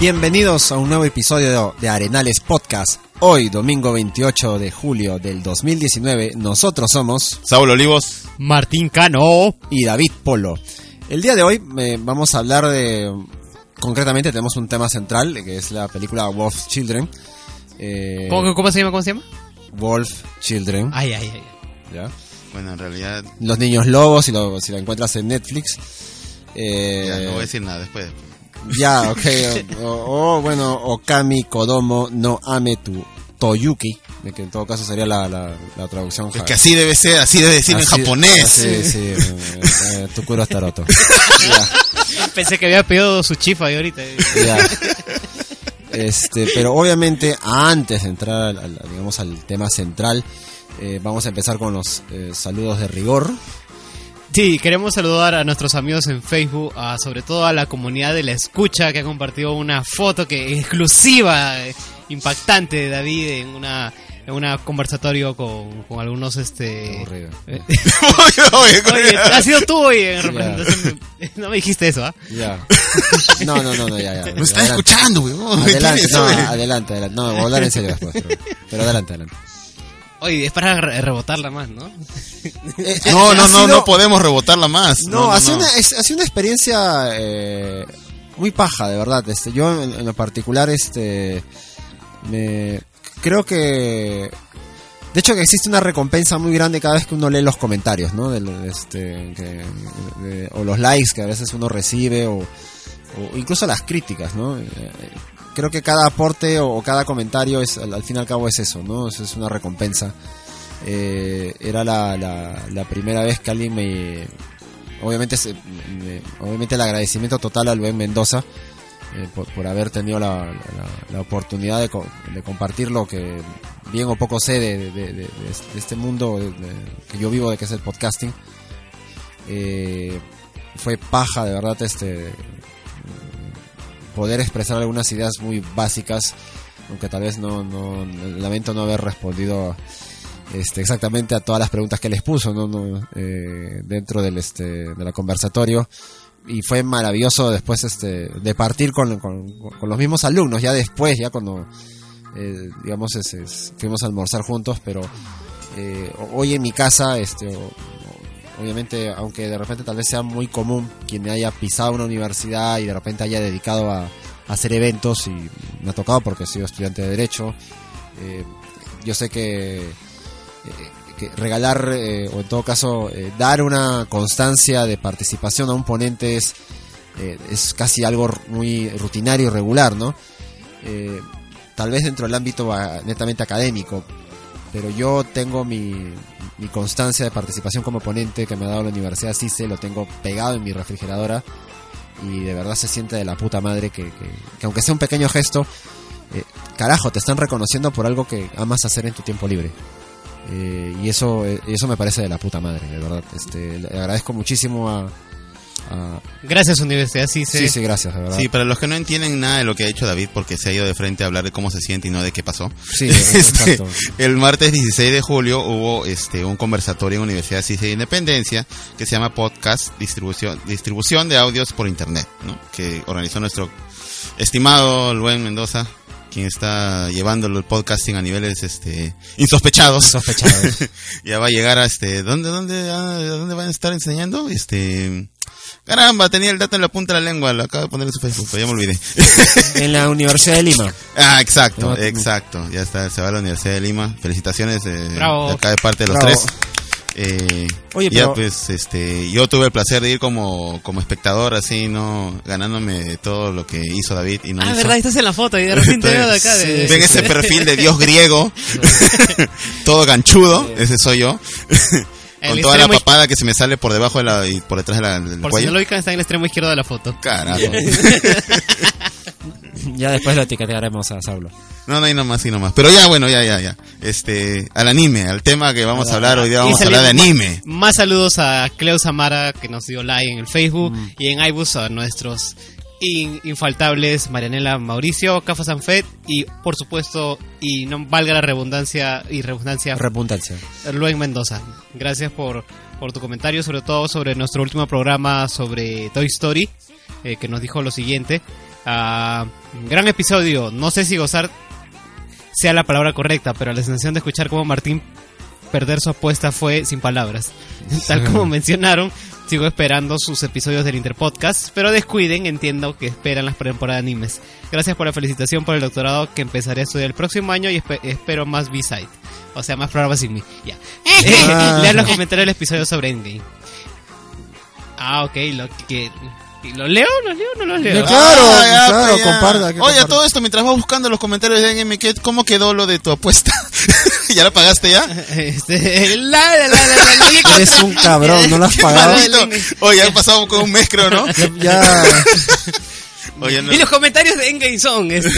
Bienvenidos a un nuevo episodio de Arenales Podcast. Hoy, domingo 28 de julio del 2019, nosotros somos Saulo Olivos. Martín Cano. y David Polo. El día de hoy eh, vamos a hablar de... Concretamente tenemos un tema central, que es la película Wolf Children. Eh, ¿Cómo, cómo se llama? ¿Cómo se llama? Wolf Children. Ay, ay, ay. ¿ya? Bueno, en realidad Los niños lobos, si lo, si lo encuentras en Netflix. Eh, ya no voy a decir nada después. Ya, ok. O, o- o, bueno, Okami Kodomo no Ame tu Toyuki, de que en todo caso sería la, la, la traducción. Es que así debe ser, así debe decir en Así- japonés. Sí, sí. eh, eh, Tukuro Taroto. Ya, Pensé que había pedido su chifa y ahorita. ya. Este, pero obviamente antes de entrar al, al- digamos al tema central, eh, vamos a empezar con los eh, saludos de rigor. Sí, queremos saludar a nuestros amigos en Facebook, a, sobre todo a la comunidad de la escucha que ha compartido una foto que exclusiva, eh, impactante de David en una en una conversatorio con, con algunos este eh, Oye, Oye, oye, has sido tú hoy en representación. de- No me dijiste eso, ¿ah? Ya. No, no, no, no, ya, ya. Me está Adelante. escuchando, weón. Adelante, adelante, adelante. No, voy a hablar en serio después. Pero, pero adelante, adelante. Oye, es para re- rebotarla más, ¿no? Eh, No, eh, no, no, sido- no podemos rebotarla más. No, ha, sido Una, es- ha sido una experiencia eh, muy paja, de verdad. Este, yo en, en lo particular, este, me creo que, de hecho, que existe una recompensa muy grande cada vez que uno lee los comentarios, ¿no? De, este, que- de- o los likes que a veces uno recibe o, o incluso las críticas, ¿no? Creo que cada aporte o, cada comentario es, al, fin y al cabo es eso, ¿no? Eso es una recompensa. Eh, era la, la, la primera vez que alguien me obviamente me- obviamente el agradecimiento total al Ben Mendoza eh, por, por haber tenido la, la- oportunidad de, de compartir lo que bien o poco sé de, de- de- de este mundo que yo vivo de que es el podcasting Eh, fue paja de verdad este poder expresar algunas ideas muy básicas aunque tal vez no, no lamento no haber respondido este, exactamente a todas las preguntas que les puso ¿no? No, eh, dentro del este de la conversatorio y fue maravilloso después este de partir con, los mismos alumnos ya después ya cuando eh, digamos es- fuimos a almorzar juntos pero eh, hoy en mi casa este obviamente aunque de repente tal vez sea muy común quien haya pisado una universidad y de repente haya dedicado a, hacer eventos y me ha tocado porque he sido estudiante de derecho eh, yo sé que eh, regalar eh, o en todo caso dar una constancia de participación a un ponente es, es casi algo muy rutinario y regular, ¿no? Tal vez dentro del ámbito ah, netamente académico, pero yo tengo mi, mi constancia de participación como ponente que me ha dado la Universidad CICE, lo tengo pegado en mi refrigeradora y de verdad se siente de la puta madre que, que- que aunque sea un pequeño gesto, eh, carajo, te están reconociendo por algo que amas hacer en tu tiempo libre. Eh, y eso eh, eso me parece de la puta madre, de verdad. Este, le agradezco muchísimo a... a- Gracias, Universidad sí, sí, sí, gracias, de verdad. Sí, para los que no entienden nada de lo que ha dicho David, porque se ha ido de frente a hablar de cómo se siente y no de qué pasó. Sí, Este, exacto. el martes 16 de julio hubo este un conversatorio en Universidad CICE de Independencia que se llama Podcast Distribución, Distribución de Audios por Internet, ¿no? que organizó nuestro estimado Luen Mendoza, quien está llevándolo el podcasting a niveles este insospechados. Sospechados. ya va a llegar a este ¿dónde dónde ah, dónde van a estar enseñando? Este Caramba, tenía el dato en la punta de la lengua, lo acabo de poner en su Facebook, pero ya me olvidé. en la Universidad de Lima. Ah, exacto, No, exacto. Ya está, se va a la Universidad de Lima. Felicitaciones eh, Bravo. de acá de parte de los Bravo. tres. Eh, Oye, ya pero- pues, este, yo tuve el placer de ir como, como espectador, así, no, ganándome todo lo que hizo David y no Ah, hizo. verdad, estás en la foto y de repente veo de acá. De, Ven ese perfil de dios griego, todo ganchudo, ese soy yo, El con toda la papada que se me sale por debajo de la, y por detrás de la, del Por si cuello. no lo ubican, está en el extremo izquierdo de la foto. Carajo. Ya después lo etiquetaremos a Saulo. No, no hay nomás, y nomás. Pero ya, bueno, ya, ya, ya. Este, al anime, al tema que vamos a hablar hoy día, vamos Y a hablar de anime. Más saludos a Cleo Samara que nos dio like en el Facebook Mm. y en iBus a nuestros in- infaltables Marianela Mauricio, Cafa Sanfet y por supuesto, y no valga la redundancia y redundancia, Repuntancia. Luen Mendoza. Gracias por, por tu comentario, sobre todo sobre nuestro último programa sobre Toy Story, eh, que nos dijo lo siguiente. Ah, gran episodio, no sé si gozar sea la palabra correcta, pero la sensación de escuchar cómo Martín perder su apuesta fue sin palabras. Tal como mencionaron, sigo esperando sus episodios del Interpodcast, pero descuiden, entiendo que esperan las temporadas de animes. Gracias por la felicitación por el doctorado que empezaré a estudiar el próximo año y espe- espero más B-Side. O sea, más programas sin mí. Ya. Ah. Lean los comentarios del episodio sobre Endgame. Ah, ok, lo que... ¿Lo leo? ¿Lo leo o no lo leo? Ya, Claro, Ah, ya, claro, pues, ya. comparta, Oye, comparta. todo esto, mientras vas buscando los comentarios de ¿qué- ¿cómo quedó lo de tu apuesta? ¿Ya la pagaste ya? Este, la, la, la, la, la, la- Eres un cabrón, no lo has pagado. Oye, ha pasado con un mes, creo, ¿no? Ya, ya- Oye, no. Y los comentarios de Endgame son, este,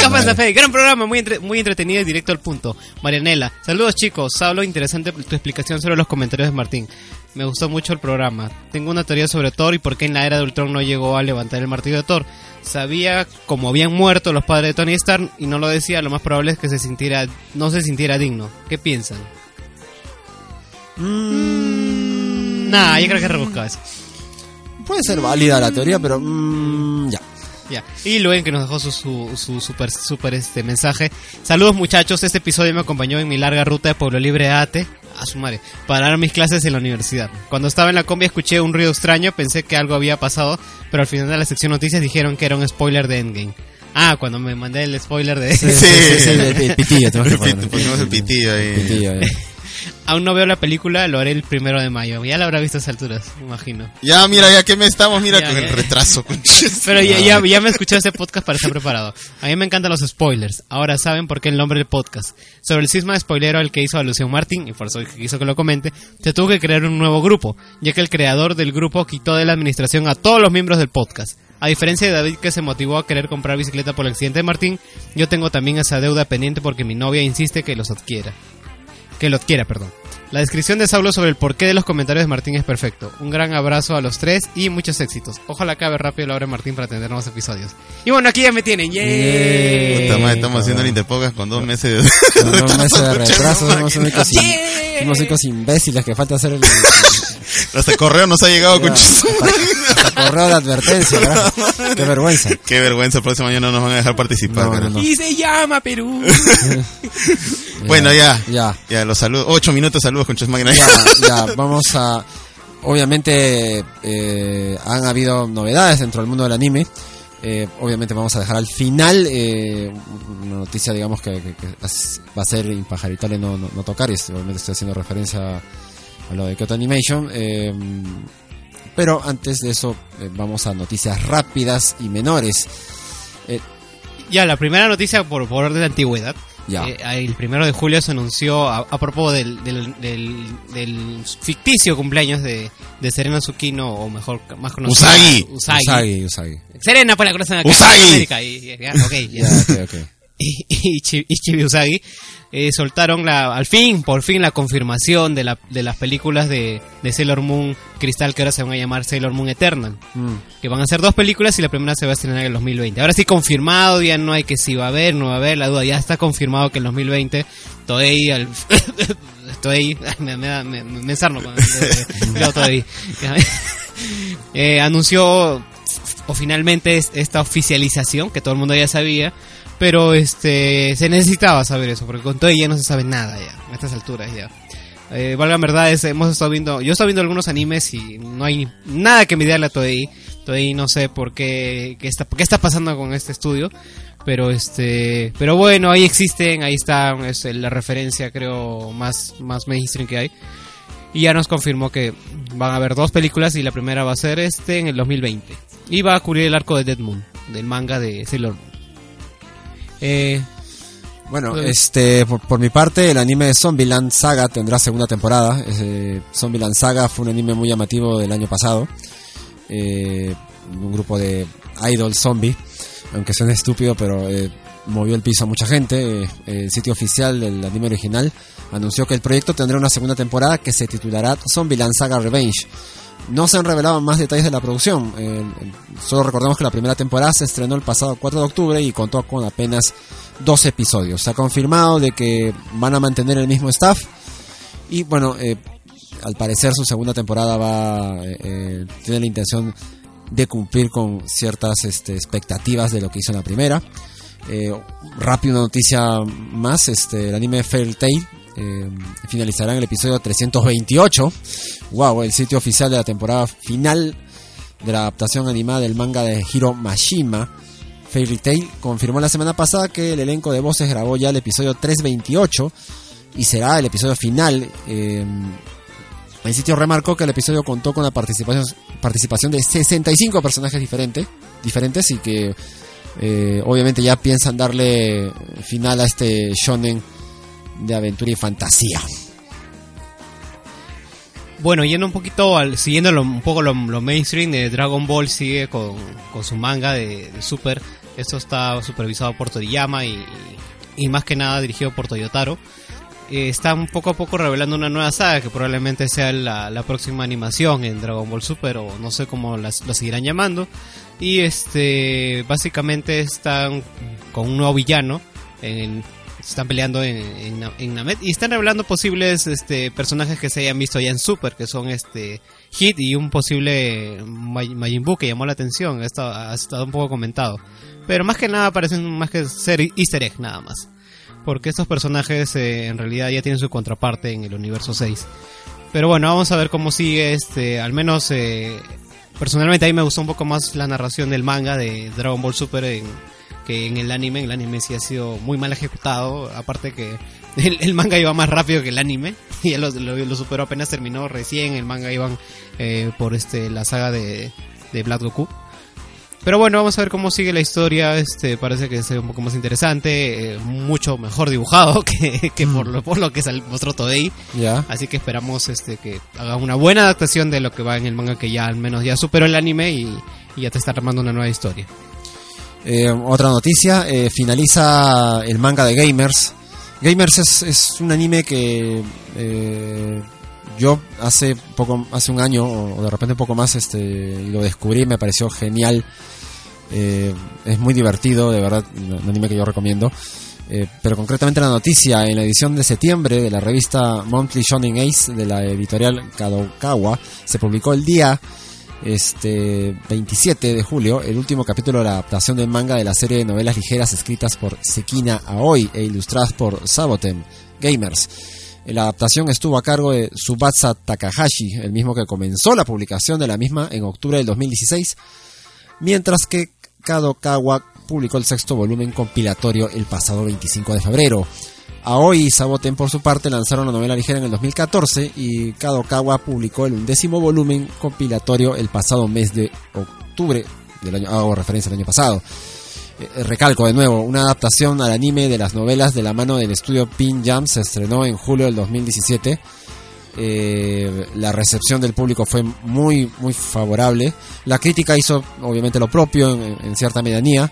Capas de Fe, gran programa, muy, entre- muy entretenido y directo al punto. Marianela, saludos chicos, Saulo, interesante tu explicación sobre los comentarios de Martín. Me gustó mucho el programa. Tengo una teoría sobre Thor y por qué en la era de Ultron no llegó a levantar el martillo de Thor. Sabía como habían muerto los padres de Tony Stark y no lo decía, lo más probable es que se sintiera, no se sintiera digno. ¿Qué piensan? Nah, yo creo que rebuscado eso. puede ser válida la teoría, pero mm, ya. Ya. Y Luen que nos dejó su, su, su super, super este mensaje. Saludos muchachos, este episodio me acompañó en mi larga ruta de Pueblo Libre a Ate, a su madre, para dar mis clases en la universidad. Cuando estaba en la combi escuché un ruido extraño, pensé que algo había pasado, pero al final de la sección noticias dijeron que era un spoiler de Endgame. Ah, cuando me mandé el spoiler de... Sí, sí, sí, sí, el, el pitillo, El pusimos el pitillo ahí. Pitillo, eh. Aún no veo la película, lo haré el primero de mayo. Ya la habrá visto a esas alturas, me imagino. Ya, mira, ya que me estamos, mira, Ya, con ya. el retraso. Pero ya, ya, ya me escuché este podcast para estar preparado. A mí me encantan los spoilers. Ahora saben por qué el nombre del podcast. Sobre el cisma de spoilero al que hizo alusión Martín, y por eso quiso que lo comente, se tuvo que crear un nuevo grupo, ya que el creador del grupo quitó de la administración a todos los miembros del podcast. A diferencia de David que se motivó a querer comprar bicicleta por el accidente de Martín, yo tengo también esa deuda pendiente porque mi novia insiste que los adquiera. Que lo adquiera, perdón. La descripción de Saulo sobre el porqué de los comentarios de Martín es perfecto. Un gran abrazo a los tres y muchos éxitos. Ojalá acabe rápido la hora de Martín para tener nuevos episodios. Y bueno, aquí ya me tienen. ¡Yay! Puta madre, estamos haciendo el Interpocas con dos meses de... Con dos meses de retraso, somos los únicos, Yeah. somos únicos imbéciles que falta hacer el, Hasta el correo nos ha llegado, hasta correo de advertencia, carajo. Qué vergüenza. Qué vergüenza, el próximo año no nos van a dejar participar. No, no, carajo. no. Y se llama Perú. Bueno, ya. Ya. Ya, los saludos. Ocho minutos, saludos, conches máquinas. Ya, ya, vamos a... Obviamente eh, han habido novedades dentro del mundo del anime. Eh, obviamente vamos a dejar al final eh, una noticia, digamos, que, que- que va a ser impajaritable no, no, no tocar. Y obviamente estoy haciendo referencia a lo de Kyoto Animation. eh, pero antes de eso, eh, vamos a noticias rápidas y menores. ya, la primera noticia por, por orden de antigüedad. Ya. Eh, el primero de julio se anunció a, a propósito del, del, del- del ficticio cumpleaños de, de Serena Tsukino, o mejor, más conocida. Usagi. Usagi. Usagi, Usagi. Serena, pues la. Usagi. en América, y- ya, ok, ya. Ya, ok, ok. Y, y, y Chibi Usagi eh, soltaron la, al fin, por fin, la confirmación de, la, de las películas de, de Sailor Moon Cristal que ahora se van a llamar Sailor Moon Eternal. Mm. Que van a ser dos películas y la primera se va a estrenar en el 2020. Ahora sí confirmado, ya no hay que si va a haber, no va a haber, la duda ya está confirmado que en 2020 Toei al... Toei, me, me, me, me leo Toei. Eh, anunció o finalmente es- esta oficialización que todo el mundo ya sabía pero este se necesitaba saber eso porque con Toei ya no se sabe nada ya a estas alturas ya eh, valga verdad es, hemos estado viendo yo he estado viendo algunos animes y no hay nada que mediarle a Toei Toei no sé por qué qué está qué está pasando con este estudio pero este pero bueno ahí existen ahí está es la referencia creo más más mainstream que hay Y ya nos confirmó que van a haber dos películas y la primera va a ser este en el 2020. Y va a cubrir el arco de Dead Moon, del manga de Sailor Moon. Eh, Bueno, Eh. este, por, por mi parte, el anime de Zombieland Saga tendrá segunda temporada. Eh, Zombieland Saga fue un anime muy llamativo del año pasado. Eh, un grupo de idol zombie, aunque suene estúpido, pero eh, movió el piso a mucha gente. Eh, el sitio oficial del anime original anunció que el proyecto tendrá una segunda temporada que se titulará Zombieland Saga Revenge. No se han revelado más detalles de la producción. solo recordemos que la primera temporada se estrenó el pasado 4 de octubre y contó con apenas dos episodios. Se ha confirmado de que van a mantener el mismo staff y bueno, eh, al parecer su segunda temporada va eh, eh, tiene la intención de cumplir con ciertas este, expectativas de lo que hizo en la primera. Eh, rápido una noticia más, este, el anime Fairy Tail eh, finalizará en el episodio 328. Wow, el sitio oficial de la temporada final de la adaptación animada del manga de Hiro Mashima. Fairy Tail confirmó la semana pasada que el elenco de voces grabó ya el episodio 328 y será el episodio final. Eh, el sitio remarcó que el episodio contó con la participación, participación de 65 personajes diferentes, diferentes y que eh, obviamente ya piensan darle final a este shonen de aventura y fantasía. Bueno, yendo un poquito al, siguiendo un poco lo, mainstream de Dragon Ball sigue con, con su manga de, Super. Esto está supervisado por Toriyama y, y más que nada dirigido por Toyotaro. Eh, están poco a poco revelando una nueva saga que probablemente sea la, la próxima animación en Dragon Ball Super o no sé cómo las, lo seguirán llamando. Y este básicamente están con un nuevo villano en, están peleando en, en, Namek y están revelando posibles este, personajes que se hayan visto ya en Super, que son este Hit y un posible May- Majin Buu que llamó la atención, ha estado, ha estado un poco comentado. Pero más que nada parecen más que ser easter egg nada más. Porque estos personajes eh, en realidad ya tienen su contraparte en el universo 6. Pero bueno, vamos a ver cómo sigue este, al menos eh, personalmente a mí me gustó un poco más la narración del manga de Dragon Ball Super en, que en el anime. El anime sí ha sido muy mal ejecutado. Aparte que el, el manga iba más rápido que el anime. Y lo, lo, lo superó apenas terminó recién. El manga iban eh, por este la saga de, de Black Goku. Pero bueno, vamos a ver cómo sigue la historia. Este parece que es un poco más interesante, eh, mucho mejor dibujado que, que por, lo, por lo que sal- mostró Toei. Ya. Así que esperamos este que haga una buena adaptación de lo que va en el manga que ya al menos ya superó el anime y, y ya te está armando una nueva historia. Eh, otra noticia, eh, finaliza el manga de Gamers. Gamers es, un anime que eh, yo hace poco, hace un año o, de repente un poco más, este, lo descubrí, me pareció genial. Es muy divertido, de verdad, un anime que yo recomiendo. Pero concretamente la noticia en la edición de septiembre de la revista Monthly Shonen Ace de la editorial Kadokawa se publicó el día este 27 de julio el último capítulo de la adaptación del manga de la serie de novelas ligeras escritas por Sekina Aoi e ilustradas por Saboten Gamers. La adaptación estuvo a cargo de Subatsa Takahashi, el mismo que comenzó la publicación de la misma en octubre del 2016, mientras que Kadokawa publicó el sexto volumen compilatorio el pasado 25 de febrero. Aoi y Saboten por su parte lanzaron la novela ligera en el 2014 y Kadokawa publicó el undécimo volumen compilatorio el pasado mes de octubre del año, hago referencia al año pasado. Eh, recalco de nuevo, una adaptación al anime de las novelas de la mano del estudio Pin Jam se estrenó en julio del 2017. Eh, la recepción del público fue muy muy favorable. La crítica hizo obviamente lo propio en, en cierta medianía.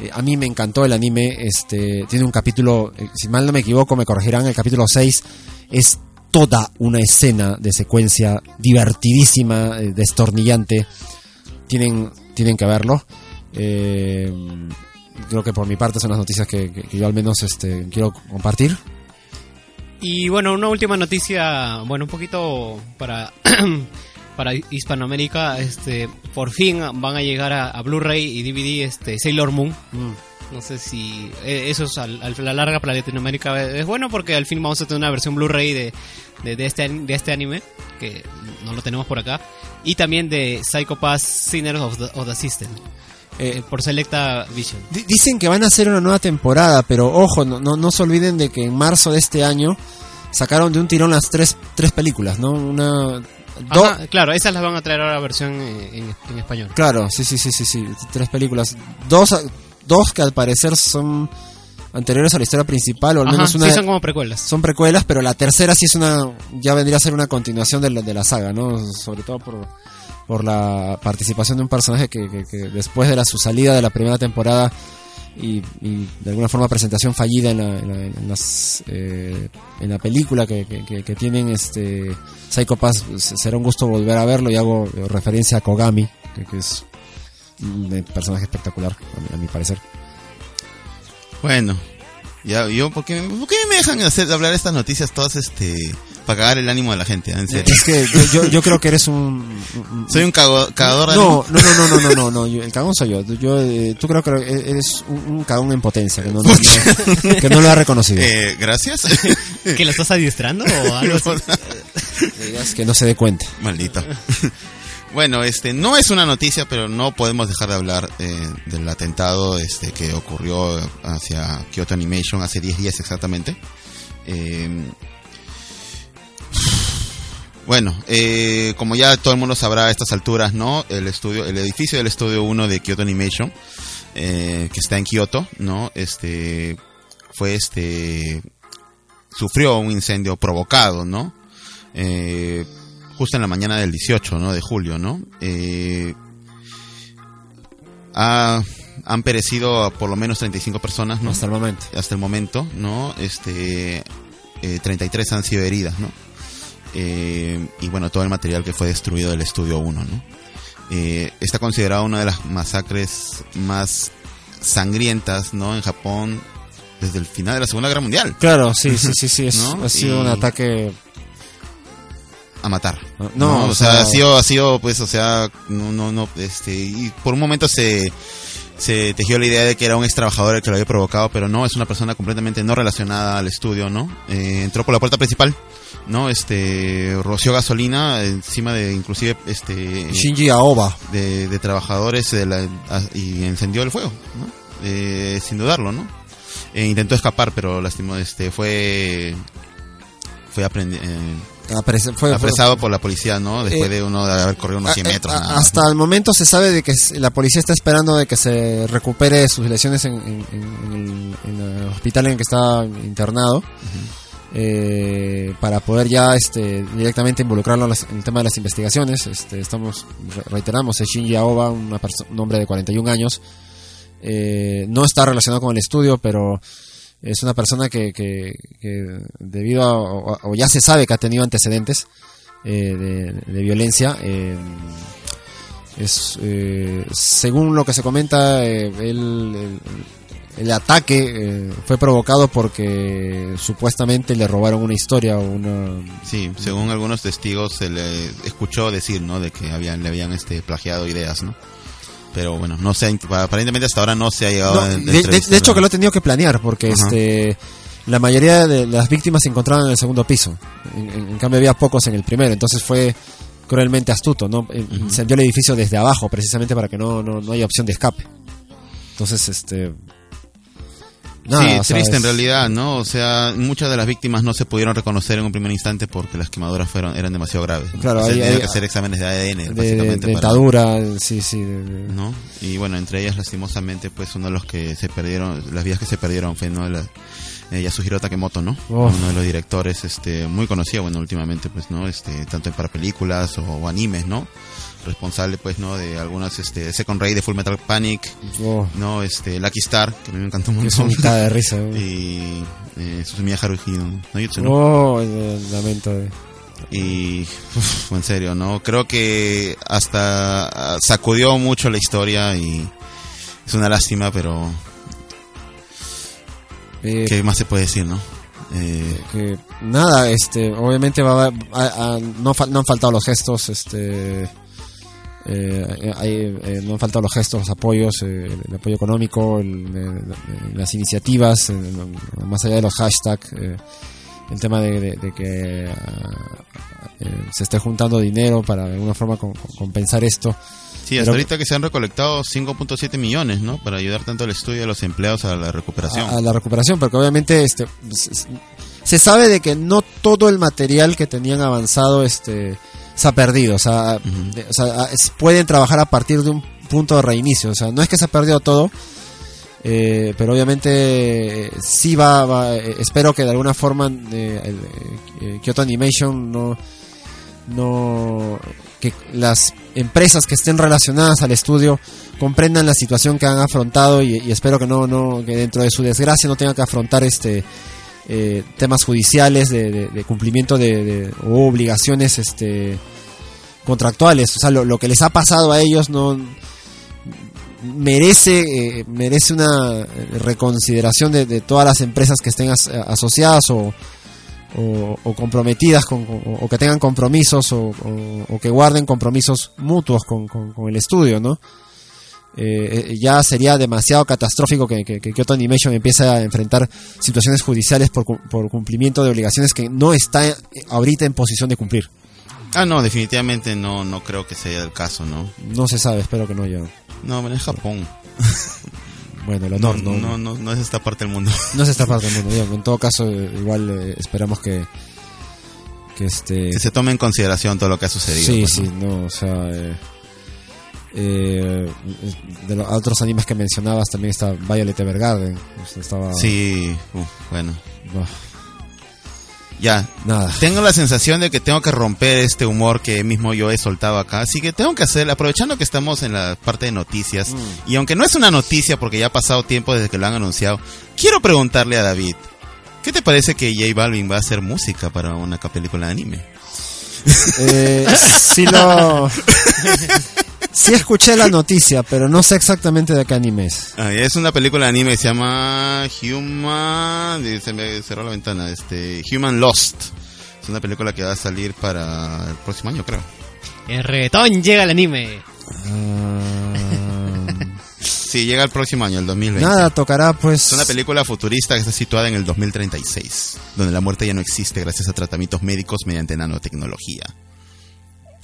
Eh, a mí me encantó el anime. Este tiene un capítulo, eh, si mal no me equivoco, me corregirán. El capítulo 6 es toda una escena de secuencia divertidísima, eh, destornillante. Tienen tienen que verlo. Creo que por mi parte son las noticias que, que- que yo al menos este quiero compartir. Y bueno, una última noticia, bueno, un poquito para para Hispanoamérica, este por fin van a llegar a, a Blu-ray y DVD este Sailor Moon. No sé si eh, eso es a la larga para Latinoamérica es bueno porque al fin vamos a tener una versión Blu-ray de, de, de este, de este anime, que no lo tenemos por acá, y también de Psycho Pass Sinners of the, of the System, Eh, eh, por Selecta Vision. Di- Dicen que van a hacer una nueva temporada, pero ojo, no, no, no se olviden de que en marzo de este año sacaron de un tirón las tres, tres películas, ¿no? Una... do- Ajá, claro, esas las van a traer ahora versión eh, en, en español. Claro, sí, sí, sí, sí, sí, tres películas. Dos, dos que al parecer son anteriores a la historia principal, o al Ajá, menos una... sí, son como precuelas. son precuelas, pero la tercera sí es una, ya vendría a ser una continuación de la, de la saga, ¿no? Sobre todo por, por la participación de un personaje que, que- que después de la, su salida de la primera temporada y, y de alguna forma presentación fallida en la, en la, en eh, la película que, que- tienen este Psycho Pass, s- será un gusto volver a verlo y hago eh, referencia a Kogami, que, es un eh, personaje espectacular, a mi- parecer. Bueno, ya, yo, ¿por qué, por qué me dejan hacer, hablar estas noticias todas, este, para cagar el ánimo de la gente? En serio. Es que yo, yo, creo que eres un, un- Soy un cago- cagador de No, no, no, no, no, no, no, no, yo- el cagón soy yo. Yo, eh, tú creo que eres un, un cagón en potencia, que no, no- no- que no lo ha reconocido. Eh, gracias. ¿Que lo estás adiestrando o algo así? Es que no se dé cuenta. Maldito. Bueno, este no es una noticia, pero no podemos dejar de hablar eh, del atentado este que ocurrió hacia Kyoto Animation hace 10 días exactamente. Eh, bueno, eh, como ya todo el mundo sabrá a estas alturas, ¿no? El estudio, el edificio del estudio 1 de Kyoto Animation, eh, que está en Kyoto, ¿no? Este fue este sufrió un incendio provocado, ¿no? Eh, justo en la mañana del 18, ¿no? De julio, ¿no? Eh, ha- han perecido por lo menos 35 personas, ¿no? Hasta el momento. hasta el momento, ¿no? Este, eh, 33 han sido heridas, ¿no? Eh, y bueno, todo el material que fue destruido del estudio 1, ¿no? Eh, está considerado una de las masacres más sangrientas, ¿no? En Japón desde el final de la Segunda Guerra Mundial, Claro, sí, sí, sí, sí. es- ¿No? Ha sido Y- un ataque. a matar. No, No, o o sea, sea- ha sido, ha sido, pues, o sea, no, no, no, este, y por un momento se, se tejió la idea de que era un ex trabajador el que lo había provocado, pero no, es una persona completamente no relacionada al estudio, ¿no? Eh, entró por la puerta principal, ¿no? Este, roció gasolina encima de, inclusive, este, Shinji Aoba. de, de trabajadores de la- a- y encendió el fuego, ¿no? Eh, sin dudarlo, ¿no? Eh, intentó escapar, pero lastimó, este, fue, fue aprendi- eh, fue- fue- apresado por la policía, ¿no? Después Eh, de uno de haber corrido unos 100 a- metros. nada hasta ¿no? el momento se sabe de que la policía está esperando de que se recupere sus lesiones en, en- el, en el hospital en el que está internado eh, para poder ya este directamente involucrarlo en, las- en el tema de las investigaciones. Este, estamos re- reiteramos es Shinji Aoba, una un hombre de 41 años. Eh, no está relacionado con el estudio, pero es una persona que, que, que debido a, o, ya se sabe que ha tenido antecedentes eh, de, violencia. eh, es eh, según lo que se comenta, eh, él- el, el ataque eh, fue provocado porque supuestamente le robaron una historia o una Sí, según algunos testigos se le escuchó decir, ¿no? De que habían, le habían este, plagiado ideas, ¿no? Pero bueno, no se ha, aparentemente hasta ahora no se ha llegado No, a de, de- hecho que lo he tenido que planear porque Ajá. este la mayoría de las víctimas se encontraban en el segundo piso. En, cambio había pocos en el primero. Entonces fue cruelmente astuto no incendió el edificio desde abajo precisamente para que no, no, no haya opción de escape. Entonces este nada, sí, triste en realidad, ¿no? O sea, muchas de las víctimas no se pudieron reconocer en un primer instante porque las quemaduras fueron eran demasiado graves. ¿no? Claro, O sea, hay- que hacer exámenes de ADN, de, de- básicamente. para- dentadura sí sí de- de- ¿no? Y bueno, entre ellas lastimosamente, pues uno de los que se perdieron, las vidas que se perdieron fue ¿no? la, eh, Yasuhiro Takemoto, ¿no? Oh. Uno de los directores, este, muy conocido, bueno, últimamente, pues, ¿no? Este, tanto para películas o, o animes, ¿no? Responsable, pues, ¿no? De algunas, este, Second Ray de Full Metal Panic, oh, ¿no? Este, Lucky Star, que a mí me encantó un montón. de risa ¿no? y eh, Susumiya Haruhi, ¿no? ¿No? Oh lamento de- Y uf, en serio, ¿no? Creo que hasta sacudió mucho la historia y es una lástima, pero eh, ¿qué más se puede decir, no? Eh, que nada, este, obviamente va a, a- a- no, no han faltado los gestos, este, eh, hay- eh, no han faltado los gestos, los apoyos, eh, el apoyo económico, el- las iniciativas, eh, más allá de los hashtags, eh, el tema de, de- de que eh, se esté juntando dinero para de alguna forma con- con- compensar esto. sí, hasta Pero- ahorita que se han recolectado 5.7 millones, ¿no? Para ayudar tanto al estudio y a los empleados a la recuperación. a, a la recuperación, porque obviamente este s- s- se sabe de que no todo el material que tenían avanzado este se ha perdido, o sea, de- o sea, es- pueden trabajar a partir de un punto de reinicio, o sea, no es que se ha perdido todo, eh, pero obviamente eh, sí va, va, eh, espero que de alguna forma eh, el, Kyoto Animation no no que las empresas que estén relacionadas al estudio comprendan la situación que han afrontado y, y espero que no no que dentro de su desgracia no tengan que afrontar este eh, temas judiciales de, cumplimiento de, obligaciones este contractuales o sea lo, lo que les ha pasado a ellos no merece eh, merece una reconsideración de, todas las empresas que estén as- asociadas o, o, comprometidas con, o que tengan compromisos o, que guarden compromisos mutuos con- con el estudio, ¿no? Eh, eh, ya sería demasiado catastrófico que, que, que Kyoto Animation empiece a enfrentar situaciones judiciales por, por cumplimiento de obligaciones que no está ahorita en posición de cumplir. Ah, no, definitivamente no, no creo que sea el caso, ¿no? No se sabe, espero que no ya. No, es Japón. Bueno, el No, honor, no, no, no, no, no es esta parte del mundo. No es esta parte del mundo. en todo caso, eh, igual eh, esperamos que que este Que se tome en consideración todo lo que ha sucedido. sí, pues, sí, ¿no? no, o sea, eh, eh, de los otros animes que mencionabas también está Violet Evergarden. o sea, estaba Sí, uf, bueno. Ya, nada. tengo la sensación de que tengo que romper este humor que mismo yo he soltado acá, así que tengo que hacer, aprovechando que estamos en la parte de noticias, Mm. y aunque no es una noticia porque ya ha pasado tiempo desde que lo han anunciado, quiero preguntarle a David, ¿qué te parece que J Balvin va a hacer música para una película de anime? Eh, sí lo sí escuché la noticia, pero no sé exactamente de qué anime es. Ah, es una película de anime que se llama Human, se me cerró la ventana, este, Human Lost. Es una película que va a salir para el próximo año, creo. El reggaetón llega al anime. Ah, Sí, llega el próximo año, el 2020. nada, tocará pues Es una película futurista que está situada en el 2036, donde la muerte ya no existe gracias a tratamientos médicos mediante nanotecnología.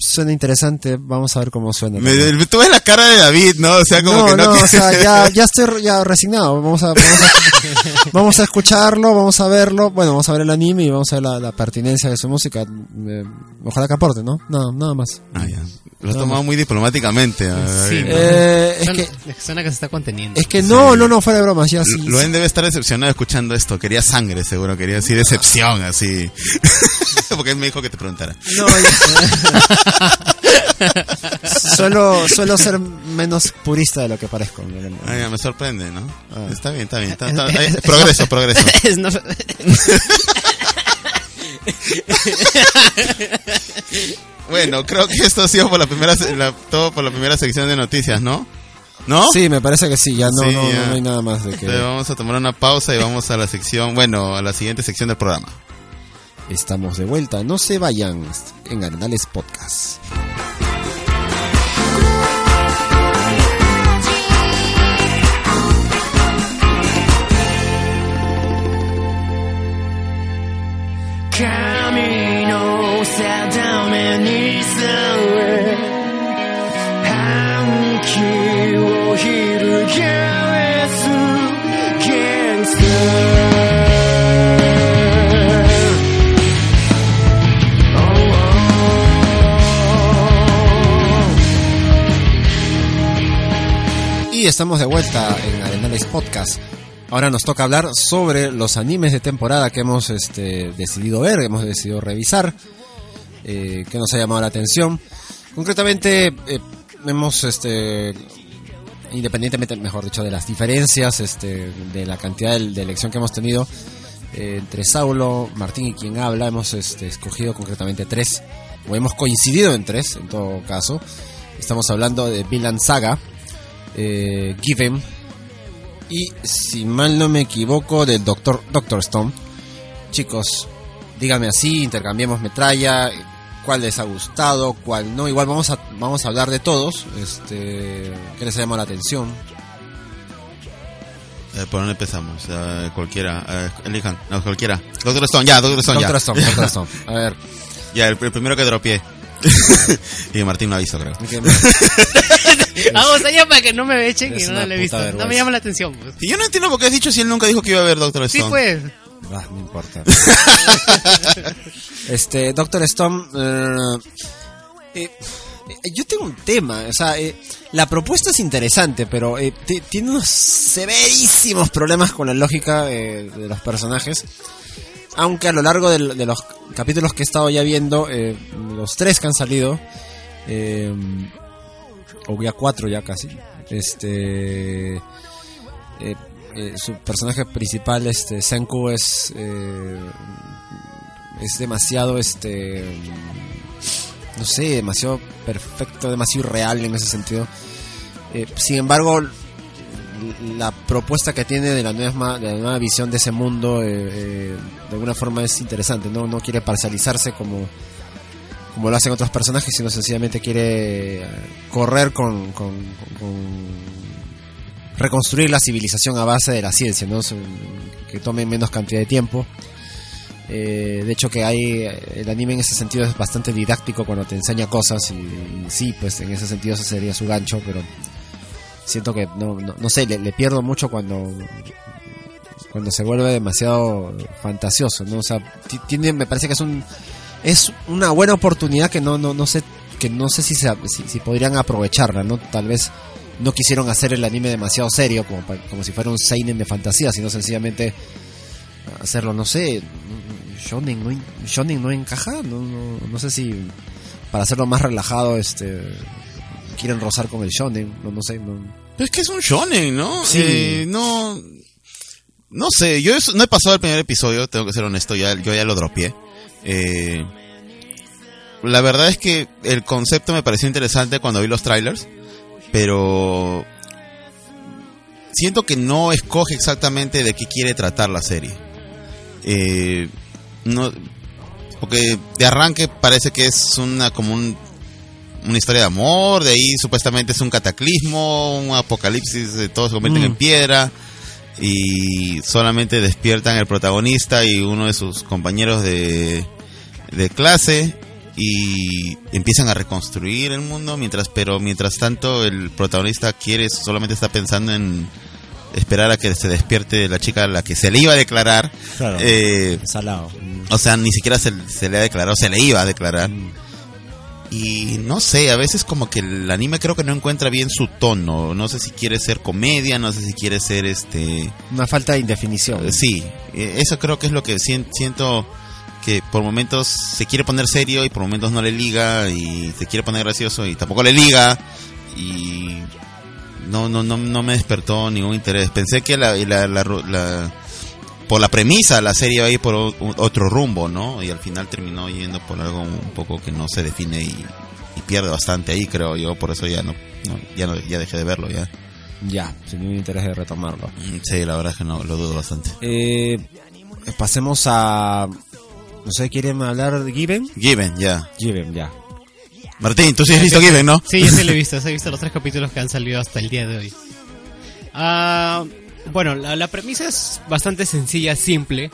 Suena interesante, vamos a ver cómo suena. Me, tú ves la cara de David, ¿no? O sea, como no, que no... no, quiere- o sea, ya, ya estoy ya resignado. Vamos a, vamos, a, vamos a escucharlo, vamos a verlo. Bueno, vamos a ver el anime y vamos a ver la, la pertinencia de su música. Eh, ojalá que aporte, ¿no? No, nada más. Ah, ya. Lo has tomado muy diplomáticamente. a Sí. Eh, es Suena, que, suena que se está conteniendo. es que no, no, no, fuera de bromas, ya sí. Luen debe estar decepcionado escuchando esto. Quería sangre, seguro. Quería decir decepción, así. Porque él me dijo que te preguntara. No, ya- suelo, suelo ser menos purista de lo que parezco. Ah, ya, me sorprende, ¿no? Ah. Está bien, está bien. Está- está- eh, progreso, progreso. Bueno, creo que esto ha sido por la primera, la- todo por la primera sección de noticias, ¿no? ¿No? Sí, me parece que sí, ya no, Sí, no, ya. no hay nada más de que... Entonces vamos a tomar una pausa y vamos a la sección, bueno, a la siguiente sección del programa. Estamos de vuelta, no se vayan en Arenales Podcast. Y estamos de vuelta en Arenales Podcast. Ahora nos toca hablar sobre los animes de temporada que hemos este, decidido ver, hemos decidido revisar, eh, que nos ha llamado la atención. Concretamente, eh, hemos, este, independientemente, mejor dicho, de las diferencias, este, de la cantidad de, elección que hemos tenido eh, entre Saulo, Martín y quien habla, hemos este, escogido concretamente tres, o hemos coincidido en tres, en todo caso. Estamos hablando de Vinland Saga, eh, Given y si mal no me equivoco del Doctor Doctor Stone. Chicos, díganme así, intercambiemos metralla, cuál les ha gustado, cuál no. Igual vamos a vamos a hablar de todos, este, qué les ha llamado la atención. Eh, ¿Por dónde empezamos? Eh, cualquiera, eh, elijan, no, cualquiera. Doctor Stone, ya, Doctor Stone, Doctor ya. Stone, Doctor Stone. A ver, Ya, el, el primero que dropié. y Martín lo aviso, creo. ¿qué- Vamos allá para que no me echen Es y no le he visto. No me llama la atención. pues. Y yo no entiendo por qué has dicho si él nunca dijo que iba a ver Doctor Sí, Stone. pues. Ah, no importa. este, Doctor Stone. eh, eh, eh, yo tengo un tema, o sea, eh, la propuesta es interesante, pero eh, ti- tiene unos severísimos problemas con la lógica de los personajes. Aunque a lo largo del- de, los capítulos que he estado ya viendo, los tres que han salido, o ya cuatro ya casi, este, eh, su personaje principal, este, Senku es, eh, es demasiado, este, no sé, demasiado perfecto, demasiado real en ese sentido. Eh, sin embargo, la propuesta que tiene de la nueva, de la visión de ese mundo, de alguna forma es interesante, ¿no? No quiere parcializarse como, como lo hacen otros personajes, sino sencillamente quiere correr con, con- reconstruir la civilización a base de la ciencia, ¿no? Que tome menos cantidad de tiempo. Eh, de hecho que hay el anime en ese sentido es bastante didáctico cuando te enseña cosas y, sí, pues en ese sentido ese sería su gancho, pero siento que no, no, sé, le, pierdo mucho cuando cuando se vuelve demasiado fantasioso, ¿no? Sea, ti- tiene me parece que es un es una buena oportunidad que no no no sé que no sé si se, si, si podrían aprovecharla, ¿no? Tal vez no quisieron hacer el anime demasiado serio como como si fuera un seinen de fantasía, sino sencillamente hacerlo, no sé, shonen no, en- shonen no encaja, no, no, no sé si para hacerlo más relajado, este, quieren rozar con el shonen, no, no sé, no. Pero es que es un shonen, ¿no? Sí. Eh, no. No sé, yo no he pasado el primer episodio, tengo que ser honesto, ya, yo ya lo dropeé. Eh, la verdad es que el concepto me pareció interesante cuando vi los trailers, pero siento que no escoge exactamente de qué quiere tratar la serie. Eh, no, porque de arranque parece que es una como un, una historia de amor, de ahí supuestamente es un cataclismo, un apocalipsis, de todos se convierten Mm. en piedra y solamente despiertan el protagonista y uno de sus compañeros de, de clase y empiezan a reconstruir el mundo mientras pero mientras tanto el protagonista quiere solamente está pensando en esperar a que se despierte la chica a la que se le iba a declarar Claro. eh, Salado. o sea, ni siquiera se, se le ha declarado, se le iba a declarar. Y no sé, a veces como que el anime creo que no encuentra bien su tono. No sé si quiere ser comedia, no sé si quiere ser este... Una falta de indefinición. Sí, eh, eso creo que es lo que sien- siento que por momentos se quiere poner serio y por momentos no le liga y se quiere poner gracioso y tampoco le liga y no no no no me despertó ningún interés. Pensé que la, la, la, la- por la premisa la serie iba a ir por otro rumbo, ¿no? Y al final terminó yendo por algo un poco que no se define y, y pierde bastante ahí, creo yo, por eso ya no, no- ya no ya dejé de verlo ya. Ya, sin ningún interés de retomarlo. Sí, la verdad es que no lo dudo bastante. Eh, pasemos a... No sé, ¿quieren hablar de Given? Given, ya. Given, ya. Martín, tú sí has visto Given, ¿no? Sí, yo sí lo he visto, he visto los tres capítulos que han salido hasta el día de hoy. Ah, bueno, la, la premisa es bastante sencilla, simple,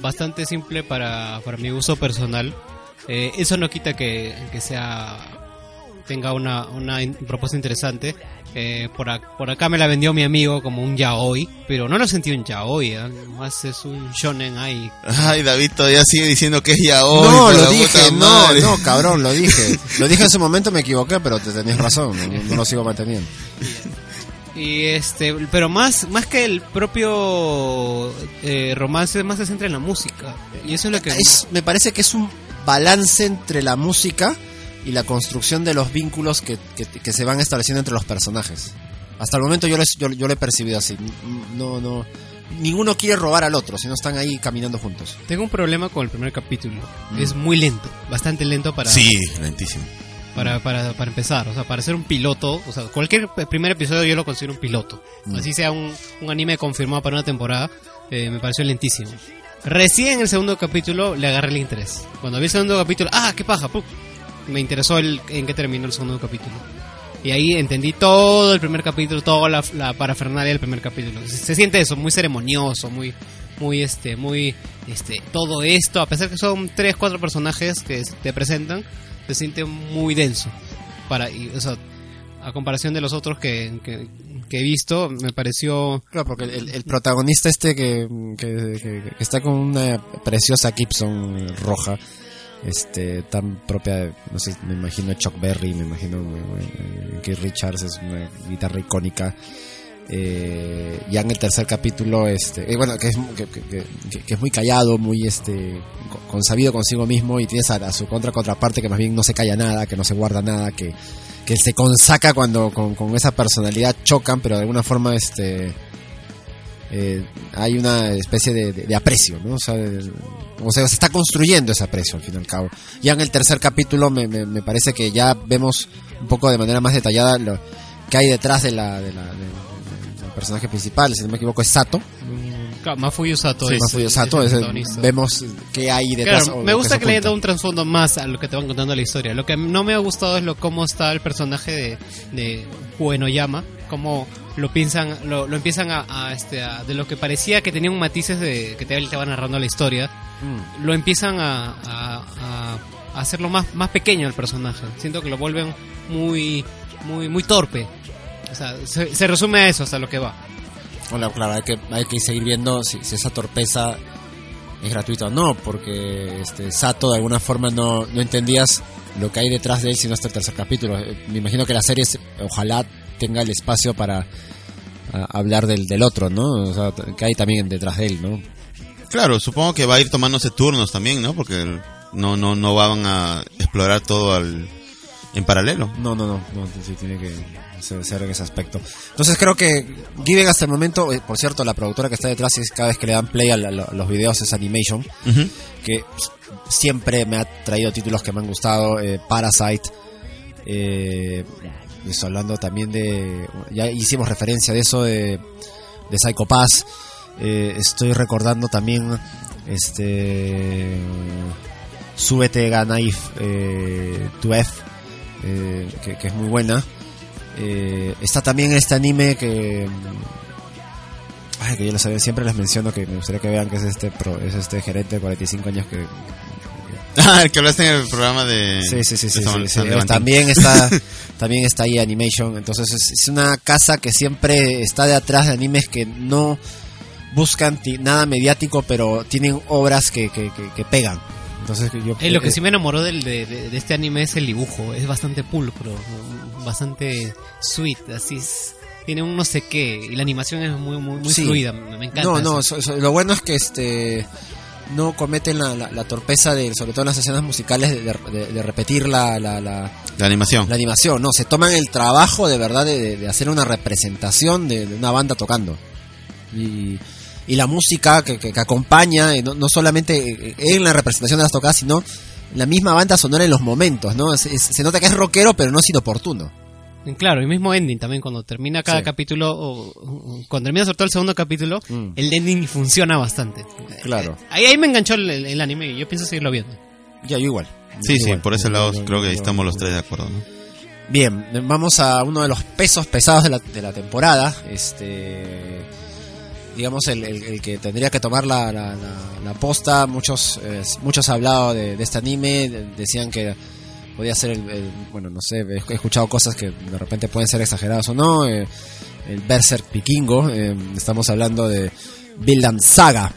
bastante simple para, para mi uso personal. Eh, eso no quita que, que sea tenga una, una in- propuesta interesante. Eh, por, ac- por acá me la vendió mi amigo como un yaoi, pero no lo sentí un yaoi, ¿eh? más es un shonen ahí. Ay, David todavía sigue diciendo que es ya hoy. no, lo dije, no, madre. no, cabrón, lo dije. Lo dije en su momento, me equivoqué, pero te tenías razón, no, no lo sigo manteniendo. Y este, pero más, más que el propio eh, romance, más se centra en la música. Y eso es lo que... Es, me parece que es un balance entre la música y la construcción de los vínculos que, que, que se van estableciendo entre los personajes. Hasta el momento yo, les, yo, yo lo he percibido así. No, no, ninguno quiere robar al otro, sino están ahí caminando juntos. Tengo un problema con el primer capítulo. Es muy lento, bastante lento para, Sí, lentísimo. para, para, para empezar. O sea, para ser un piloto, o sea, cualquier primer episodio yo lo considero un piloto. Así sea un, un anime confirmado para una temporada, eh, me pareció lentísimo. Recién en el segundo capítulo le agarré el interés. Cuando vi el segundo capítulo, ¡ah, qué paja! ¡pum! Me interesó el, en qué terminó el segundo capítulo. Y ahí entendí todo el primer capítulo, toda la, la parafernalia del primer capítulo. Se, siente eso, muy ceremonioso, muy, muy, este, muy, este, todo esto, a pesar que son tres, cuatro personajes que te presentan, se siente muy denso. Para, y, a comparación de los otros que, que, he visto. Me pareció... Claro, porque el, el protagonista este que- que está con una preciosa Gibson roja, este, tan propia, de, no sé, me imagino Chuck Berry, me imagino Keith Richards, es una guitarra icónica. Eh, ya en el tercer capítulo, este, eh, bueno, que es, que, que- que- que es muy callado, muy este, co- consabido consigo mismo y tienes a, a su contra contraparte que más bien no se calla nada, que no se guarda nada, que, que se consaca cuando con, con esa personalidad chocan, pero de alguna forma este eh, hay una especie de, de- de aprecio, ¿no? O sea, el- o sea, se está construyendo ese aprecio al fin y al cabo. Ya en el tercer capítulo me, me, me parece que ya vemos un poco de manera más detallada lo que hay detrás de la, de la- de- de- del personaje principal, si no me equivoco es Sato. Claro, Mafuyu Sato es, Mafuyu Sato, es vemos qué hay detrás. Claro, me gusta se que le dado un trasfondo más a lo que te van contando la historia. Lo que no me ha gustado es lo cómo está el personaje de, de Uenoyama, cómo lo piensan, lo, lo empiezan a, a, este, a- de lo que parecía que tenían matices de que te estaba narrando la historia, Mm. lo empiezan a, a, hacerlo más, más pequeño el personaje. Siento que lo vuelven muy, muy, muy torpe. O sea, se, se resume a eso hasta lo que va. Bueno, claro, hay que, hay que seguir viendo si, si esa torpeza es gratuita o no, porque este Sato de alguna forma no, no entendías lo que hay detrás de él sino hasta el tercer capítulo. Me imagino que la serie se- ojalá tenga el espacio para hablar del, del otro, ¿no? O sea, t- que hay también detrás de él, ¿no? Claro, supongo que va a ir tomándose turnos también, ¿no? Porque no, no, no van a explorar todo al, en paralelo. No, no, no, no, sí tiene que ser, en ese aspecto. Entonces creo que Given hasta el momento, eh, por cierto, la productora que está detrás es cada vez que le dan play a, la- a los videos es Animation. Que siempre me ha traído títulos que me han gustado. eh, Parasite. Eh, estoy hablando también de. Ya hicimos referencia de eso, de, de Psycho Pass. Eh, estoy recordando también. Este. Súbete Ganaif eh, to F. eh, que, que es muy buena. Eh, está también este anime que. Ay, que yo lo sabía, siempre les menciono que me gustaría que vean que es este pro, es este gerente de 45 años que Ah, el que hablaste en el programa de... Sí, sí, sí, sí, sí, San sí. También está, también está ahí Animation. Entonces es, es una casa que siempre está de atrás de animes que no buscan nada mediático, pero tienen obras que, que, que, que pegan. Entonces yo Eh, lo que sí me enamoró del, de, de- de este anime es el dibujo. Es bastante pulcro, ¿no? bastante sweet, así es. Tiene un no sé qué. Y la animación es muy, muy, muy Sí. fluida. Me, encanta. No, no, eso. so- so- lo bueno es que este no cometen la, la, la torpeza de, sobre todo en las escenas musicales, de, de- de repetir la, la, animación. la animación. No, se toman el trabajo de verdad de, hacer una representación de, una banda tocando. Y, y la música que, que- que acompaña, eh, no, no solamente eh, en la representación de las tocadas, sino la misma banda sonora en los momentos, ¿no? Es- se nota que es rockero, pero no es inoportuno. Claro, el mismo ending también. Cuando termina cada Sí. capítulo, o, o- cuando termina sobre todo el segundo capítulo, Mm. el ending funciona bastante. Claro. Eh, Ahí, ahí me enganchó el, anime y yo pienso seguirlo viendo. Ya, yo igual. Sí, sí, Igual. por ese lado yo- creo que yo- ahí estamos los tres de acuerdo, ¿no? Bien, vamos a uno de los pesos pesados de la, de la temporada. Este. Digamos, el, el- el que tendría que tomar la, la, la- la posta. Muchos eh, muchos han hablado de, de este anime. de- decían que podía ser el, el- Bueno, no sé, he escuchado cosas que de repente pueden ser exageradas o no. eh, el Berserk Pikingo. eh, estamos hablando de Vinland Saga.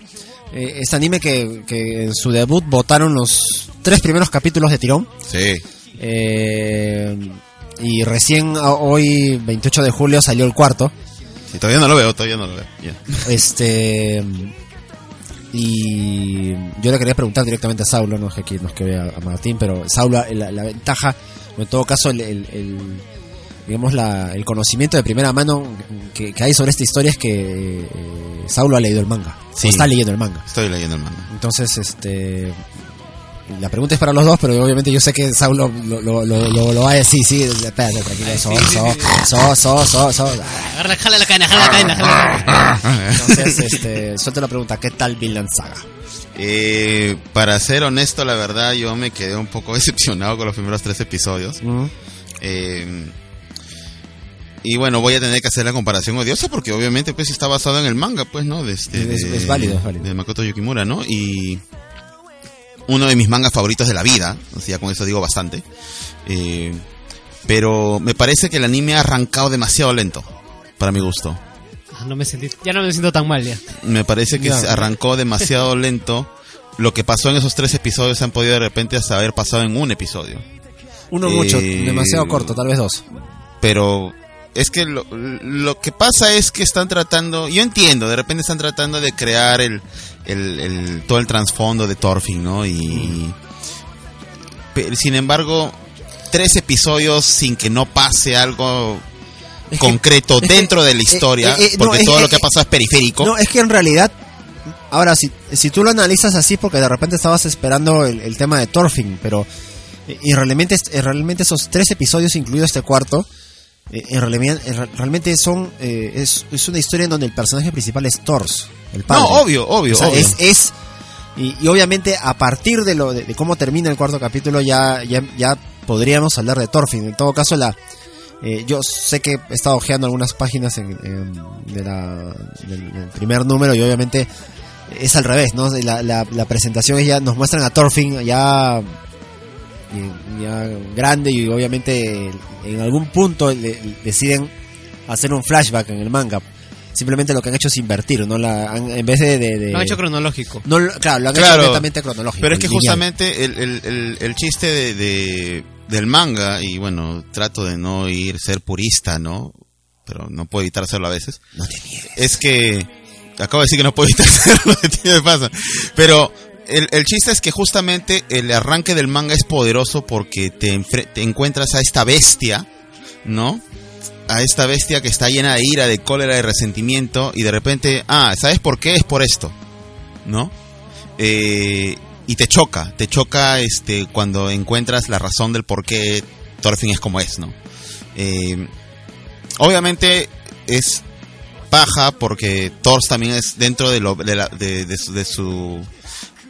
Eh, este anime que, que en su debut votaron los tres primeros capítulos de tirón. Sí. Eh, y recién hoy, 28 de julio, salió el cuarto. Sí, todavía no lo veo, todavía no lo veo. Ya. Este. Y yo le quería preguntar directamente a Saulo, no es que aquí nos que vea a Martín, pero Saulo, la, la ventaja, o en todo caso, el, el- el- digamos, la, el conocimiento de primera mano que, que hay sobre esta historia es que eh, Saulo ha leído el manga. Sí. O está leyendo el manga. Estoy leyendo el manga. Entonces, este. La pregunta es para los dos, pero obviamente yo sé que Saulo lo, lo, lo, lo- lo va a decir. Sí, espérate, tranquilo. So, so, so, so, so, so. Agarra, jala la cadena, jala la cadena, jala la cadena. Entonces, este, suelto la pregunta: ¿qué tal Vinland Saga? Eh, para ser honesto, la verdad, yo me quedé un poco decepcionado con los primeros tres episodios. Eh, y bueno, voy a tener que hacer la comparación odiosa porque obviamente pues está basado en el manga, pues, ¿no? De este, Es- de- es válido, es válido. De Makoto Yukimura, ¿no? Y uno de mis mangas favoritos de la vida, o sea, con eso digo bastante. Eh, pero me parece que el anime ha arrancado demasiado lento. para mi gusto. Ah, No me sentí, ya no me siento tan mal ya. Me parece que arrancó demasiado lento. Lo que pasó en esos tres episodios se han podido de repente hasta haber pasado en un episodio. Uno Eh, mucho, demasiado corto, tal vez dos. Pero es que lo, lo que pasa es que están tratando, yo entiendo, de repente están tratando de crear el, el, el- todo el trasfondo de Thorfinn, ¿no? Y, sin embargo, tres episodios sin que no pase algo Es concreto que- dentro de la eh, historia, eh, eh, porque todo lo que ha pasado es periférico. No, es que en realidad, ahora, si, si tú lo analizas así, porque de repente estabas esperando el, el tema de Thorfinn, pero y realmente, realmente esos tres episodios, incluido este cuarto, eh, en realidad, en re- realmente son, eh, es, es una historia en donde el personaje principal es Thors, el padre. no, obvio, obvio, O sea, obvio. es, es y, y obviamente a partir de lo de, de cómo termina el cuarto capítulo ya ya, ya podríamos hablar de Thorfinn. En todo caso la eh, yo sé que he estado ojeando algunas páginas en, en- de la- del, del primer número y obviamente es al revés, ¿no? La, la, la presentación es ya nos muestran a Thorfinn ya ya grande y obviamente en algún punto le- deciden hacer un flashback en el manga. Simplemente lo que han hecho es invertir, ¿no? La, han- en vez de... de- de- Lo han hecho cronológico. no, claro, lo han Claro, hecho netamente cronológico. Pero es que lineal. justamente el, el, el, el chiste de, de- del manga, y bueno, trato de no ir, ser purista, ¿no? Pero no puedo evitar hacerlo a veces. No te niegues. Es que, acabo de decir que no puedo evitar hacerlo, ¿qué me pasa? Pero el, el chiste es que justamente el arranque del manga es poderoso porque te, te encuentras a esta bestia, ¿no? A esta bestia que está llena de ira, de cólera, de resentimiento, y de repente, ah, ¿sabes por qué? Es por esto, ¿no? Eh, y te choca, te choca este cuando encuentras la razón del por qué Thorfinn es como es, ¿no? Eh, obviamente es paja porque Thor también es dentro de, lo, de, la- de- de su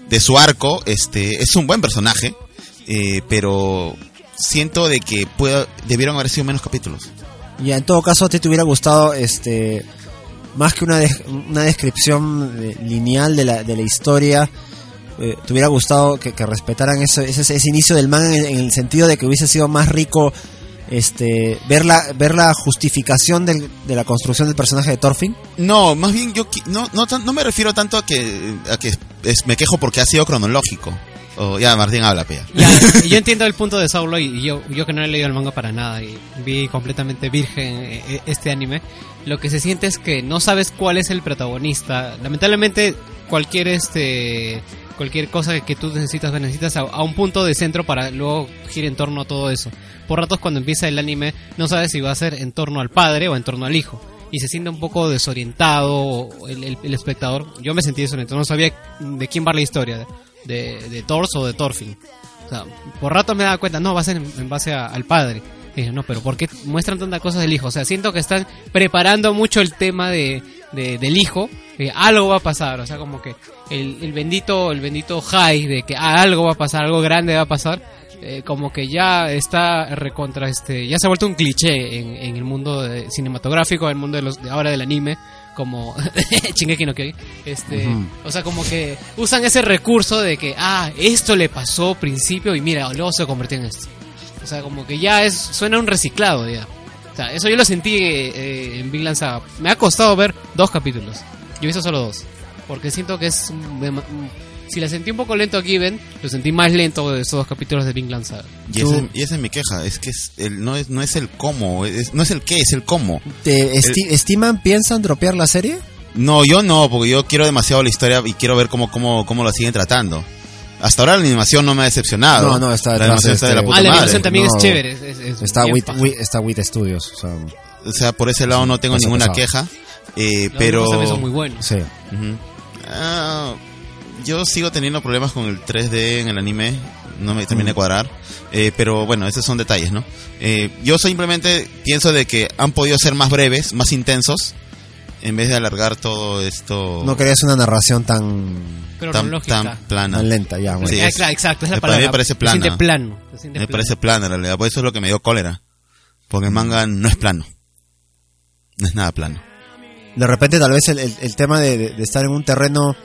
de su arco, este es un buen personaje, eh, pero siento de que pueda, debieron haber sido menos capítulos. Ya, en todo caso, ¿a ti te hubiera gustado, este, más que una, una descripción lineal de la, de la historia, eh, te hubiera gustado que, que respetaran eso, ese, ese inicio del manga en el sentido de que hubiese sido más rico este ver la, ver la justificación del- de la construcción del personaje de Thorfinn? No, más bien yo no, no, no me refiero tanto a que, a que es- me quejo porque ha sido cronológico. O, ya, Martín, habla, pea. Ya, yo entiendo el punto de Saulo y yo, yo que no he leído el manga para nada y vi completamente virgen eh, eh, este anime, lo que se siente es que no sabes cuál es el protagonista. Lamentablemente cualquier este cualquier cosa que tú necesitas necesitas a, un punto de centro para luego girar en torno a todo eso. Por ratos cuando empieza el anime no sabes si va a ser en torno al padre o en torno al hijo. Y se siente un poco desorientado el, el- espectador. Yo me sentí desorientado, no sabía de quién va la historia, de, de o de Thorfinn. O sea, por rato me daba cuenta, no, va a ser en, base al padre. No, pero ¿por qué muestran tantas cosas del hijo? O sea, siento que están preparando mucho el tema de, de- del hijo. que algo va a pasar, o sea, como que el, el bendito, el bendito high de que ah, algo va a pasar, algo grande va a pasar. eh, como que ya está recontra este ya se ha vuelto un cliché en, en el mundo de- cinematográfico en el mundo de los de ahora del anime como Shingeki no Kyojin este o sea como que usan ese recurso de que ah esto le pasó principio y mira luego se convirtió en esto o sea como que ya es suena un reciclado ya o sea eso yo lo sentí eh, en Vinland Saga me ha costado ver dos capítulos yo he visto solo dos porque siento que es si la sentí un poco lento aquí ven lo sentí más lento de esos dos capítulos de Vinland Saga Y, esa, y esa es mi queja, es que es el, no, es, no es el cómo, es- no es el qué, es el cómo. ¿Te esti- estiman, piensan dropear la serie? No, yo no, porque yo quiero demasiado la historia y quiero ver cómo, cómo, cómo la siguen tratando. Hasta ahora la animación no me ha decepcionado. No, no, está la animación está de la este- puta ah la madre. animación también No. es chévere es- es- es Está bien Wit, paja. Wit- está Wit Studios, o sea, O sea, por ese lado no tengo ninguna pesado. queja. Eh, pero... son muy buenos sí. Ah, yo sigo teniendo problemas con el 3D en el anime. No me termina de cuadrar. Eh, pero bueno, esos son detalles, ¿no? Eh, yo simplemente pienso de que han podido ser más breves, más intensos, en vez de alargar todo esto No querías una narración tan, tan, tan plana. tan lenta, ya, bueno. Sí, Ah, es- claro, exacto, es la me parece Se plana. siente plano. se siente Me plano. parece plana en realidad, por eso es lo que me dio cólera. Porque el manga no es plano. No es nada plano. De repente tal vez el, el- el tema de, de- de estar en un terreno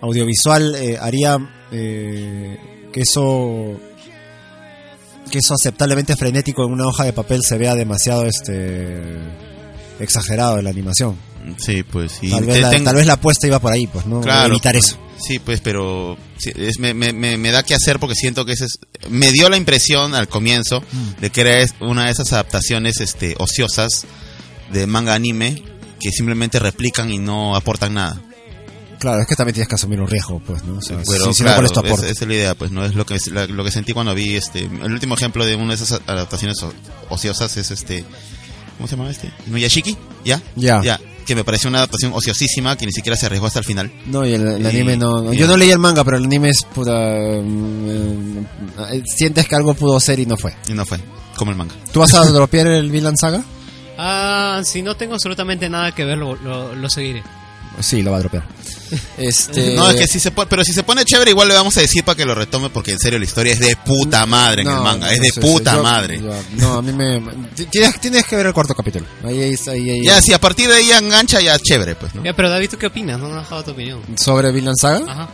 audiovisual eh, haría eh, que eso que eso aceptablemente frenético en una hoja de papel se vea demasiado este exagerado de la animación. Sí, pues sí. Tal vez, la, ten- tal vez la apuesta iba por ahí, pues, ¿no? Claro. Evitar eso. Sí, pues, pero sí, es- me, me, me, da que hacer porque siento que ese es, me dio la impresión al comienzo Mm. de que era es- una de esas adaptaciones este, ociosas de manga anime que simplemente replican y no aportan nada. Claro, es que también tienes que asumir un riesgo, pues, ¿no? O sea, Pero si, si no, claro, ¿cuál es tu es- aporte? esa es la idea, pues no es lo que la- lo que sentí cuando vi este el último ejemplo de una de esas adaptaciones ociosas es este ¿cómo se llama este? Nuyashiki, ¿ya? Ya. Ya, que me pareció una adaptación ociosísima que ni siquiera se arriesgó hasta el final. No, y el, el Y- anime no, Yo no leí el manga, pero el anime es puta. mm, eh, sientes que algo pudo ser y no fue. Y no fue, como el manga. ¿Tú vas a dropear el Vinland Saga? Ah, si no tengo absolutamente nada que ver, lo, lo, lo seguiré. Sí, lo va a dropear. Este. No, es que si se pone, pero si se pone chévere igual le vamos a decir para que lo retome porque en serio la historia es de puta madre en el No, manga, es de puta yo- madre. yo- no, a mí me. Tienes, tienes que ver el cuarto capítulo. Ahí, ahí, ahí, ahí- Ya, si a partir de ahí engancha ya chévere, pues, ¿no? Ya, pero David, ¿tú qué opinas? No me has dejado tu opinión. Sobre Vinland Saga. Ajá.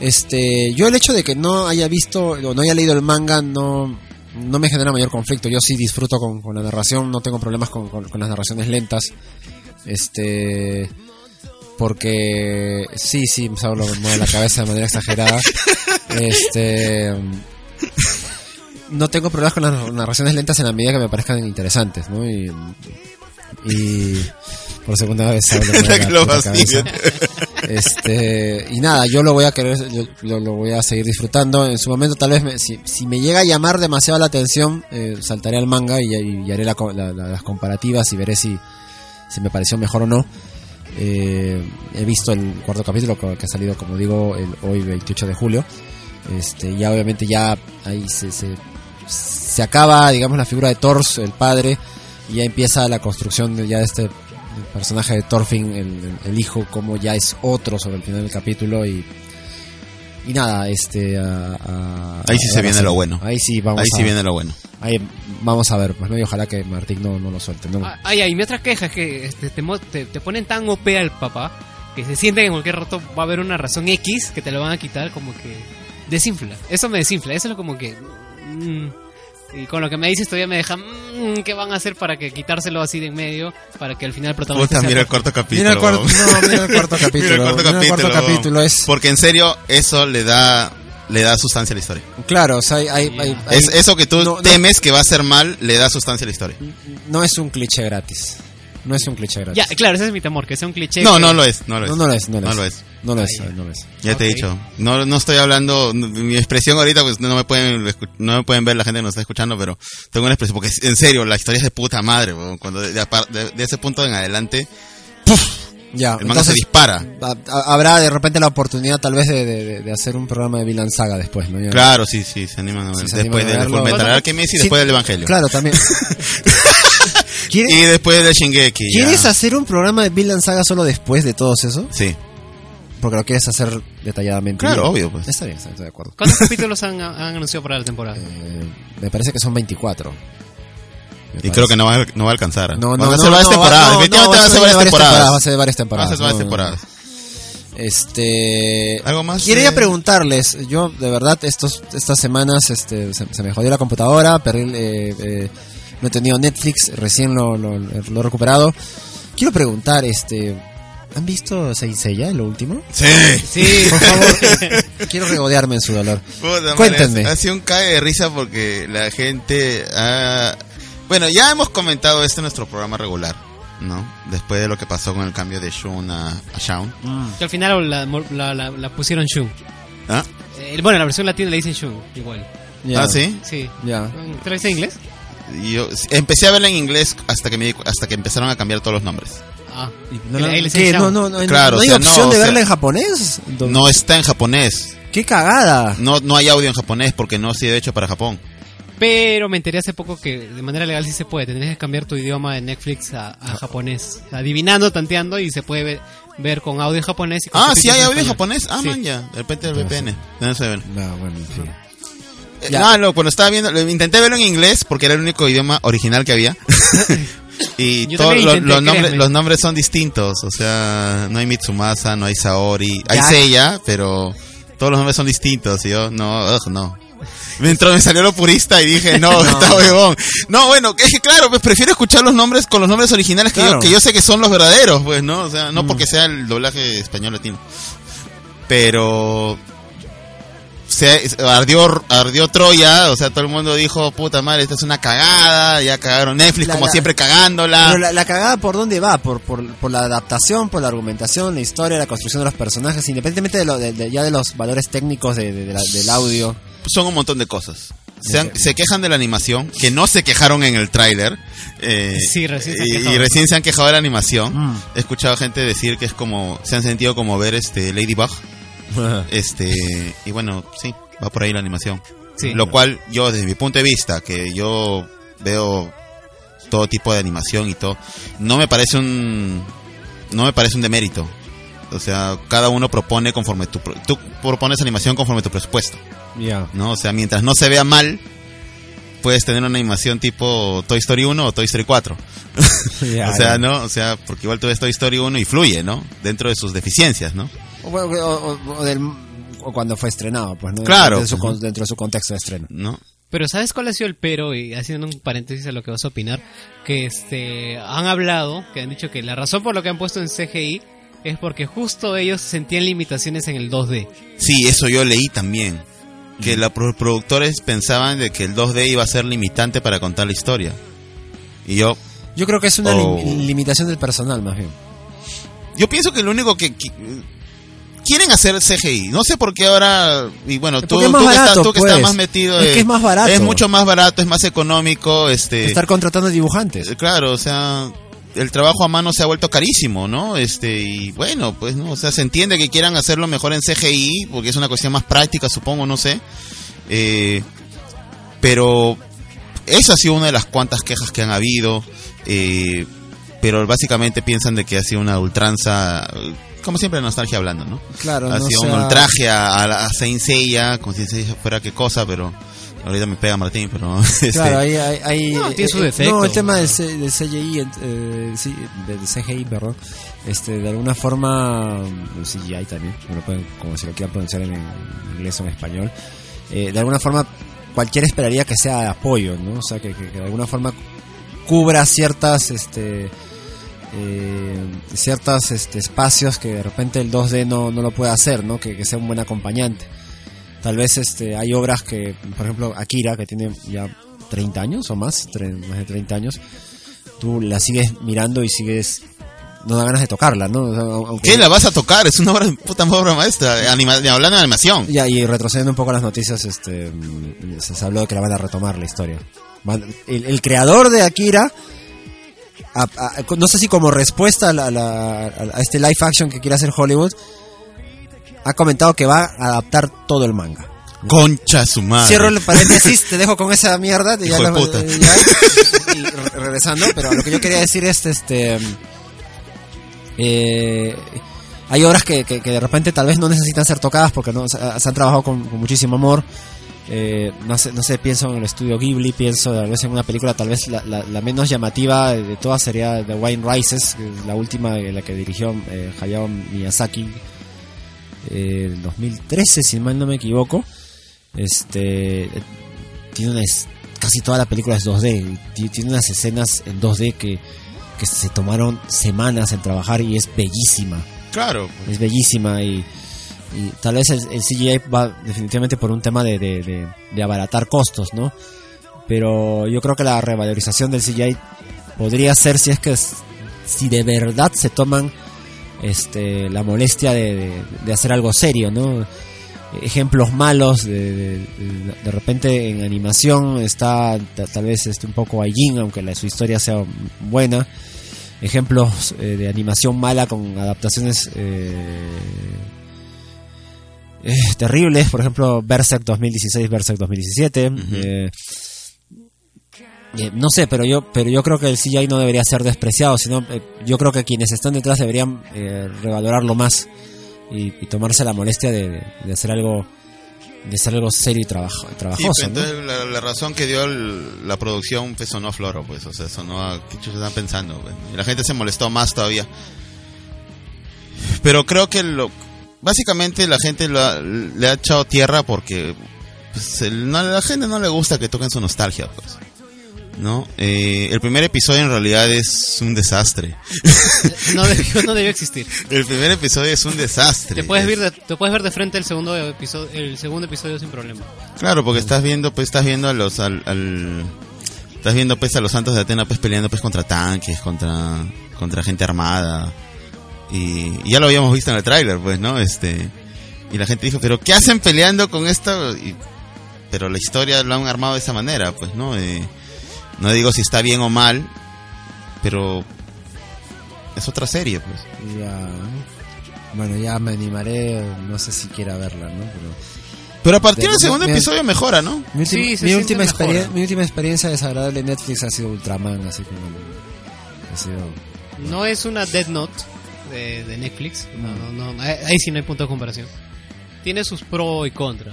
Este, yo el hecho de que no haya visto o no haya leído el manga no, no me genera mayor conflicto. Yo sí disfruto con, con la narración, no tengo problemas con, con- con las narraciones lentas. Este, porque sí, sí, me hablo mueve la cabeza de manera exagerada. Este, no tengo problemas con las narraciones lentas en la medida que me parezcan interesantes, ¿no? Y, y por segunda vez La la cabeza. Este, y nada, yo lo voy a querer, yo lo, lo voy a seguir disfrutando. En su momento, tal vez, me- si, si me llega a llamar demasiado la atención, eh, saltaré al manga y, y- y haré la- la- las comparativas y veré si, si me pareció mejor o no. Eh, he visto el cuarto capítulo que ha salido, como digo, el, hoy 28 de julio. Este, ya obviamente ya ahí se, se, se acaba, digamos, la figura de Thor, el padre, y ya empieza la construcción de ya este personaje de Thorfinn, el- el hijo, como ya es otro sobre el final del capítulo y y nada, este a- a- Ahí sí se viene a- lo bueno. Ahí sí vamos Ahí sí a, viene lo bueno. ahí vamos a ver, pues no y ojalá que Martín no, no lo suelte, ¿no? Ah, Ay, ay, mi otra queja es que este, te, mo- te, te ponen tan OP al papá que se siente que en cualquier rato va a haber una razón X que te lo van a quitar como que desinfla. Eso me desinfla, eso es lo como que... mm, y con lo que me dices todavía me deja... mm, ¿Qué van a hacer para que quitárselo así de en medio? Para que al final el protagonista... Puta, sea mira el cuarto capítulo. Mira el cuarto, no, mira el cuarto capítulo. Mira el cuarto mira el cuarto capítulo es Porque en serio, eso le da, le da sustancia a la historia. claro, o sea, hay, hay- hay- Es eso que tú no, no- temes que va a ser mal, le da sustancia a la historia. no es un cliché gratis. No es un cliché gratis. Ya, claro, ese es mi temor, que sea un cliché. No, que- no lo es, no lo es. No, no lo es, no lo, No es. lo es. No lo es, Ah, ya. no lo es. Ya te he dicho. No, no estoy hablando, mi expresión ahorita pues no me pueden no me pueden ver la gente que nos está escuchando, pero tengo una expresión porque en serio, la historia es de puta madre, weón. cuando de, de de- ese punto en adelante Ya, el manga se entonces dispara. ha- ha- habrá de repente la oportunidad tal vez de, de- de- hacer un programa de Vinland Saga después, ¿no? Ya- Claro, sí, sí, se animan a ver. Sí, se después a del verlo. Fullmetal Alchemist y Sí, después del Evangelio. Claro, también. ¿Quieres, Y después del Shingeki. ya. ¿Quieres hacer un programa de Vinland Saga solo después de todos eso? Sí. Porque lo quieres hacer detalladamente. Claro, obvio, pues. Está bien, estoy de acuerdo. ¿Cuántos capítulos han, han anunciado para la temporada? Eh, me parece que son 24. Me Y parece. creo que no va, a- no va a alcanzar. No, no, a no, ser varias no, temporadas. no, Definitivamente no, van a ser varias Va a temporadas. ser varias Van a temporadas. ser varias no, no, temporadas. Este. ¿Algo más? Quería eh? preguntarles, yo de verdad estos estas semanas este, se, se me jodió la computadora, perdí, eh, eh, no he tenido Netflix, recién lo, lo, lo he recuperado. Quiero preguntar, este, ¿han visto Saint Seiya, lo último? Sí. Sí, Por favor, quiero regodearme en su dolor. Puta Cuéntenme. Ha sido un cae de risa porque la gente ha... Bueno, ya hemos comentado esto en nuestro programa regular, ¿no? Después de lo que pasó con el cambio de Shun a, a Shaun. que al final la, la, la- la pusieron Shun. ¿Ah? Eh, bueno, la versión latina le dicen Shun, igual. Ya, ¿Ah, sí? Sí. Ya. ¿Te lo dice en inglés? Y Yo empecé a verla en inglés hasta que me hasta que empezaron a cambiar todos los nombres. Ah. No, Y no, no, no, no, Claro, no hay o sea, opción no, de o sea, verla en japonés. No está en japonés. ¡Qué cagada! No no hay audio en japonés porque no ha sido hecho para Japón. Pero me enteré hace poco que de manera legal sí se puede. Tendrías que cambiar tu idioma de Netflix a, a japonés. Adivinando, tanteando y se puede ver, ver con audio en japonés. Y con Ah, sí hay audio en japonés. Ah, Sí. man, ya. De repente el VPN. No se ven. No, bueno. Eh, Ya. No, no, cuando estaba viendo, lo- intenté verlo en inglés porque era el único idioma original que había. y todos los, nombres, los nombres son distintos. O sea, no hay Mitsumasa, no hay Saori. Hay Ya. Seiya, pero todos los nombres son distintos. Y yo, no, ugh, no. Me entró, me salió lo purista y dije, no, está huevón. No, bueno, es que claro, pues prefiero escuchar los nombres con los nombres originales que, Claro. yo, que yo sé que son los verdaderos, pues, ¿no? O sea, no porque sea el doblaje español latino. Pero se ardió, ardió Troya, o sea, todo el mundo dijo, puta madre, esta es una cagada, ya cagaron Netflix La- como la- siempre cagándola. Pero la, la cagada por dónde va, por, por, por la adaptación, por la argumentación, la historia, la construcción de los personajes, independientemente de, lo, de- de- ya de los valores técnicos de, de- de la- del audio. son un montón de cosas. Se, han- se quejan de la animación, que no se quejaron en el tráiler. eh, Sí, recién se han y, quejado. y recién se han quejado de la animación. Mm. He escuchado gente decir que es como, se han sentido como ver este Ladybug. Este, y bueno, sí, va por ahí la animación. Sí. Lo cual yo, desde mi punto de vista, que yo veo todo tipo de animación y todo, no me parece un, no me parece un demérito. O sea, cada uno propone conforme tu, tú propones animación conforme tu presupuesto. Ya. ¿no? O sea, mientras no se vea mal, puedes tener una animación tipo Toy Story 1 o Toy Story 4. Ya, o sea. ¿no? O sea, porque igual tú ves Toy Story 1 y fluye, ¿no? Dentro de sus deficiencias, ¿no? O, bueno, o- o- o del- o cuando fue estrenado, pues, ¿no? Claro, Dentro de, su, con- dentro de su contexto de estreno. ¿No? Pero ¿sabes cuál ha sido el pero? Y haciendo un paréntesis a lo que vas a opinar, que este han hablado, que han dicho que la razón por lo que han puesto en CGI es porque justo ellos sentían limitaciones en el 2D. Sí, eso yo leí también. Que los productores pensaban de que el 2D iba a ser limitante para contar la historia. Y yo, Yo creo que es una Oh. lim- limitación del personal, más bien. yo pienso que lo único que, que- quieren hacer CGI. No sé por qué ahora y bueno, tú, que, estás, tú que pues. estás más metido Es que es más barato. Es mucho más barato, es más económico, este Estar contratando dibujantes. Eh, Claro, o sea, el trabajo a mano se ha vuelto carísimo, ¿no? Este, y bueno, pues, ¿no? O sea, se entiende que quieran hacerlo mejor en CGI, porque es una cuestión más práctica, supongo, no sé. Eh, pero esa ha sido una de las cuantas quejas que han habido. eh, pero básicamente piensan de que ha sido una ultranza, como siempre nostalgia hablando, ¿no? Claro, ha no sido sea- un ultraje a, a, la- a Saint Seiya, como si Seiya fuera qué cosa, pero ahorita me pega Martín, pero... este, Claro, hay, hay, No, tiene su eh, eh, defecto. No, el tema del, CGI, eh, sí, del CGI, perdón, este, de alguna forma, el CGI también, como, lo pueden- como se lo quieran pronunciar en, inglés o en español, eh, de alguna forma cualquiera esperaría que sea de apoyo, ¿no? O sea, que, que- que de alguna forma cubra ciertas, este, eh, ciertos este, espacios que de repente el 2D no, no lo puede hacer, ¿no? Que, que sea un buen acompañante. Tal vez este, hay obras que, por ejemplo, Akira, que tiene ya 30 años o más, más de 30 años, tú la sigues mirando y sigues, no da ganas de tocarla, ¿no? O sea, aunque- ¿Qué la vas a tocar? Es una obra, puta obra maestra, anima- hablando de animación. Ya, y retrocediendo un poco a las noticias, este, mm, se, habló de que la van a retomar la historia. El, el creador de Akira, a- a- no sé si como respuesta a, la- la- a este live action que quiere hacer Hollywood, ha comentado que va a adaptar todo el manga. Concha su madre. Cierro el paréntesis, te dejo con esa mierda. ya la- y regresando, pero lo que yo quería decir es, este, eh, hay obras que, que, que de repente tal vez no necesitan ser tocadas porque no se, se han trabajado con, con muchísimo amor. Eh, no sé, no sé, pienso en el estudio Ghibli, pienso tal vez en una película, tal vez la, la- la menos llamativa de todas sería The Wine Rises, la última de la que dirigió eh, Hayao Miyazaki eh, en 2013, si mal no me equivoco. Este tiene una casi toda la película es 2D, y ti- tiene unas escenas en 2D que, que se tomaron semanas en trabajar y es bellísima Claro. es bellísima y, y tal vez el, CGI va definitivamente por un tema de, de, de- abaratar costos, ¿no? Pero yo creo que la revalorización del CGI podría ser si es que si de verdad se toman este la molestia de, de- hacer algo serio, ¿no? Ejemplos malos de, de, repente en animación está ta- tal vez este un poco Aijin, aunque su historia sea buena ejemplos eh, de animación mala con adaptaciones eh, eh, terribles, por ejemplo Berserk 2016, Berserk 2017. eh, eh, no sé, pero yo, pero yo creo que el CGI no debería ser despreciado, sino eh, yo creo que quienes están detrás deberían eh, revalorarlo más y, y tomarse la molestia de, de- de hacer algo, de hacer algo serio y trabajo, Sí, trabajoso. la, la razón que dio el- la producción pues, sonó a floro, pues, o sea, sonó a qué están pensando, pues, y la gente se molestó más todavía. Pero creo que lo, básicamente la gente lo ha- le ha echado tierra porque pues el- no, la gente no le gusta que toquen su nostalgia, pues. ¿No? Eh, el primer episodio en realidad es un desastre. No debió, no debió existir. El primer episodio es un desastre. Te puedes, Es- ver de, te puedes ver de frente el segundo episodio, el segundo episodio sin problema. Claro, porque estás viendo, pues estás viendo a los, al, al- estás viendo pues a los santos de Atena pues peleando pues contra tanques, contra, contra gente armada. Y, y ya lo habíamos visto en el tráiler, pues, ¿no? Este, y la gente dijo, pero ¿qué hacen peleando con esto? Y- pero la historia lo han armado de esa manera, pues, ¿no? Eh, no digo si está bien o mal, pero es otra serie, pues. Ya. Bueno, ya me animaré, no sé si quiera verla, ¿no? Pero Pero a partir De- del segundo episodio mejora, ¿no? mi, Sí, ultima- se mi última mejor, experien- ¿no? mi última experiencia desagradable en Netflix ha sido Ultraman, así como ha sido No es una Dead Note de, de Netflix. No, no, no, ahí, ahí sí no hay punto de comparación. Tiene sus pros y contra.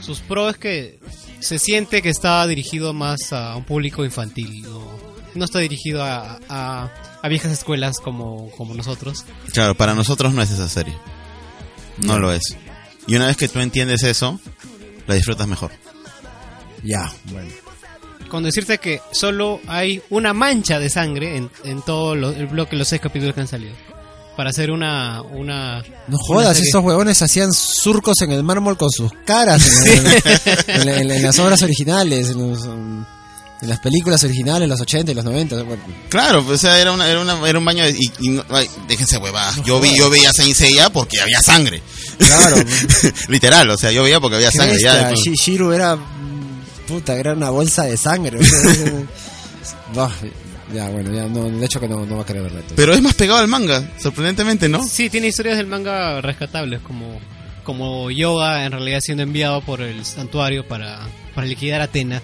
Sus pros es que se siente que está dirigido más a un público infantil. No, no está dirigido a, a, a viejas escuelas como, como nosotros. Claro, para nosotros no es esa serie. No lo es. Y una vez que tú entiendes eso, la disfrutas mejor. ya, bueno. Con decirte que solo hay una mancha de sangre en, en todo lo- el bloque, los seis capítulos que han salido. Para hacer una. una No una jodas, serie. esos huevones hacían surcos en el mármol con sus caras en, la- en la- en la- en las obras originales, en, los, en las películas originales, los 80 y los 90. bueno. Claro, pues, o sea, era, una, era, una, era un baño de... Y, y ay, déjense huevadas. Yo, vi, yo veía Saint Seiya porque había sangre. Claro. Literal, o sea, yo veía porque había sangre. Ya, después- Shi- Shiru era. Puta, era una bolsa de sangre. bah, ya, bueno, ya no, de hecho que no, no va a querer verla. entonces. Pero es más pegado al manga, sorprendentemente, ¿no? Sí, tiene historias del manga rescatables, como, como Yoga en realidad siendo enviado por el santuario para, para liquidar a Atena.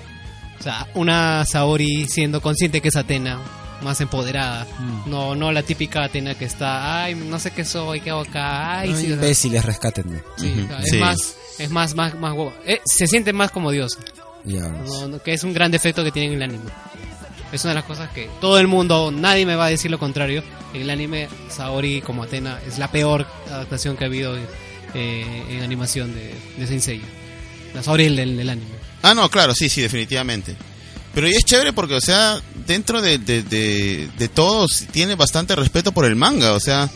O sea, una Saori siendo consciente que es Atena, más empoderada. Mm. No, no la típica Atena que está, ay, no sé qué soy, qué hago acá, ay, Ay, sí, imbéciles, rescátenme. sí, Ujú, o sea, es sí. más, es más, más, más. Eh, se siente más como Dios, Ya. no- no- que es un gran defecto que tiene en el anime. Es una de las cosas que todo el mundo, nadie me va a decir lo contrario. En el anime, Saori como Atena es la peor adaptación que ha habido eh, en animación de, de Saint Seiya. La Saori del, del anime. Ah, no, claro, sí, sí, definitivamente. Pero y es chévere porque, o sea, dentro de, de, de, todos tiene bastante respeto por el manga. O sea,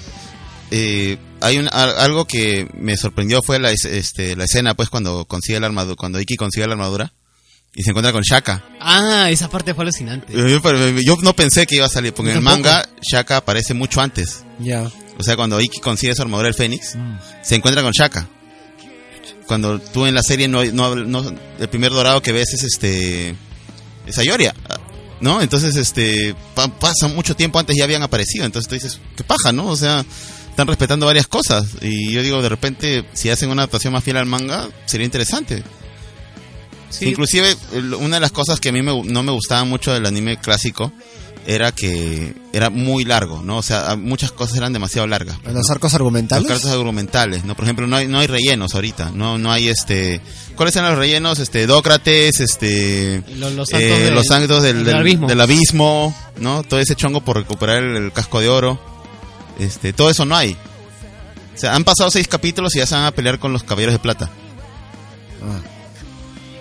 eh, hay un, a- algo que me sorprendió fue la, es- este, la escena, pues, cuando consigue la armadura, cuando Iki consigue la armadura y se encuentra con Shaka. Ah, esa parte fue alucinante. Yo, yo no pensé que iba a salir, porque en el manga Shaka aparece mucho antes. Ya. O sea, cuando Iki consigue su armadura del Fénix, se encuentra con Shaka. Cuando tú en la serie no, no, no- el primer dorado que ves es este es Ayoria, ¿no? Entonces este pa- pasa mucho tiempo antes ya habían aparecido, entonces tú dices, qué paja, ¿no? O sea, están respetando varias cosas y yo digo, de repente si hacen una adaptación más fiel al manga, sería interesante. Sí, Inclusive una de las cosas que a mí me- no me gustaba mucho del anime clásico era que era muy largo, ¿no? O sea, muchas cosas eran demasiado largas. Los ¿no? arcos argumentales. Los cartas argumentales, ¿no? Por ejemplo, no hay, no hay rellenos ahorita, no, no hay este... ¿Cuáles eran los rellenos? Este, Dócrates, este... Los, los santos, eh, del- los santos del, del del- abismo. del abismo, ¿no? Todo ese chongo por recuperar el, el casco de oro. Este, todo eso no hay. O sea, han pasado seis capítulos y ya se van a pelear con los caballeros de plata. Ah,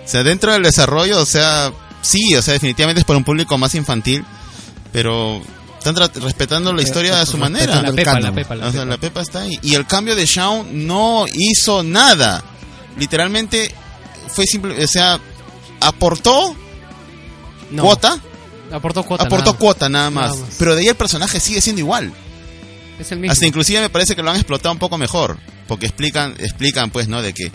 O sea, dentro del desarrollo, o sea, sí, o sea, definitivamente es para un público más infantil, pero están respetando la historia a su manera. la pepa, la pepa, la O sea, pepa. la Pepa está ahí. Y el cambio de Shaun no hizo nada. Literalmente fue simple, o sea, aportó No, cuota, Aportó cuota. aportó nada. cuota nada más. Nada más. Pero de ahí el personaje sigue siendo igual. Es el mismo. Hasta inclusive me parece que lo han explotado un poco mejor, porque explican, explican pues, ¿no? De que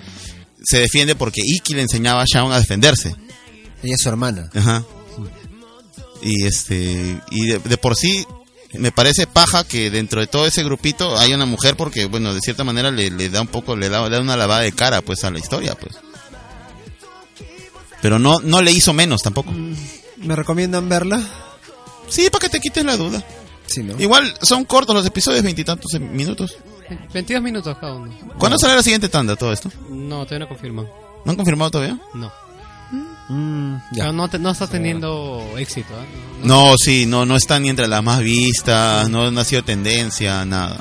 se defiende porque Iki le enseñaba a Shaun a defenderse. ella es su hermana. Ajá. Y este y de, de por sí me parece paja que dentro de todo ese grupito hay una mujer porque bueno, de cierta manera le, le da un poco le da, le da una lavada de cara pues a la historia, pues. Pero no no le hizo menos tampoco. ¿Me recomiendan verla? Sí, para que te quites la duda. Sí, ¿no? Igual son cortos los episodios, veintitantos minutos. 22 minutos cada uno. ¿Cuándo sale la siguiente tanda todo esto? No, todavía no confirman. ¿No han confirmado todavía? No. Mm, ya. Pero no, te- no está teniendo éxito. ¿eh? No- No, sí, no no está ni entre las más vistas, no, no ha sido tendencia, nada.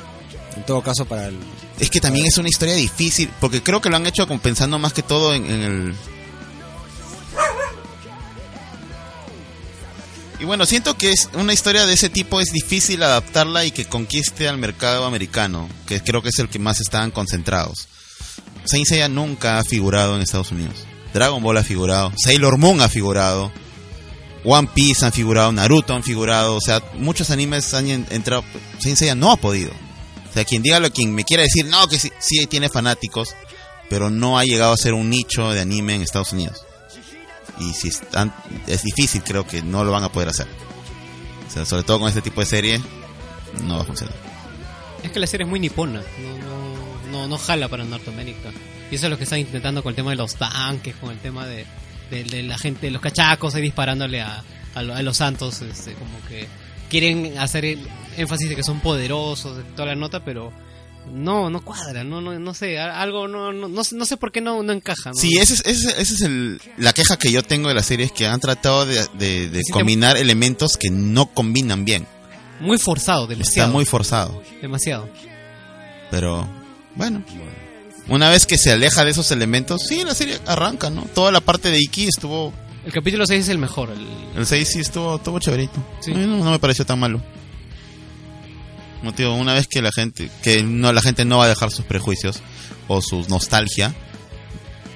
En todo caso, para el. Es que también es una historia difícil, porque creo que lo han hecho pensando más que todo en, en el Y bueno, siento que es una historia de ese tipo es difícil adaptarla y que conquiste al mercado americano, que creo que es el que más están concentrados. Saint Seiya nunca ha figurado en Estados Unidos. Dragon Ball ha figurado, Sailor Moon ha figurado, One Piece han figurado, Naruto han figurado, o sea, muchos animes han en- entrado, Saint Seiya no ha podido. O sea, quien diga lo, quien me quiera decir, no, que sí tiene fanáticos, pero no ha llegado a ser un nicho de anime en Estados Unidos. Y si están, es difícil, creo que no lo van a poder hacer. O sea, sobre todo con este tipo de serie, no va a funcionar. Es que la serie es muy nipona, no, no, no, no jala para Norteamérica. Y eso es lo que están intentando con el tema de los tanques, con el tema de, la gente, los cachacos ahí disparándole a, a, a los santos, este, como que quieren hacer énfasis de que son poderosos, de toda la nota, pero no, no cuadra, no, no, no sé, algo no, no, no, sé- no sé por qué no, no encaja. ¿no? Sí, esa es, ese, ese es el, la queja que yo tengo de la serie, es que han tratado de, de- combinar elementos que no combinan bien. Muy forzado, Está demasiado. muy forzado. Demasiado. Pero, bueno. Una vez que se aleja de esos elementos, sí, la serie arranca, ¿no? Toda la parte de Iki estuvo... El capítulo 6 es el mejor. el- El 6 sí estuvo, estuvo chéverito. Sí. No me pareció tan malo. No, tío, una vez que la gente... Que no, la gente no va a dejar sus prejuicios o su nostalgia,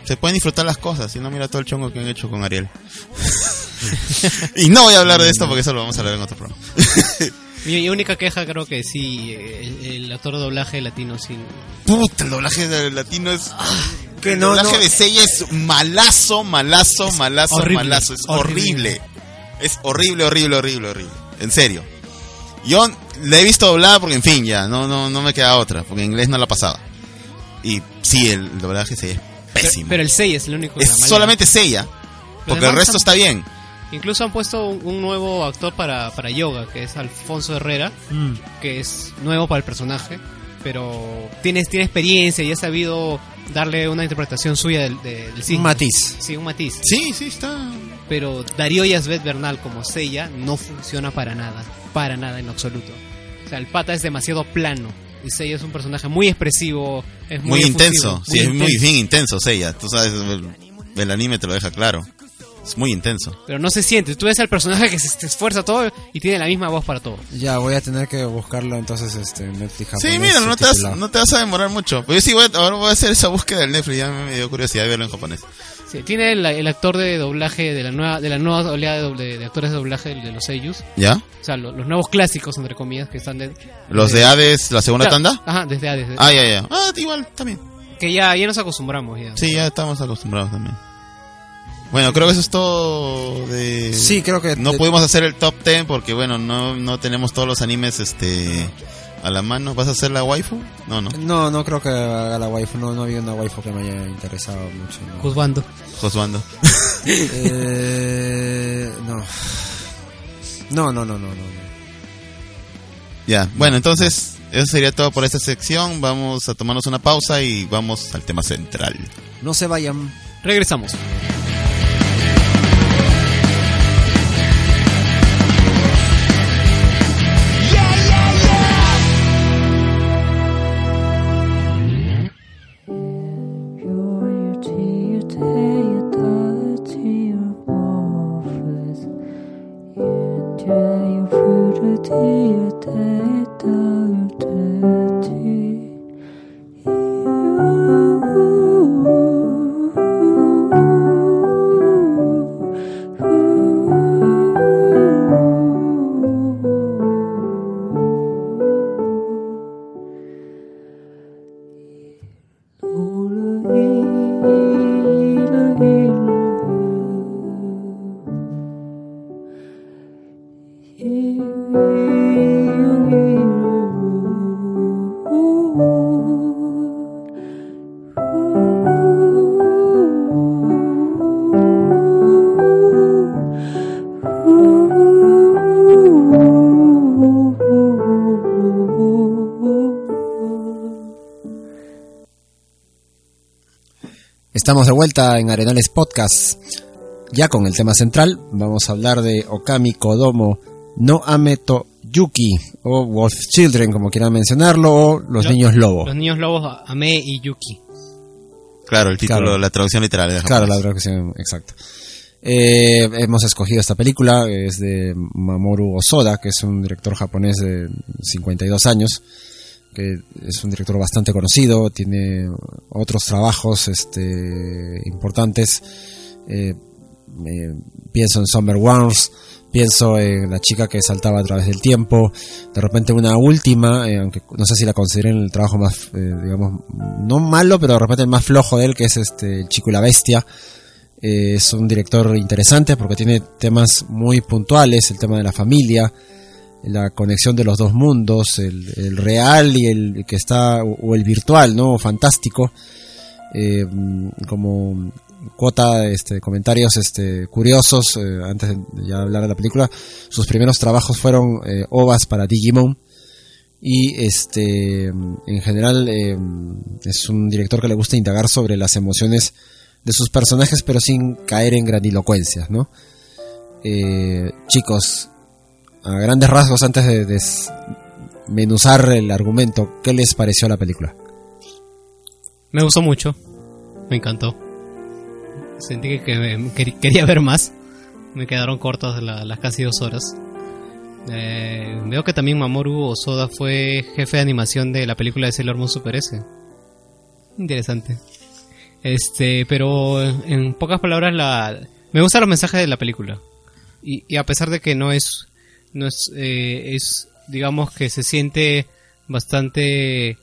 se pueden disfrutar las cosas. Y no mira todo el chongo que han hecho con Ariel. y no voy a hablar de esto porque eso lo vamos a hablar en otro programa. Mi, única queja creo que sí, el, el actor de doblaje latino sí. Puta, el doblaje de latino es... Que el no, doblaje no. de Seiya es malazo, malazo, malazo, horrible, malazo. Es horrible. horrible. Es horrible, horrible, horrible, horrible. En serio. Yo la he visto doblada porque, en fin, ya, no, no, no me queda otra, porque en inglés no la pasaba. Y sí, el doblaje sí es Pero, pésimo. pero el 6 es el único que es solamente Seiya, porque el resto están- está bien. Incluso han puesto un, un nuevo actor para, para yoga, que es Alfonso Herrera, Mm. que es nuevo para el personaje, pero tiene, tiene experiencia y ha sabido darle una interpretación suya del, de- del signo. Un matiz. Sí, un matiz. Sí, sí, está. Pero Darío Yazbet Bernal como Seiya no funciona para nada, para nada en absoluto. O sea, el pata es demasiado plano. Y Seiya es un personaje muy expresivo, es muy, Muy, efusivo, intenso. sí, es muy intenso. bien intenso Seiya. Tú sabes, el, el anime te lo deja claro. Es muy intenso. Pero no se siente. Tú ves al personaje que se, se esfuerza todo y tiene la misma voz para todo. Ya, voy a tener que buscarlo entonces este, en Netflix. Sí, japonés mira, no te, vas, no te vas a demorar mucho. Pues yo sí, voy a, ahora voy a hacer esa búsqueda del Netflix. Ya me dio curiosidad de verlo en japonés. Sí, tiene el, el actor de doblaje de la nueva de la nueva oleada de, doble- de actores de doblaje de los Seiyus. ¿Ya? O sea, lo- los nuevos clásicos, entre comillas, que están de... ¿Los de Hades, la segunda Claro, tanda? Ajá, desde Hades. Ah, ya, ya. Ah, igual, también. Que ya, ya nos acostumbramos ya. Sí, ya estamos acostumbrados también. Bueno, creo que eso es todo de... Sí, creo que... No de- pudimos hacer el top 10 porque, bueno, no, no tenemos todos los animes este a la mano. ¿Vas a hacer la waifu? No, no. No, no creo que haga la waifu. No, no había una waifu que me haya interesado mucho. no. Juzgando. Josuando. Eh, no. No, no, no, no, no. no. Ya, bueno, entonces eso sería todo por esta sección. Vamos a tomarnos una pausa y vamos al tema central. No se vayan. Regresamos. Estamos de vuelta en Arenales Podcast. Ya con el tema central, vamos a hablar de Okami Kodomo no Ameto Yuki, o Wolf Children, como quieran mencionarlo, o Los Lo- Niños Lobo. Los niños lobos, Ame y Yuki. Claro, el título, Claro. la traducción literal. de Claro, la traducción exacta. Eh, hemos escogido esta película, es de Mamoru Osoda, que es un director japonés de 52 años, que es un director bastante conocido, tiene otros trabajos este, importantes. Eh, pienso en Summer Wars, pienso en la chica que saltaba a través del tiempo, de repente una última, eh, aunque no sé si la consideren el trabajo más, eh, digamos, no malo, pero de repente el más flojo de él, que es este el Chico y la Bestia. Es un director interesante porque tiene temas muy puntuales, el tema de la familia, la conexión de los dos mundos, el, real y el que está, o el virtual, ¿no? Fantástico. como cuota este, comentarios este, curiosos eh, antes de ya hablar de la película. Sus primeros trabajos fueron eh, ovas para Digimon y este en general eh, es un director que le gusta indagar sobre las emociones de sus personajes pero sin caer en grandilocuencias, ¿no? chicos, a grandes rasgos antes de desmenuzar el argumento, ¿qué les pareció la película? Me gustó mucho, me encantó sentí que, quería ver más. Me quedaron cortas las casi dos horas. Eh, veo que también Mamoru Osoda fue jefe de animación de la película de Sailor Moon Super S. Interesante. Este, pero en pocas palabras la me gustan los mensajes de la película. Y, a pesar de que no es no es eh, es digamos que se siente bastante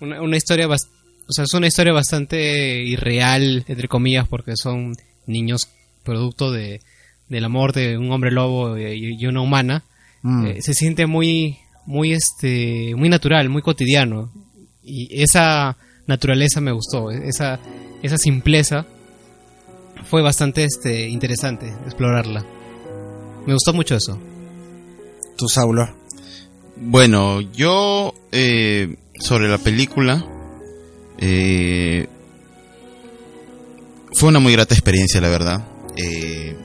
una, una historia bastante o sea, es una historia bastante irreal, entre comillas, porque son niños producto de, del amor de un hombre lobo y, una humana. Mm. Eh, se siente muy, muy, este, muy natural, muy cotidiano. Y esa naturaleza me gustó, esa, esa simpleza fue bastante este, interesante explorarla. Me gustó mucho eso. ¿Tu Saulo? Bueno, yo eh, sobre la película eh, fue una muy grata experiencia, la verdad. Eh,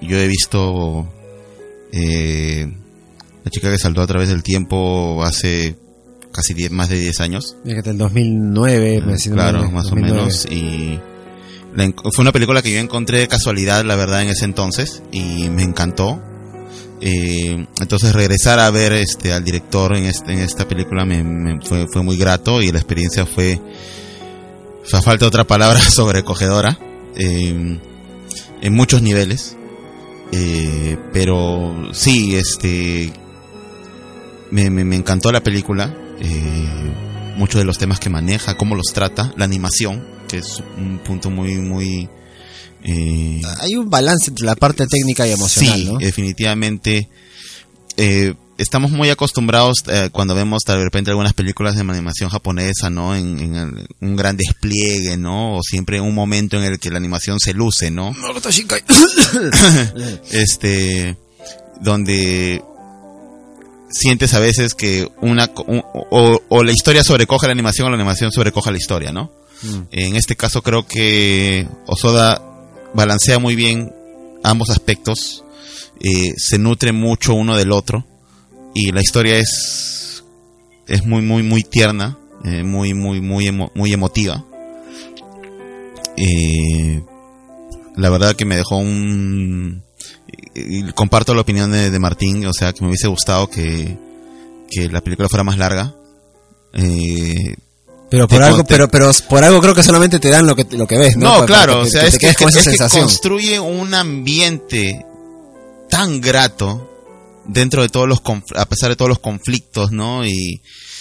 yo he visto eh, la chica que saltó a través del tiempo hace casi más de 10 años. Desde el 2009, me Claro, más o menos. Y fue una película que yo encontré de casualidad, la verdad, en ese entonces. Y me encantó. Eh, entonces regresar a ver este al director en, este, esta película me, fue, muy grato y la experiencia fue, o falta otra palabra, sobrecogedora eh, en muchos niveles. Eh, pero sí, este me, me, encantó la película. muchos de los temas que maneja, cómo los trata, la animación, que es un punto muy, muy, eh, Hay un balance entre la parte técnica y emocional, sí, definitivamente. Eh, estamos muy acostumbrados eh, cuando vemos de repente algunas películas de animación japonesa, ¿no? En, un gran despliegue, ¿no? O siempre un momento en el que la animación se luce, ¿no? este, donde sientes a veces que una o, la historia sobrecoge la animación o la animación sobrecoge la historia, ¿no? Mm. En este caso creo que Osoda balancea muy bien ambos aspectos, eh, se nutre mucho uno del otro y la historia es es muy muy muy tierna, eh, muy muy muy muy emotiva. Eh, la verdad que me dejó un comparto la opinión de, de, Martín, o sea que me hubiese gustado que, que la película fuera más larga. Eh, pero por algo, pero, pero por algo creo que solamente te dan lo que, lo que ves, ¿no? No, claro, o sea, es, que, construye un ambiente tan grato dentro de todos los, a pesar de todos los conflictos, ¿no? Y,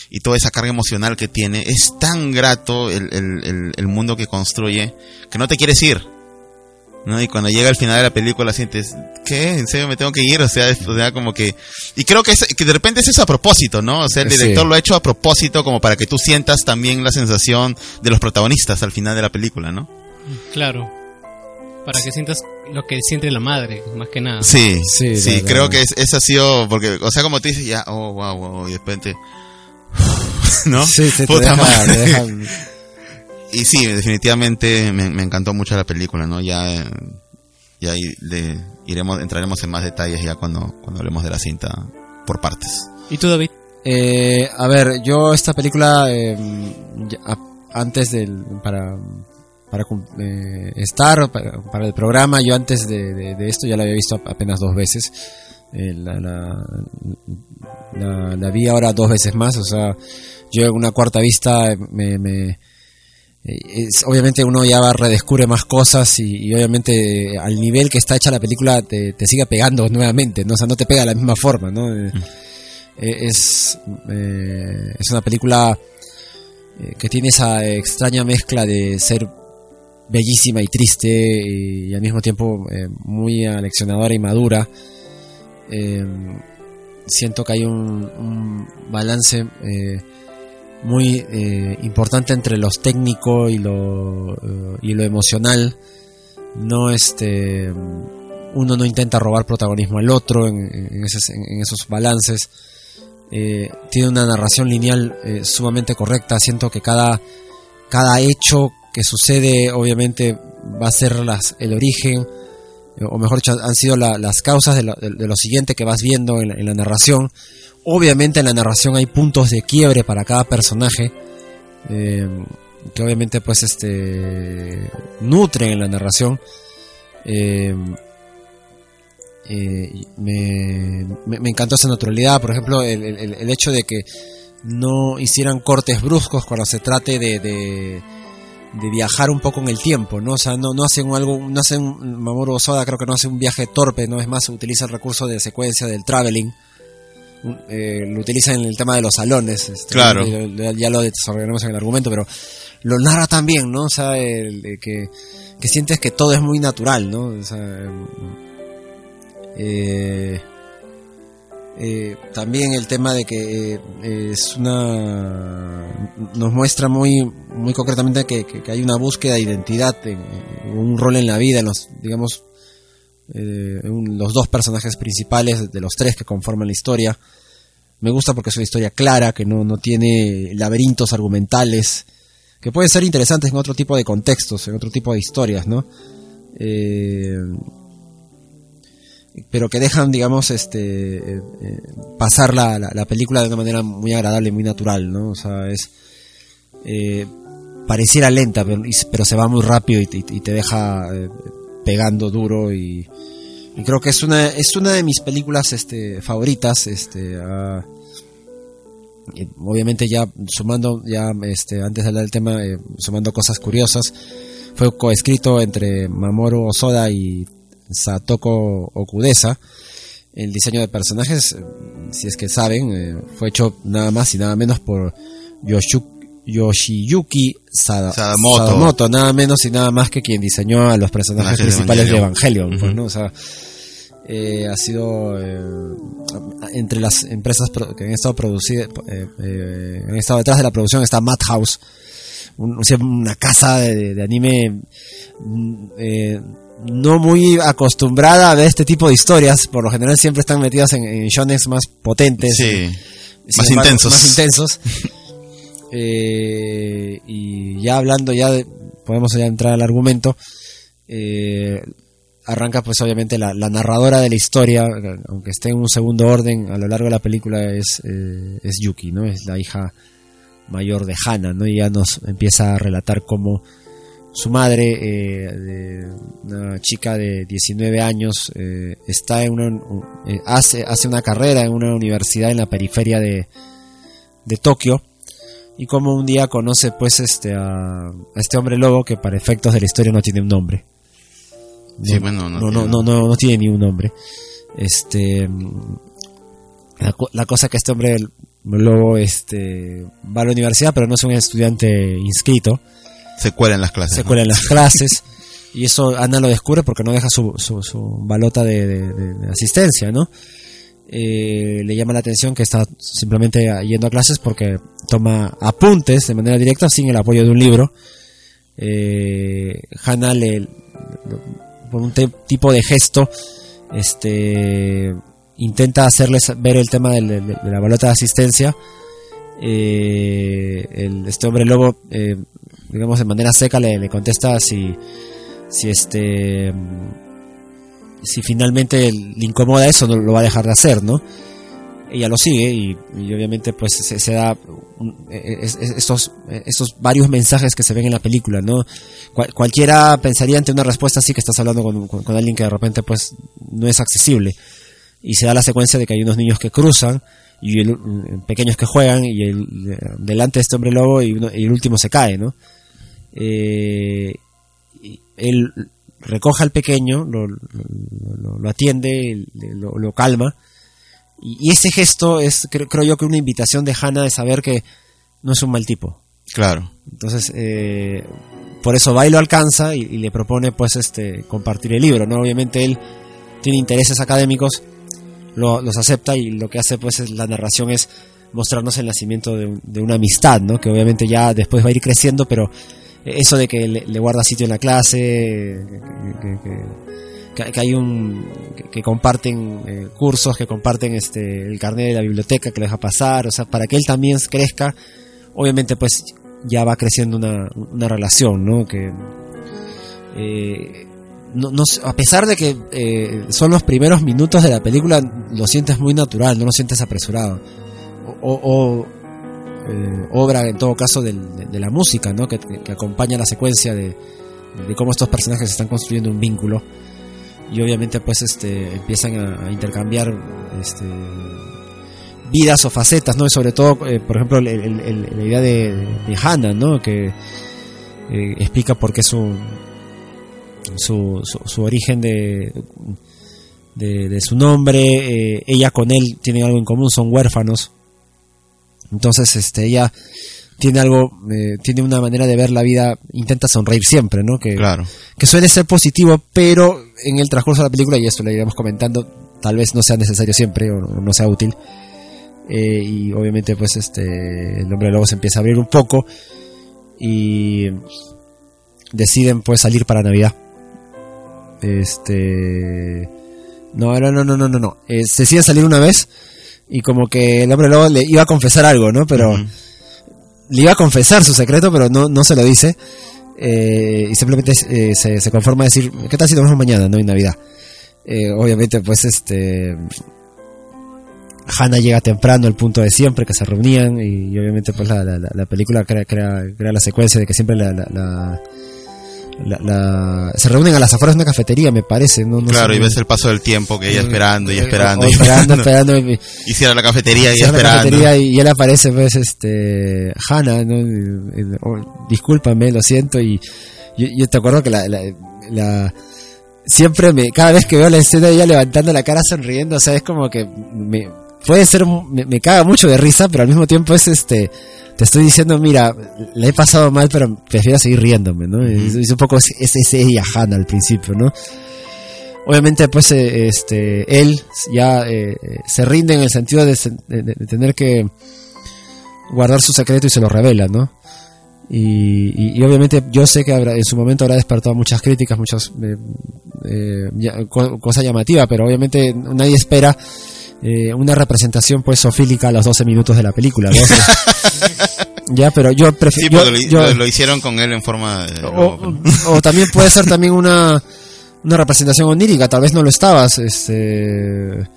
y toda esa carga emocional que tiene, es tan grato el, el, el mundo que construye que no te quieres ir. ¿No? Y cuando llega al final de la película sientes, ¿qué? ¿En serio me tengo que ir? O sea, o sea como que... Y creo que, que de repente es eso a propósito, ¿no? O sea, el director lo ha hecho a propósito como para que tú sientas también la sensación de los protagonistas al final de la película, ¿no? Claro. Para que sientas lo que siente la madre, más que nada. Sí, sí, sí, creo que es, eso ha sido, porque, o sea, como tú dices, ya, oh, wow, wow, y de repente... ¿No? Sí, te, Puta y sí, definitivamente me, encantó mucho la película, ¿no? Ya, ya le iremos, entraremos en más detalles ya cuando, cuando hablemos de la cinta por partes. ¿Y tú, David? Eh, a ver, yo esta película, eh, antes del, para, para eh, estar para, el programa. Yo antes de, esto ya la había visto apenas dos veces. Eh, la, la, vi ahora dos veces más. O sea, yo en una cuarta vista me, me obviamente uno ya redescubre más cosas y, obviamente al nivel que está hecha la película te, te sigue pegando nuevamente, ¿no? O sea, no te pega de la misma forma, ¿no? Mm. es, es una película que tiene esa extraña mezcla de ser bellísima y triste y, al mismo tiempo eh, muy aleccionadora y madura. Eh, siento que hay un, balance eh, muy importante entre lo técnico y lo, y lo emocional. No este uno no intenta robar protagonismo al otro en, esos, en esos, balances. tiene una narración lineal sumamente correcta. Siento que cada, cada hecho, que sucede obviamente va a ser las, el origen, o mejor dicho, han sido las causas de lo, siguiente que vas viendo en la, narración. Obviamente en la narración hay puntos de quiebre para cada personaje, eh, que obviamente pues este nutren en la narración. Eh, eh, me, me, encantó esa naturalidad, por ejemplo, el, hecho de que no hicieran cortes bruscos cuando se trate de viajar un poco en el tiempo, ¿no? O sea, no, no hacen algo, no hacen, Mamoru Osoda creo que no hace un viaje torpe, ¿no? Es más, utiliza el recurso de secuencia del traveling, eh, lo utiliza en el tema de los salones, este, claro. Ya, lo desarrollaremos en el argumento, pero lo narra también, ¿no? O sea, el, que, que sientes que todo es muy natural, ¿no? O sea, eh, eh, también el tema de que eh, es una nos muestra muy muy concretamente que, hay una búsqueda de identidad un rol en la vida en los digamos eh, los dos personajes principales de los tres que conforman la historia. Me gusta porque es una historia clara que no, no tiene laberintos argumentales que pueden ser interesantes en otro tipo de contextos en otro tipo de historias no pero que dejan, digamos, este, eh, eh, pasar la, la, película de una manera muy agradable, muy natural, ¿no? O sea, es, eh, pareciera lenta, pero, pero, se va muy rápido y, te deja pegando duro y, creo que es una, es una de mis películas, este, favoritas, este, obviamente ya sumando, ya, este, antes de hablar del tema, sumando cosas curiosas, fue coescrito entre Mamoru Osoda y Satoko Okudesa. El diseño de personajes, eh, si es que saben, eh, fue hecho nada más y nada menos por Yoshiyuki Sadamoto. nada menos y nada más que quien diseñó a los personajes principales de Evangelion. Pues, eh, ha sido entre las empresas que han estado producidas, han estado detrás de la producción está Madhouse, una casa de, anime mm, no muy acostumbrada a ver este tipo de historias. Por lo general siempre están metidas en, en más potentes. más, intensos. más intensos. Eh, y ya hablando, ya podemos ya entrar al argumento. Eh, arranca pues obviamente la, narradora de la historia, aunque esté en un segundo orden a lo largo de la película, es, eh, es Yuki, ¿no? Es la hija mayor de Hana, ¿no? Y ya nos empieza a relatar cómo su madre, eh, una chica de 19 años, eh, está en una, eh, hace, hace una carrera en una universidad en la periferia de, de Tokio y como un día conoce pues este a, este hombre lobo que para efectos de la historia no tiene un nombre. No, no, no, no, no, tiene ni un nombre. Este la, la, cosa que este hombre lobo este va a la universidad pero no es un estudiante inscrito se cuela en las clases. Se cuela en las clases. y eso Ana lo descubre porque no deja su, su, balota de, asistencia, ¿no? Eh, le llama la atención que está simplemente yendo a clases porque toma apuntes de manera directa sin el apoyo de un libro. Eh, Hannah le, por un tipo de gesto, este, intenta hacerles ver el tema de, la balota de asistencia. Eh, el, este hombre lobo eh, digamos, de manera seca le, contesta si, si este si finalmente le incomoda eso no lo va a dejar de hacer, ¿no? ella lo sigue y, obviamente pues se, da un- es- es- estos, estos varios mensajes que se ven en la película, ¿no? Cual- cualquiera pensaría ante una respuesta así que estás hablando con, con- con alguien que de repente pues no es accesible y se da la secuencia de que hay unos niños que cruzan y el- pequeños que juegan y el, delante de este hombre lobo y, uno- y el último se cae, ¿no? Eh, él recoge al pequeño, lo, lo- atiende, lo, lo calma y, ese gesto es, creo, creo yo que una invitación de Hannah de saber que no es un mal tipo. Claro. Entonces, eh, por eso va y lo alcanza y, y le propone pues este compartir el libro, ¿no? Obviamente él tiene intereses académicos, lo- los acepta y lo que hace pues es la narración es mostrarnos el nacimiento de, un- de una amistad, ¿no? Que obviamente ya después va a ir creciendo, pero eso de que le, guarda sitio en la clase, que, que- hay un que, comparten eh, cursos, que comparten este el carnet de la biblioteca que lo deja pasar, o sea, para que él también crezca, obviamente pues ya va creciendo una, una relación, ¿no? Que eh, no, no a pesar de que eh, son los primeros minutos de la película, lo sientes muy natural, no lo sientes apresurado. O, eh, obra en todo caso del- de, la música, ¿no? Que, acompaña la secuencia de, cómo estos personajes están construyendo un vínculo y obviamente pues este empiezan a, intercambiar este vidas o facetas, ¿no? Y sobre todo, eh, por ejemplo, la idea de, de Hannah, ¿no? Que eh, explica por qué su, su, su, origen de, de, su nombre, ella con él tienen algo en común, son huérfanos. Entonces, este, ella tiene algo, eh, tiene una manera de ver la vida, intenta sonreír siempre, ¿no? Que, Claro. que suele ser positivo, pero en el transcurso de la película, y esto lo iremos comentando, tal vez no sea necesario siempre o no, sea útil. Eh, y obviamente, pues, este, el hombre lobo se empieza a abrir un poco y deciden, pues, salir para Navidad. Este. No, no, no, no, no, no. no. Eh, se deciden salir una vez y como que el hombre lobo le iba a confesar algo, ¿no? Pero le iba a confesar su secreto, pero no, no se lo dice. Eh, y simplemente eh, se, se conforma a decir, ¿qué tal si nos vemos mañana, no en Navidad? Eh, obviamente, pues este. Hannah llega temprano al punto de siempre que se reunían y, y obviamente pues la, la, la- la película crea, crea, crea la secuencia de que siempre la, la, la- la- la- se reúnen a las afueras de una cafetería me parece no, no claro, y ves el paso del tiempo que ella esperando y eh, esperando. o- y esperando esperando y- Y cierra la cafetería y la esperando. cafetería y, y él aparece pues este Hannah ¿no? Y- oh, discúlpame lo siento y yo, yo te acuerdo que la, la, la- siempre me cada vez que veo la escena de ella levantando la cara sonriendo o sea es como que me puede ser me, me caga mucho de risa pero al mismo tiempo es este te estoy diciendo mira la he pasado mal pero prefiero seguir riéndome no es, es un poco es, es, es ella Hannah al principio no obviamente pues eh, este él ya eh, se rinde en el sentido de, sen- de- de tener que guardar su secreto y se lo revela no y, y- y obviamente yo sé que habrá- en su momento habrá despertado muchas críticas muchas eh, eh, ya- co- cosa llamativa pero obviamente nadie espera eh, una representación pues sofílica a los 12 minutos de la película ya pero yo Sí, prefiero porque lo, lo- lo hicieron con él en forma de... o, o también puede ser también una, una representación onírica, tal vez no lo estabas, este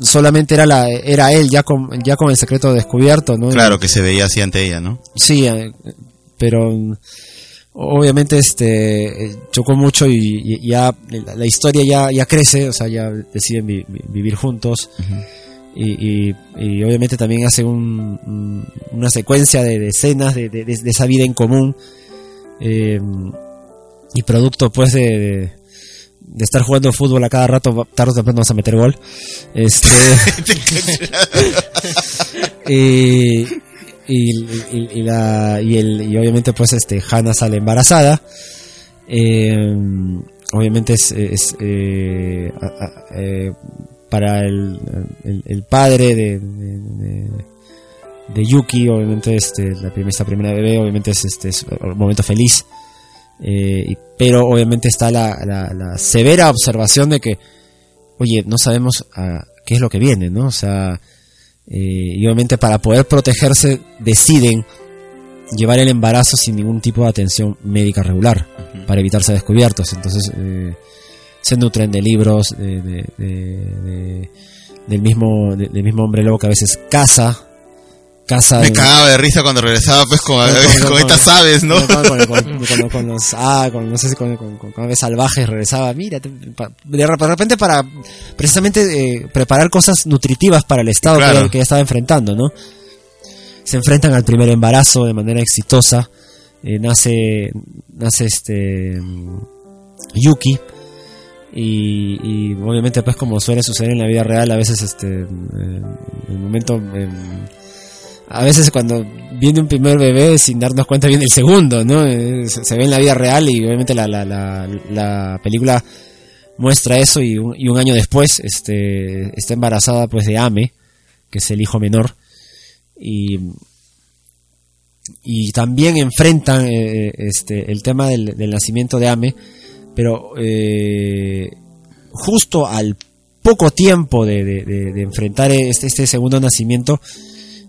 solamente era la era él ya con ya con el secreto descubierto, ¿no? Claro, que se veía así ante ella, ¿no? Sí, eh, pero obviamente este eh, chocó mucho y, y ya la, la historia ya ya crece, o sea, ya deciden vi- vi- vivir juntos. Y, y- y obviamente también hace un- un- una secuencia de, de escenas de, de- de- esa vida en común eh, y producto pues de, de, de estar jugando fútbol a cada rato tarde o temprano vas a meter gol este y, y, y- y la, y, el, y obviamente pues este Hannah sale embarazada. Eh, obviamente es, eh, eh, para el, el, padre de, de, Yuki obviamente este la primera esta primera bebé obviamente es este es un momento feliz. Eh, pero obviamente está la, la, la severa observación de que oye no sabemos a qué es lo que viene no o sea eh, y obviamente para poder protegerse deciden llevar el embarazo sin ningún tipo de atención médica regular para evitar ser descubiertos. Entonces eh, se nutren de libros de, de- de- de del mismo, de- del mismo hombre lobo que a veces caza, Me cagaba de risa cuando regresaba pues con, con- con con- estas aves, ¿no? con, los ah, con, no sé si con, aves salvajes regresaba mira te- pa- de re- de repente para precisamente eh, preparar cosas nutritivas para el estado que- Claro. que, estaba enfrentando no se enfrentan al primer embarazo de manera exitosa eh, nace nace este mm, Yuki y, y obviamente pues como suele suceder en la vida real a veces este eh, el momento a veces cuando viene un primer bebé sin darnos cuenta viene el segundo, ¿no? Eh, Se, ve en la vida real y obviamente la, la, la, la película muestra eso y un, año después este, está embarazada pues de Ame, que es el hijo menor, y, y también enfrentan eh, este, el tema del, nacimiento de Ame, pero eh, justo al poco tiempo de- de enfrentar este, este segundo nacimiento,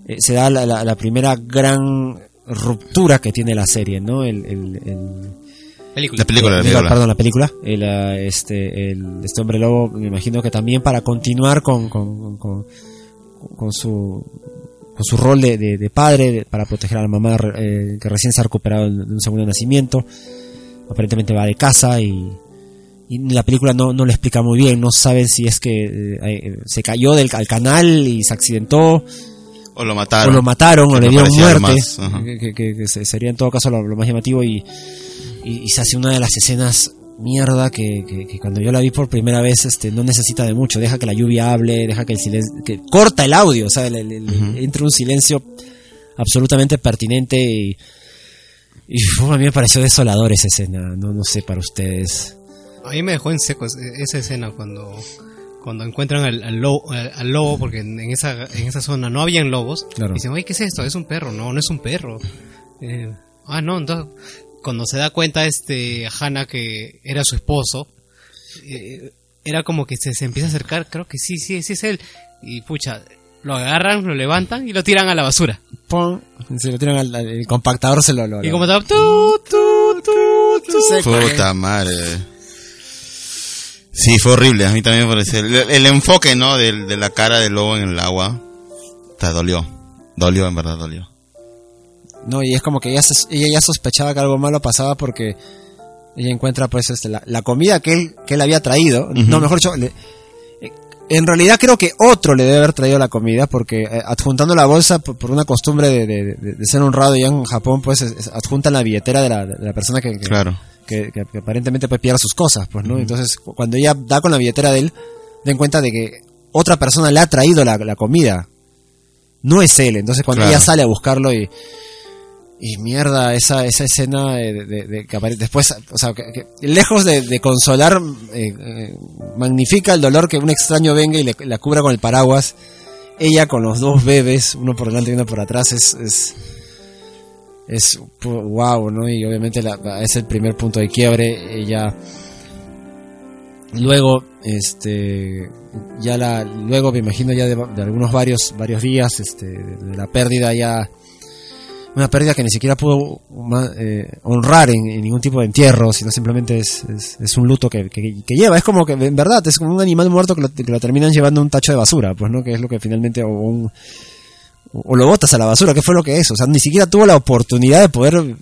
eh, se da la, la- la primera gran ruptura que tiene la serie, ¿no? El, el- el- Película. La película, la película. perdón, la película. El, este, el- este hombre lobo, me imagino que también para continuar con, con, con, con su con su rol de, de- de padre, de- para proteger a la mamá eh, que recién se ha recuperado de un segundo nacimiento. Aparentemente va de casa y, y la película no, no le explica muy bien, no saben si es que eh, se cayó del al canal y se accidentó O lo mataron. o lo mataron Que o le dieron muerte que, que- que- que se- sería en todo caso lo, lo más llamativo y, y, y se hace una de las escenas mierda que, que- que cuando yo la vi por primera vez este no necesita de mucho deja que la lluvia hable deja que el silencio que corta el audio o sea le- le- le- entra un silencio absolutamente pertinente y, y uf, a mí me pareció desolador esa escena no no sé para ustedes. A mí me dejó en seco es- esa escena cuando cuando encuentran al, al lobo, al- al lobo, porque en, en esa en esa zona no habían lobos. Claro. Dicen, oye, ¿qué es esto? Es un perro. No, no es un perro. Eh, ah, no, entonces cuando se da cuenta este Hannah que era su esposo, eh, era como que se, se empieza a acercar, creo que sí, sí, sí es él. Y pucha, lo agarran, lo levantan y lo tiran a la basura. Pum, se lo tiran al, al- el compactador se lo, lo- Y lo- como estaba, tu, tu, tu, tu. Seco. Puta madre. Sí, fue horrible. A mí también me pareció. El, el enfoque, ¿no? De, de la cara del lobo en el agua. Te dolió. Dolió, en verdad, dolió. No, y es como que ella, ella ya sospechaba que algo malo pasaba porque ella encuentra pues este, la, la comida que él, que él había traído. No, mejor dicho, le- en realidad creo que otro le debe haber traído la comida porque eh, adjuntando la bolsa por, por una costumbre de, de- ser honrado ya en Japón pues es- es- adjuntan la billetera de la, de la persona que, que- Claro. Que, que- que aparentemente pues pierde sus cosas, pues, ¿no? Entonces, cu- cuando ella da con la billetera de él, den cuenta de que otra persona le ha traído la, la comida. No es él. Entonces, cuando Claro. ella sale a buscarlo y. Y mierda, esa, esa escena de, de- de que aparece después, o sea, que, que lejos de, de consolar, eh, eh, magnifica el dolor que un extraño venga y le, la cubra con el paraguas. Ella con los dos bebés, uno por delante y uno por atrás, es, es, es wow, ¿no? Y obviamente la- es el primer punto de quiebre. Ella luego, este, ya la, luego me imagino ya de, algunos varios, varios días, este, de la pérdida ya, una pérdida que ni siquiera pudo eh, honrar en, ningún tipo de entierro, sino simplemente es, es, un luto que, que, que lleva. Es como que, en verdad, es como un animal muerto que lo, que lo terminan llevando a un tacho de basura, pues, ¿no? Que es lo que finalmente, o un, o lo botas a la basura, que fue lo que es. O sea, ni siquiera tuvo la oportunidad de poder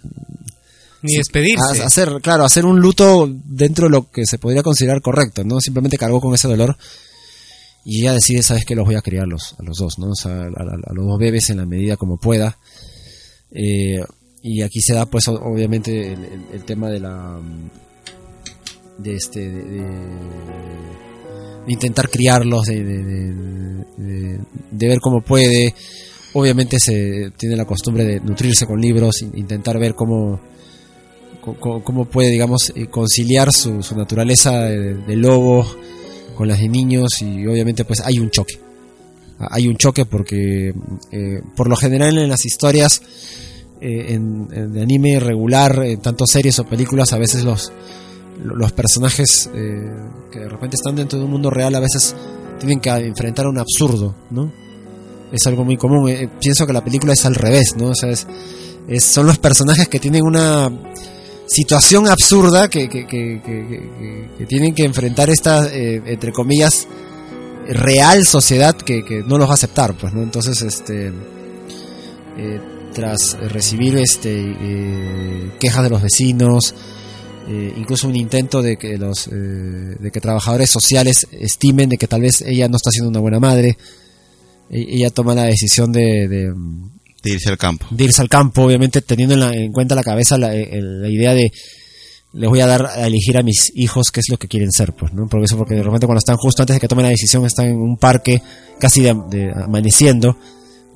Ni despedirse. hacer, claro, hacer un luto dentro de lo que se podría considerar correcto, ¿no? Simplemente cargó con ese dolor y ella decide, sabes que los voy a criar los, a los dos, ¿no? O sea, a, a- a los dos bebés en la medida como pueda. Eh, y aquí se da, pues, obviamente el, el- el tema de la de este de, intentar criarlos, de- de- de ver cómo puede. Obviamente se tiene la costumbre de nutrirse con libros, in- intentar ver cómo cómo puede, digamos, eh, conciliar su, naturaleza de, lobo con las de niños y obviamente pues hay un choque. Ah, Hay un choque porque eh, por lo general en las historias eh, en, anime regular, en tanto series o películas, a veces los, los personajes eh, que de repente están dentro de un mundo real a veces tienen que enfrentar un absurdo, ¿no? Es algo muy común. Eh, pienso que la película es al revés, ¿no? O sea, es- son los personajes que tienen una situación absurda que, que, que, que- tienen que enfrentar esta, eh, entre comillas, real sociedad que, no los va a aceptar, pues, ¿no? Entonces, este, eh, tras recibir este eh, quejas de los vecinos, eh, incluso un intento de que los de que trabajadores sociales estimen de que tal vez ella no está siendo una buena madre, ella toma la decisión de, de, De irse al campo. de irse al campo, obviamente teniendo en, la- en cuenta la cabeza la, el- la idea de les voy a dar a elegir a mis hijos qué es lo que quieren ser, pues, ¿no? Porque eso, porque de repente cuando están justo antes de que tomen la decisión están en un parque casi de, de amaneciendo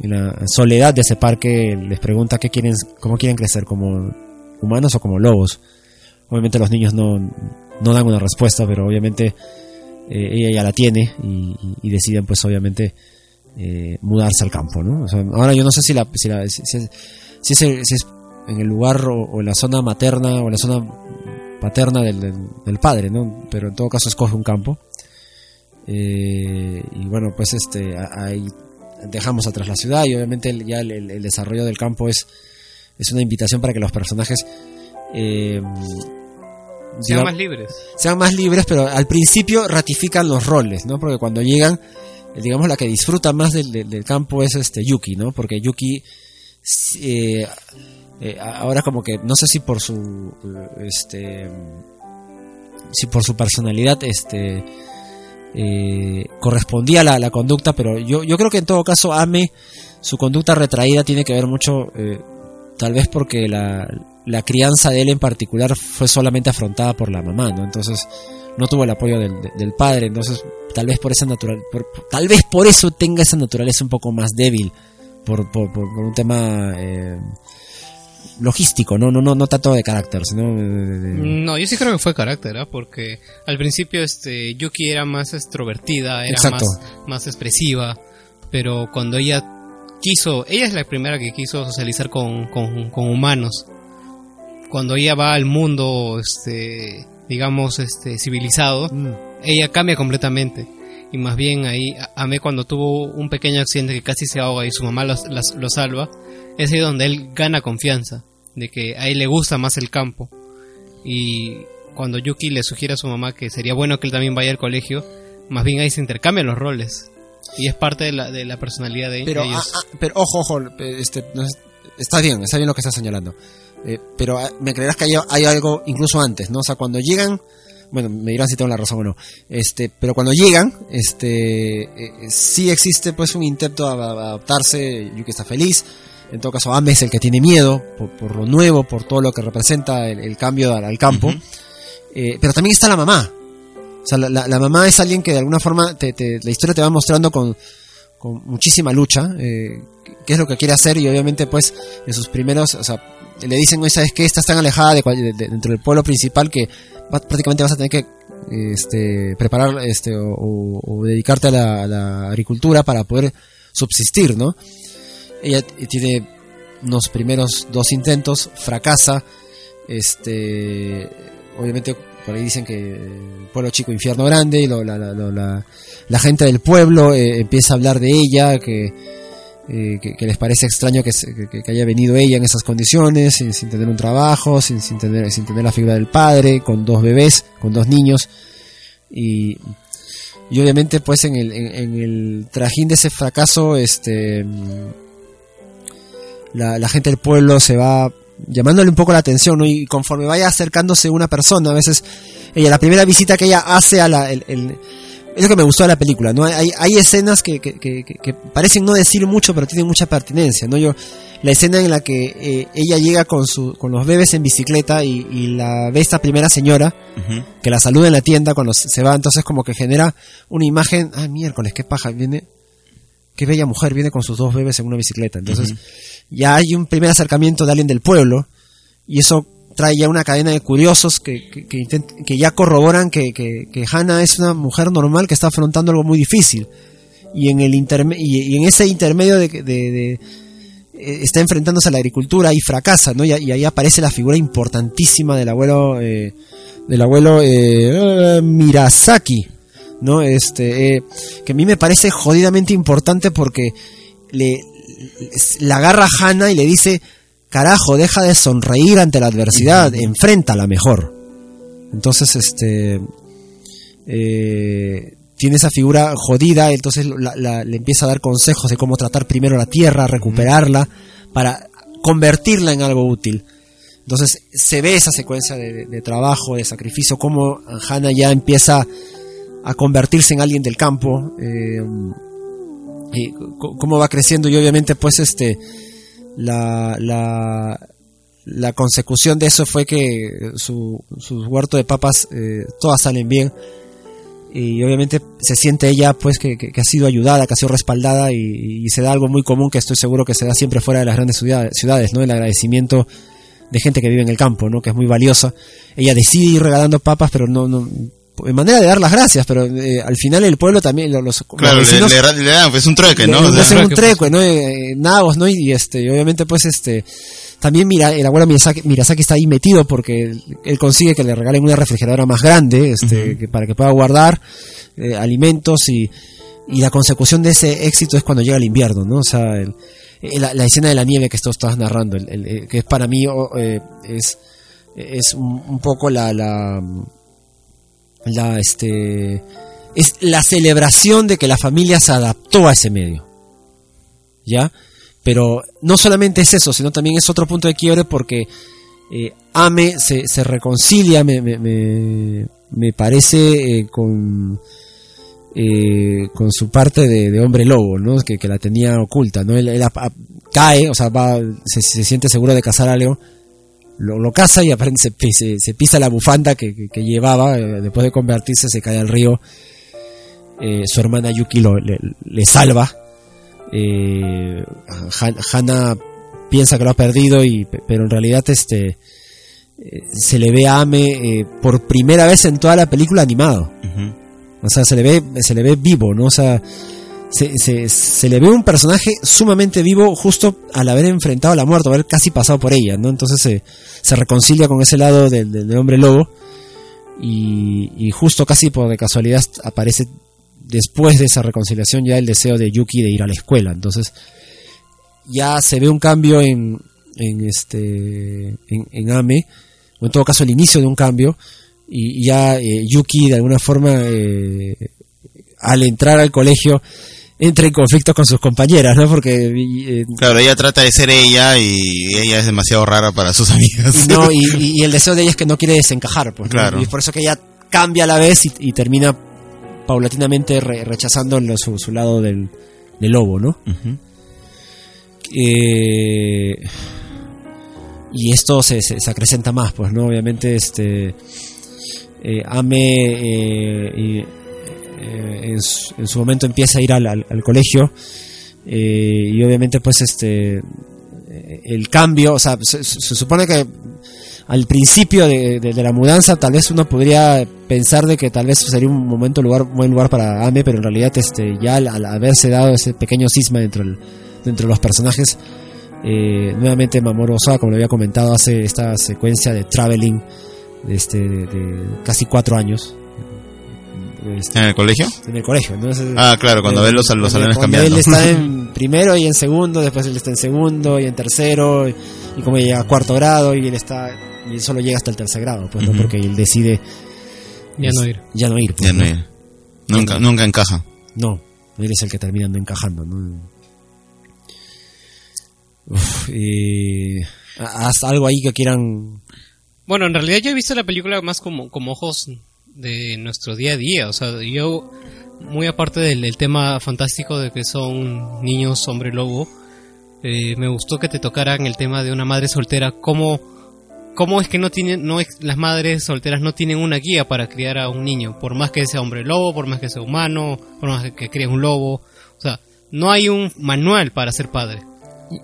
y la soledad de ese parque les pregunta qué quieren, cómo quieren crecer, como humanos o como lobos. Obviamente los niños no, no dan una respuesta, pero obviamente eh, ella ya la tiene y, y- y deciden pues obviamente eh, mudarse al campo, ¿no? O sea, ahora yo no sé si la, si, la- si- si- si es, el- si es en el lugar o, o en la zona materna o en la zona paterna del, del, del padre, ¿no? Pero en todo caso escoge un campo. Eh, y bueno, pues este ahí dejamos atrás la ciudad y obviamente el- ya el, desarrollo del campo es, es una invitación para que los personajes eh, Sean digamos- más libres. sean más libres, pero al principio ratifican los roles, ¿no? Porque cuando llegan, digamos, la que disfruta más del, campo es este Yuki, ¿no? Porque Yuki, eh, eh, ahora como que, no sé si por su, eh, este, si por su personalidad, este, eh, correspondía la, la conducta, pero yo, yo creo que en todo caso Ame, su conducta retraída tiene que ver mucho, tal vez porque la, la crianza de él en particular fue solamente afrontada por la mamá, ¿no? Entonces no tuvo el apoyo del, de- del padre, entonces tal vez por esa natural, por- tal vez por eso tenga esa naturaleza un poco más débil, por, por, por- por un tema eh, logístico, no, no, no, no tanto de carácter, sino de- No, yo sí creo que fue carácter, ¿ah? porque al principio este Yuki era más extrovertida, era Exacto. más, más expresiva, pero cuando ella quiso, ella es la primera que quiso socializar con, con, con humanos. Cuando ella va al mundo, este, digamos, este, civilizado, Mm. ella cambia completamente. Y más bien ahí, a- Ame cuando tuvo un pequeño accidente que casi se ahoga y su mamá los- las- lo salva, es ahí donde él gana confianza, de que a él le gusta más el campo. Y cuando Yuki le sugiere a su mamá que sería bueno que él también vaya al colegio, más bien ahí se intercambian los roles. Y es parte de la, de la personalidad de, Pero, de ellos. ah, ah, pero ojo, ojo, este, no es- está bien, está bien lo que estás señalando. Eh, pero ah, me creerás que hay, hay algo incluso antes, ¿no? O sea, cuando llegan, bueno, me dirán si tengo la razón o no. Este, pero cuando llegan, este, eh, sí existe pues un intento de adaptarse, Yuki está feliz. En todo caso, Ame es el que tiene miedo por, por lo nuevo, por todo lo que representa el, el cambio al, al campo. Eh, pero también está la mamá. O sea, la, la- la mamá es alguien que de alguna forma te- te- la historia te va mostrando con, con muchísima lucha, eh, qué es lo que quiere hacer y obviamente pues en sus primeros, o sea, le dicen, oye, ¿sabes qué? Estás tan alejada de, de- de- dentro del pueblo principal que va- prácticamente vas a tener que este, preparar este, o, dedicarte a la, a la agricultura para poder subsistir, ¿no? Ella tiene unos primeros dos intentos, fracasa, este, obviamente por ahí dicen que pueblo chico infierno grande y lo- la gente del pueblo eh, empieza a hablar de ella que, eh, que, que les parece extraño que, que- que haya venido ella en esas condiciones sin, sin tener un trabajo sin, sin tener sin tener la figura del padre con dos bebés con dos niños y y obviamente pues en el, en, en el trajín de ese fracaso este mm, la, la gente del pueblo se va llamándole un poco la atención ¿no? y conforme vaya acercándose una persona a veces ella la primera visita que ella hace a la el, el- es lo que me gustó de la película no hay, hay escenas que, que, que- que- que parecen no decir mucho pero tienen mucha pertinencia no yo la escena en la que eh, ella llega con su con los bebés en bicicleta y, y la ve esta primera señora que la saluda en la tienda cuando se se va, entonces como que genera una imagen, ah, miércoles, qué paja, viene, qué bella mujer, viene con sus dos bebés en una bicicleta. Entonces ya hay un primer acercamiento de alguien del pueblo y eso trae ya una cadena de curiosos que, que, ya corroboran que, que, Hannah es una mujer normal que está afrontando algo muy difícil. Y en, el interme- y, en ese intermedio de, de- de, eh, está enfrentándose a la agricultura y fracasa, ¿no? Y, ahí aparece la figura importantísima del abuelo, eh, del abuelo eh, Mirasaki, ¿no? Este, eh, que a mí me parece jodidamente importante porque le, la agarra a Hannah y le dice, carajo, deja de sonreír ante la adversidad, enfréntala mejor. Entonces, este, eh, tiene esa figura jodida, entonces la- la- le empieza a dar consejos de cómo tratar primero la tierra, recuperarla, para convertirla en algo útil. Entonces se ve esa secuencia de, de- de trabajo, de sacrificio, cómo Hannah ya empieza a convertirse en alguien del campo, eh, y cómo va creciendo y obviamente pues este la, la, consecución de eso fue que su, su huerto de papas eh, todas salen bien y obviamente se siente ella pues que, que- ha sido ayudada, que ha sido respaldada y, se da algo muy común que estoy seguro que se da siempre fuera de las grandes ciudades, ¿no? El agradecimiento de gente que vive en el campo, ¿no? Que es muy valiosa. Ella decide ir regalando papas, pero no, manera de dar las gracias, pero eh, al final el pueblo también, lo- los, Claro, le, vecinos- le, le dan, pues, un trueque, ¿no? le, hacen un trueque, treco, ¿no? Eh, nabos, ¿no? Y, este, obviamente pues este también mira, el abuelo Miyazaki, Mirasaki está ahí metido porque él, consigue que le regalen una refrigeradora más grande, este, que para que pueda guardar eh, alimentos y, y la consecución de ese éxito es cuando llega el invierno, ¿no? O sea, el- eh, la, la escena de la nieve que tú estabas narrando, el- el- que es para mí oh, es, es un, un poco la, la, la, este, es la celebración de que la familia se adaptó a ese medio. ¿Ya? Pero no solamente es eso, sino también es otro punto de quiebre porque eh, Ame se, se reconcilia, me, me, me, me parece, eh, con, eh, con su parte de, hombre lobo, ¿no? Que, que la tenía oculta, ¿no? Él, él cae, o sea, va, se, se siente seguro de cazar algo, lo, lo caza y aparente se, se, se pisa la bufanda que, que- que llevaba, eh, después de convertirse se cae al río, eh, su hermana Yuki lo, le, le salva, eh, Han- Hana piensa que lo ha perdido y pe- pero en realidad este eh, se le ve a Ame por primera vez en toda la película animado. O sea se le ve se le ve vivo no o sea se, le ve un personaje sumamente vivo justo al haber enfrentado a la muerte haber casi pasado por ella no entonces se, se reconcilia con ese lado del, hombre lobo y, justo casi por de casualidad aparece después de esa reconciliación ya el deseo de Yuki de ir a la escuela. Entonces ya se ve un cambio en, este en, en Ame o en todo caso el inicio de un cambio y ya eh, Yuki de alguna forma eh, al entrar al colegio entra en conflicto con sus compañeras no porque eh, Claro, ella trata de ser ella y ella es demasiado rara para sus amigas. y no y, el deseo de ella es que no quiere desencajar pues, ¿no? Claro. y es por eso que ella cambia a la vez y, y termina paulatinamente re- rechazando lo- su, su lado del, del lobo no. Eh, y esto se, se, se acrecenta más, pues, ¿no? Obviamente, este. eh, Ame eh, en, su, en su momento empieza a ir al, colegio eh, y obviamente pues este eh, el cambio o sea se, supone que al principio de, la mudanza tal vez uno podría pensar de que tal vez sería un momento lugar buen lugar para Ame pero en realidad este ya al, haberse dado ese pequeño cisma dentro del- dentro de los personajes eh, nuevamente Mamoru Osawa como lo había comentado hace esta secuencia de traveling de este de casi cuatro años este, ¿En el colegio? en el colegio entonces Ah, claro, cuando eh, ve los, los salones cambiando. Él está en primero y en segundo, después él está en segundo y en tercero, y, y como llega a cuarto grado y él está y él solo llega hasta el tercer grado, pues no porque él decide Ya no ir. ya no ir, pues, Ya no ¿no? hay- nunca, nunca encaja. No, él es el que termina no encajando, ¿no? Uf, y haz algo ahí que quieran Bueno, en realidad yo he visto la película más como, como ojos de nuestro día a día. O sea, yo, muy aparte del, del tema fantástico de que son niños hombre lobo, eh, me gustó que te tocaran el tema de una madre soltera. ¿Cómo, cómo es que no tienen, no es- las madres solteras no tienen una guía para criar a un niño? Por más que sea hombre lobo, por más que sea humano, por más que críe un lobo. O sea, no hay un manual para ser padre.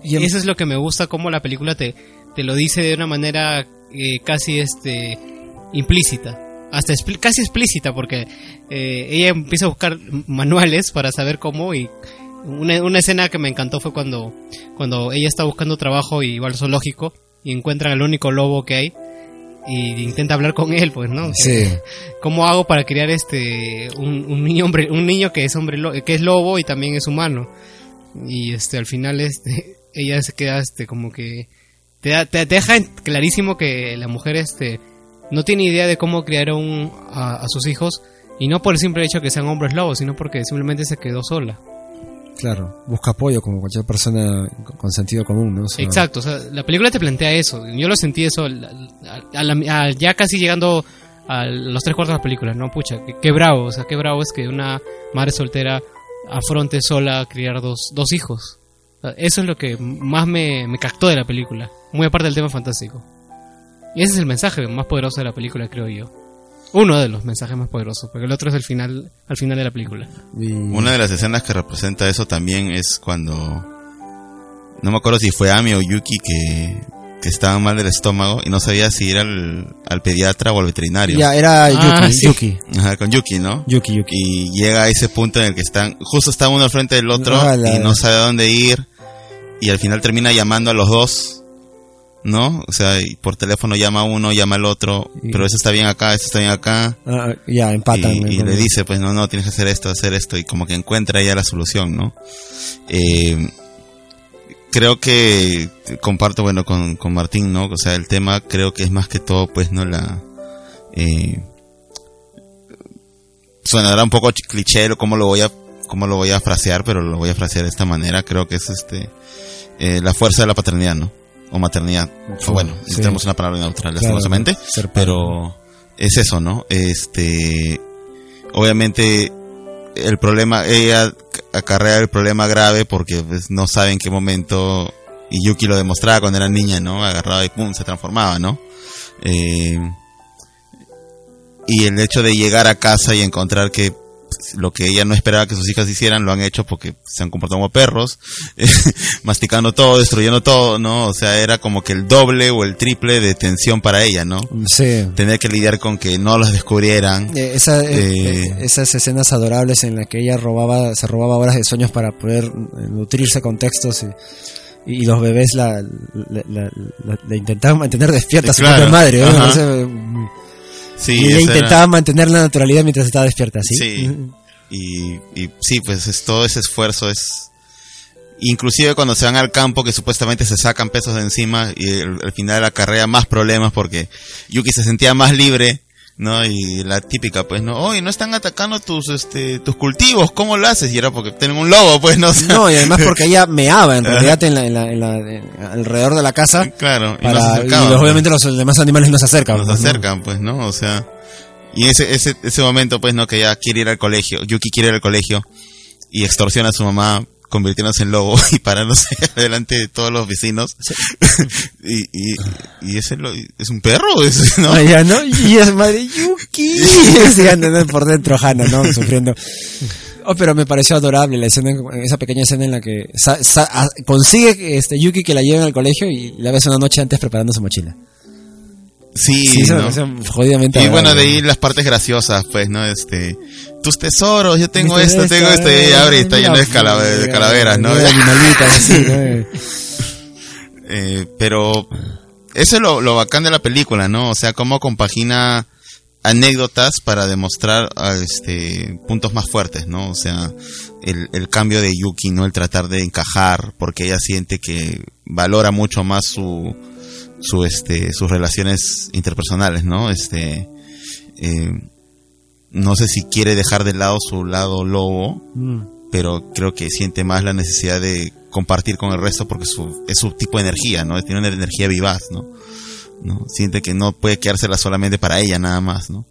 y en- Eso es lo que me gusta, como la película te, te lo dice de una manera eh, casi este implícita. Hasta casi explícita, porque eh, ella empieza a buscar manuales para saber cómo y una, una escena que me encantó fue cuando, cuando ella está buscando trabajo y va al zoológico y encuentran al único lobo que hay y intenta hablar con él, pues, ¿no? Sí. ¿Cómo hago para criar este un, un niño hombre, un niño que es hombre que es lobo y también es humano? Y este al final este ella se queda este como que te, da- te, te deja clarísimo que la mujer este no tiene idea de cómo criar a, un, a, a sus hijos Y no por el simple hecho que sean hombres lobos, sino porque simplemente se quedó sola. Claro, busca apoyo como cualquier persona con- sentido común, ¿no? O sea, Exacto, o sea, la película te plantea eso. Yo lo sentí eso a la- ya casi llegando a los tres cuartos de la película, ¿no? Pucha, qué, bravo, o sea, qué bravo es que una madre soltera afronte sola a criar dos, dos hijos. Eso es lo que más me, me captó de la película, muy aparte del tema fantástico. Y ese es el mensaje más poderoso de la película, creo yo. Uno de los mensajes más poderosos, porque el otro es el final, al final de la película. y- Una de las escenas que representa eso también es cuando. No me acuerdo si fue Ami o Yuki que, que estaban mal del estómago y no sabía si ir al, al pediatra o al veterinario. Ya, era Yuki, Ah, sí. Yuki, Ajá, con Yuki, ¿no? Yuki, Yuki. Y llega a ese punto en el que están. Justo está uno al frente del otro Ah, la- y no sabe a dónde ir. Y al final termina llamando a los dos. ¿No? O sea, y por teléfono llama a uno, llama al otro. Y- Pero eso está bien acá, eso está bien acá. Ah, ya, empatan. y, le dice, pues no, no, tienes que hacer esto, hacer esto, y como que encuentra ya la solución, ¿no? Eh, creo que comparto, bueno, con, con Martín, ¿no? O sea, el tema creo que es más que todo, pues, ¿no? La... Eh, sonará un poco ch- cliché lo- cómo lo voy a cómo lo voy a frasear, pero lo voy a frasear de esta manera, creo que es este eh, la fuerza de la paternidad, ¿no? O maternidad. O bueno, Sí. tenemos una palabra neutral, Claro, lastimosamente pero es eso, ¿no? Este, obviamente el problema, ella acarrea el problema grave porque pues, no sabe en qué momento, y Yuki lo demostraba cuando era niña, ¿no? Agarraba y pum, se transformaba, ¿no? Eh, y el hecho de llegar a casa y encontrar que lo que ella no esperaba que sus hijas hicieran lo han hecho porque se han comportado como perros, masticando todo, destruyendo todo, ¿no? O sea, era como que el doble o el triple de tensión para ella, ¿no? Sí. tener que lidiar con que no los descubrieran. Eh, esa- eh, Eh, eh, esas escenas adorables en las que ella robaba, se robaba horas de sueños para poder eh, nutrirse con textos y, y los bebés la, la, la- la- la intentaban mantener despierta a su Claro, propia madre. ¿no? ajá. Sí, y ella esa era- intentaba mantener la naturalidad mientras estaba despierta, ¿sí? Sí. Y, y sí, pues es, todo ese esfuerzo es... Inclusive cuando se van al campo que supuestamente se sacan pesos de encima y el- al final de la carrera más problemas porque Yuki se sentía más libre, ¿no? Y la típica, pues, ¿no? Oye, no están atacando tus, este, tus cultivos, ¿cómo lo haces? Y era porque tienen un lobo, pues, ¿no? O sea, No, y además porque ella meaba en realidad en la, en la- en la- en- alrededor de la casa. Claro, y Para, y acercaban, los- pues. obviamente los demás animales no se acercan. nos pues, ¿no? acercan, pues, ¿no? O sea, y ese, ese, ese momento, pues, ¿no? Que ya quiere ir al colegio, Yuki quiere ir al colegio y extorsiona a su mamá convirtiéndose en lobo y parándose delante de todos los vecinos. y, y, y ese lo- es un perro. Ah, ¿no? Y es madre Yuki. Andando por dentro Hana, ¿no? Sufriendo. Oh, pero me pareció adorable la escena, esa pequeña escena en la que sa- sa- a- consigue este Yuki que la lleven al colegio y la ves una noche antes preparando su mochila. Sí, me ¿no? jodidamente Y bueno, de ahí las partes graciosas, pues, ¿no? Este, tus tesoros, yo tengo esto, tengo esto, y abre y está lleno de, de calaveras, ¿no? mira, animalitas, así, ¿no? Eh, pero eso es lo, lo bacán de la película, ¿no? O sea, cómo compagina anécdotas para demostrar ah, este puntos más fuertes, ¿no? O sea, el, el cambio de Yuki, ¿no? El tratar de encajar, porque ella siente que valora mucho más su, su este, sus relaciones interpersonales, ¿no? Este, eh, no sé si quiere dejar de lado su lado lobo, Mm. pero creo que siente más la necesidad de compartir con el resto porque su, es su tipo de energía, ¿no? Tiene una energía vivaz, ¿no? ¿no? Siente que no puede quedársela solamente para ella nada más, ¿no?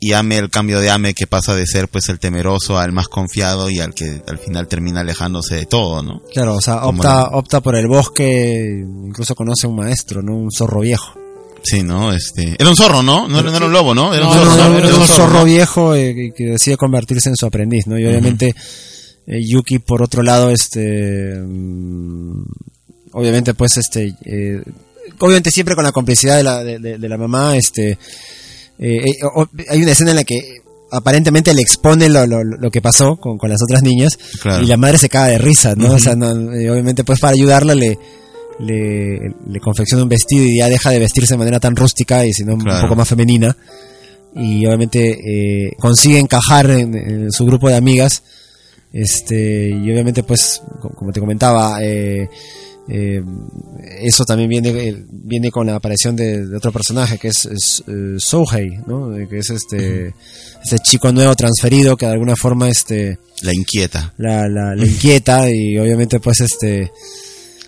Y Ame, el cambio de Ame que pasa de ser pues el temeroso al más confiado y al que al final termina alejándose de todo, ¿no? Claro, o sea, opta, la- opta por el bosque, incluso conoce a un maestro, ¿no? Un zorro viejo. Sí, ¿no? Este, era un zorro, ¿no? No, era- no era un lobo, ¿no? Era un zorro, No, Era un zorro viejo eh, que- decide convertirse en su aprendiz, ¿no? Y obviamente eh, Yuki, por otro lado, este, mm, obviamente, pues, este, eh, obviamente siempre con la complicidad de la, de, de- de la mamá, este, eh, eh, hay una escena en la que aparentemente le expone lo, lo, lo que pasó con, con las otras niñas Claro. y la madre se caga de risa, ¿no? O sea, no, eh, obviamente, pues, para ayudarla le le, le confecciona un vestido y ya deja de vestirse de manera tan rústica y sino Claro. un poco más femenina y obviamente eh, consigue encajar en, en su grupo de amigas este y obviamente pues co- como te comentaba eh, Eh, eso también viene eh, viene con la aparición de, de otro personaje que es, es eh, Souhei, ¿no? Que es este este chico nuevo transferido que de alguna forma este La inquieta. la, la, la inquieta y obviamente pues este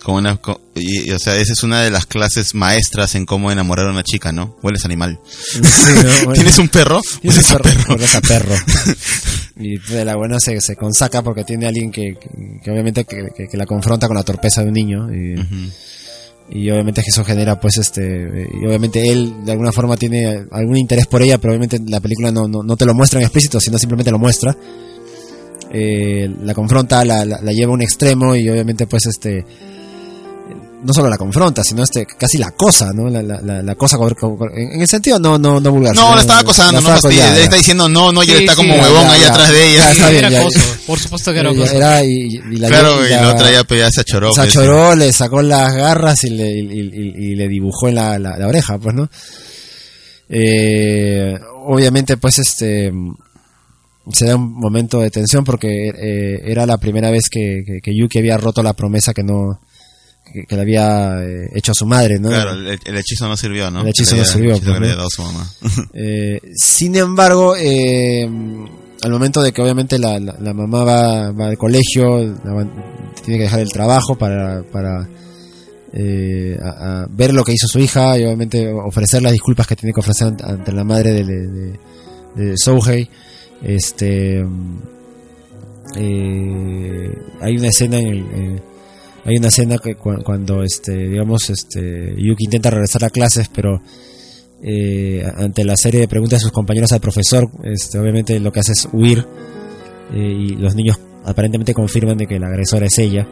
Como una, co- y, y, o sea, esa es una de las clases maestras en cómo enamorar a una chica, ¿no? Hueles animal. sí, ¿no? ¿Tienes un perro? Hueles a perro, hueles a perro. y de la buena se, se consaca porque tiene alguien que, que, que obviamente que, que- la confronta con la torpeza de un niño y, Ujú. y obviamente que eso genera pues este y obviamente él de alguna forma tiene algún interés por ella pero obviamente la película no, no, no te lo muestra en explícito sino simplemente lo muestra Eh, la confronta la, la, la lleva a un extremo y obviamente pues este no solo la confronta sino este casi la cosa no la, la, la, cosa en en el sentido no no no vulgar No, la estaba acosando, la no acosando, Él ya, está diciendo no, no, y él Sí, está sí, como ya, huevón ya, ahí ya. atrás de ella. Ya, está Sí, bien, era ya. acoso. Por supuesto que era Y acoso. era y, y la Claro, y la- otra ya pues, ya se achoró. se pues, achoró, le sacó las garras y le, y, y- y le dibujó en la, la- la oreja, pues, ¿no? Eh, obviamente, pues, este, se da un momento de tensión porque eh, era la primera vez que, que- que Yuki había roto la promesa que no, que, que le había eh, hecho a su madre, ¿no? Claro, el, el hechizo no sirvió, ¿no? El hechizo Le no había- sirvió, el hechizo pues, que le ¿no? había dado su mamá. Eh, sin embargo, eh, al momento de que obviamente la, la- la mamá va, va al colegio, va- tiene que dejar el trabajo para, para eh, a- a ver lo que hizo su hija y obviamente ofrecer las disculpas que tiene que ofrecer ante, ante la madre de, de, de- Souhei. Este, eh, hay una escena en el, hay una escena que cu- cuando este digamos este Yuki intenta regresar a clases pero eh, ante la serie de preguntas de sus compañeros al profesor, este, obviamente lo que hace es huir eh, y los niños aparentemente confirman de que la agresora es ella.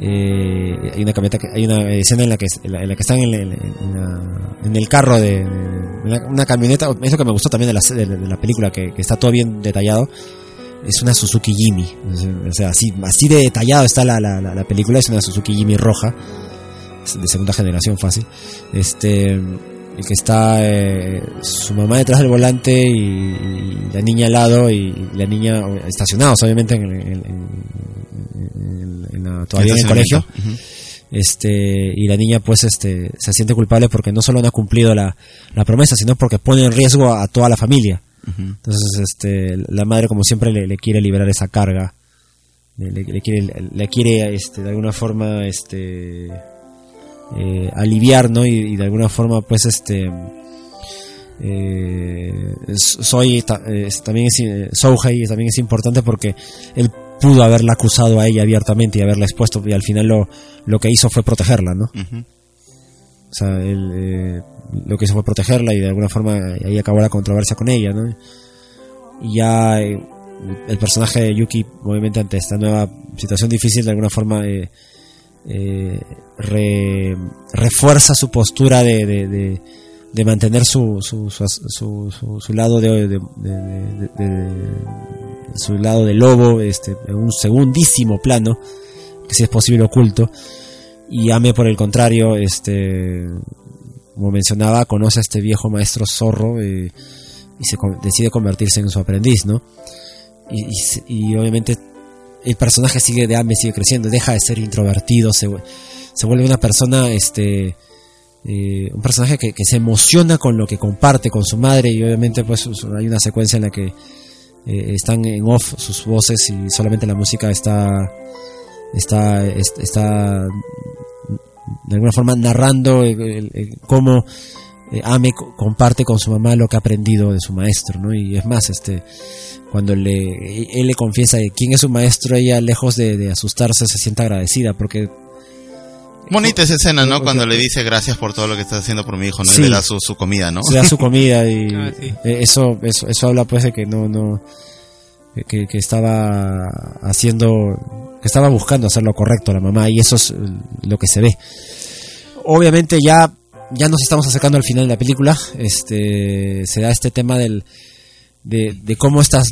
Eh, hay una camioneta, que- hay una escena en la que en la, en la que están en, la- en el carro de, de una, una camioneta. Eso que me gustó también de la, de, de la película, que, que está todo bien detallado. Es una Suzuki Jimmy, o sea, así, así de detallado está la, la, la- la película. Es una Suzuki Jimmy roja, de segunda generación fácil. Este, y que está eh, su mamá detrás del volante y, y la niña al lado y la niña estacionados obviamente en, en- en- en- en la- todavía en el colegio este y la niña pues este se siente culpable porque no solo no ha cumplido la, la promesa sino porque pone en riesgo a, toda la familia Entonces este la madre como siempre le, le quiere liberar esa carga. Le, quiere le quiere este de alguna forma este eh, aliviar no y, y de alguna forma pues este eh, soy eh, también es eh, Souhei también es importante porque él pudo haberla acusado a ella abiertamente y haberla expuesto y al final lo, lo que hizo fue protegerla no o sea, él eh, lo que hizo fue protegerla y de alguna forma ahí acabó la controversia con ella, ¿no? Y ya eh, el personaje de Yuki, obviamente ante esta nueva situación difícil, de alguna forma eh, eh, re- refuerza su postura de, de, mantener su, su, lado de- su lado de lobo este, en un segundísimo plano, que si es posible oculto y Ame por el contrario este como mencionaba conoce a este viejo maestro zorro eh, y se decide convertirse en su aprendiz no y, obviamente el personaje sigue de Ame sigue creciendo deja de ser introvertido se, se vuelve una persona este eh, un personaje que, se emociona con lo que comparte con su madre y obviamente pues hay una secuencia en la que eh, están en off sus voces y solamente la música está está es- está de alguna forma narrando el- el- el- cómo eh, Ame co- comparte con su mamá lo que ha aprendido de su maestro, ¿no? Y es más, este, cuando le, él le confiesa de quién es su maestro, ella lejos de, de asustarse se siente agradecida porque Bonita esa escena, ¿no? Cuando le dice gracias por todo lo que estás haciendo por mi hijo, ¿no? Sí. Y le da su, su comida, ¿no? se da su comida y Ah, sí. eh, eso, eso eso habla pues de que no no que, que estaba haciendo estaba buscando hacer lo correcto la mamá y eso es eh, lo que se ve obviamente ya ya nos estamos acercando al final de la película este se da este tema del de, cómo estas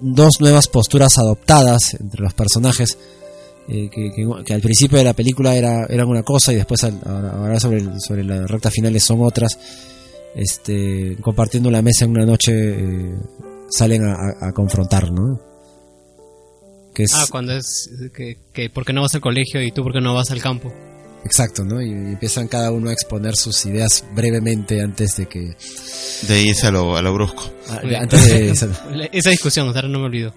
dos nuevas posturas adoptadas entre los personajes eh, que, que- que al principio de la película era, eran una cosa y después ahora, sobre, sobre la recta finales son otras este compartiendo la mesa en una noche eh, salen a confrontar ¿no? Que es Ah, cuando es que, que ¿por qué no vas al colegio y tú por qué no vas al campo? exacto, ¿no? Y empiezan cada uno a exponer sus ideas brevemente antes de que De irse a lo, a lo brusco. ah, de- antes de Esa discusión, ahora no me olvido.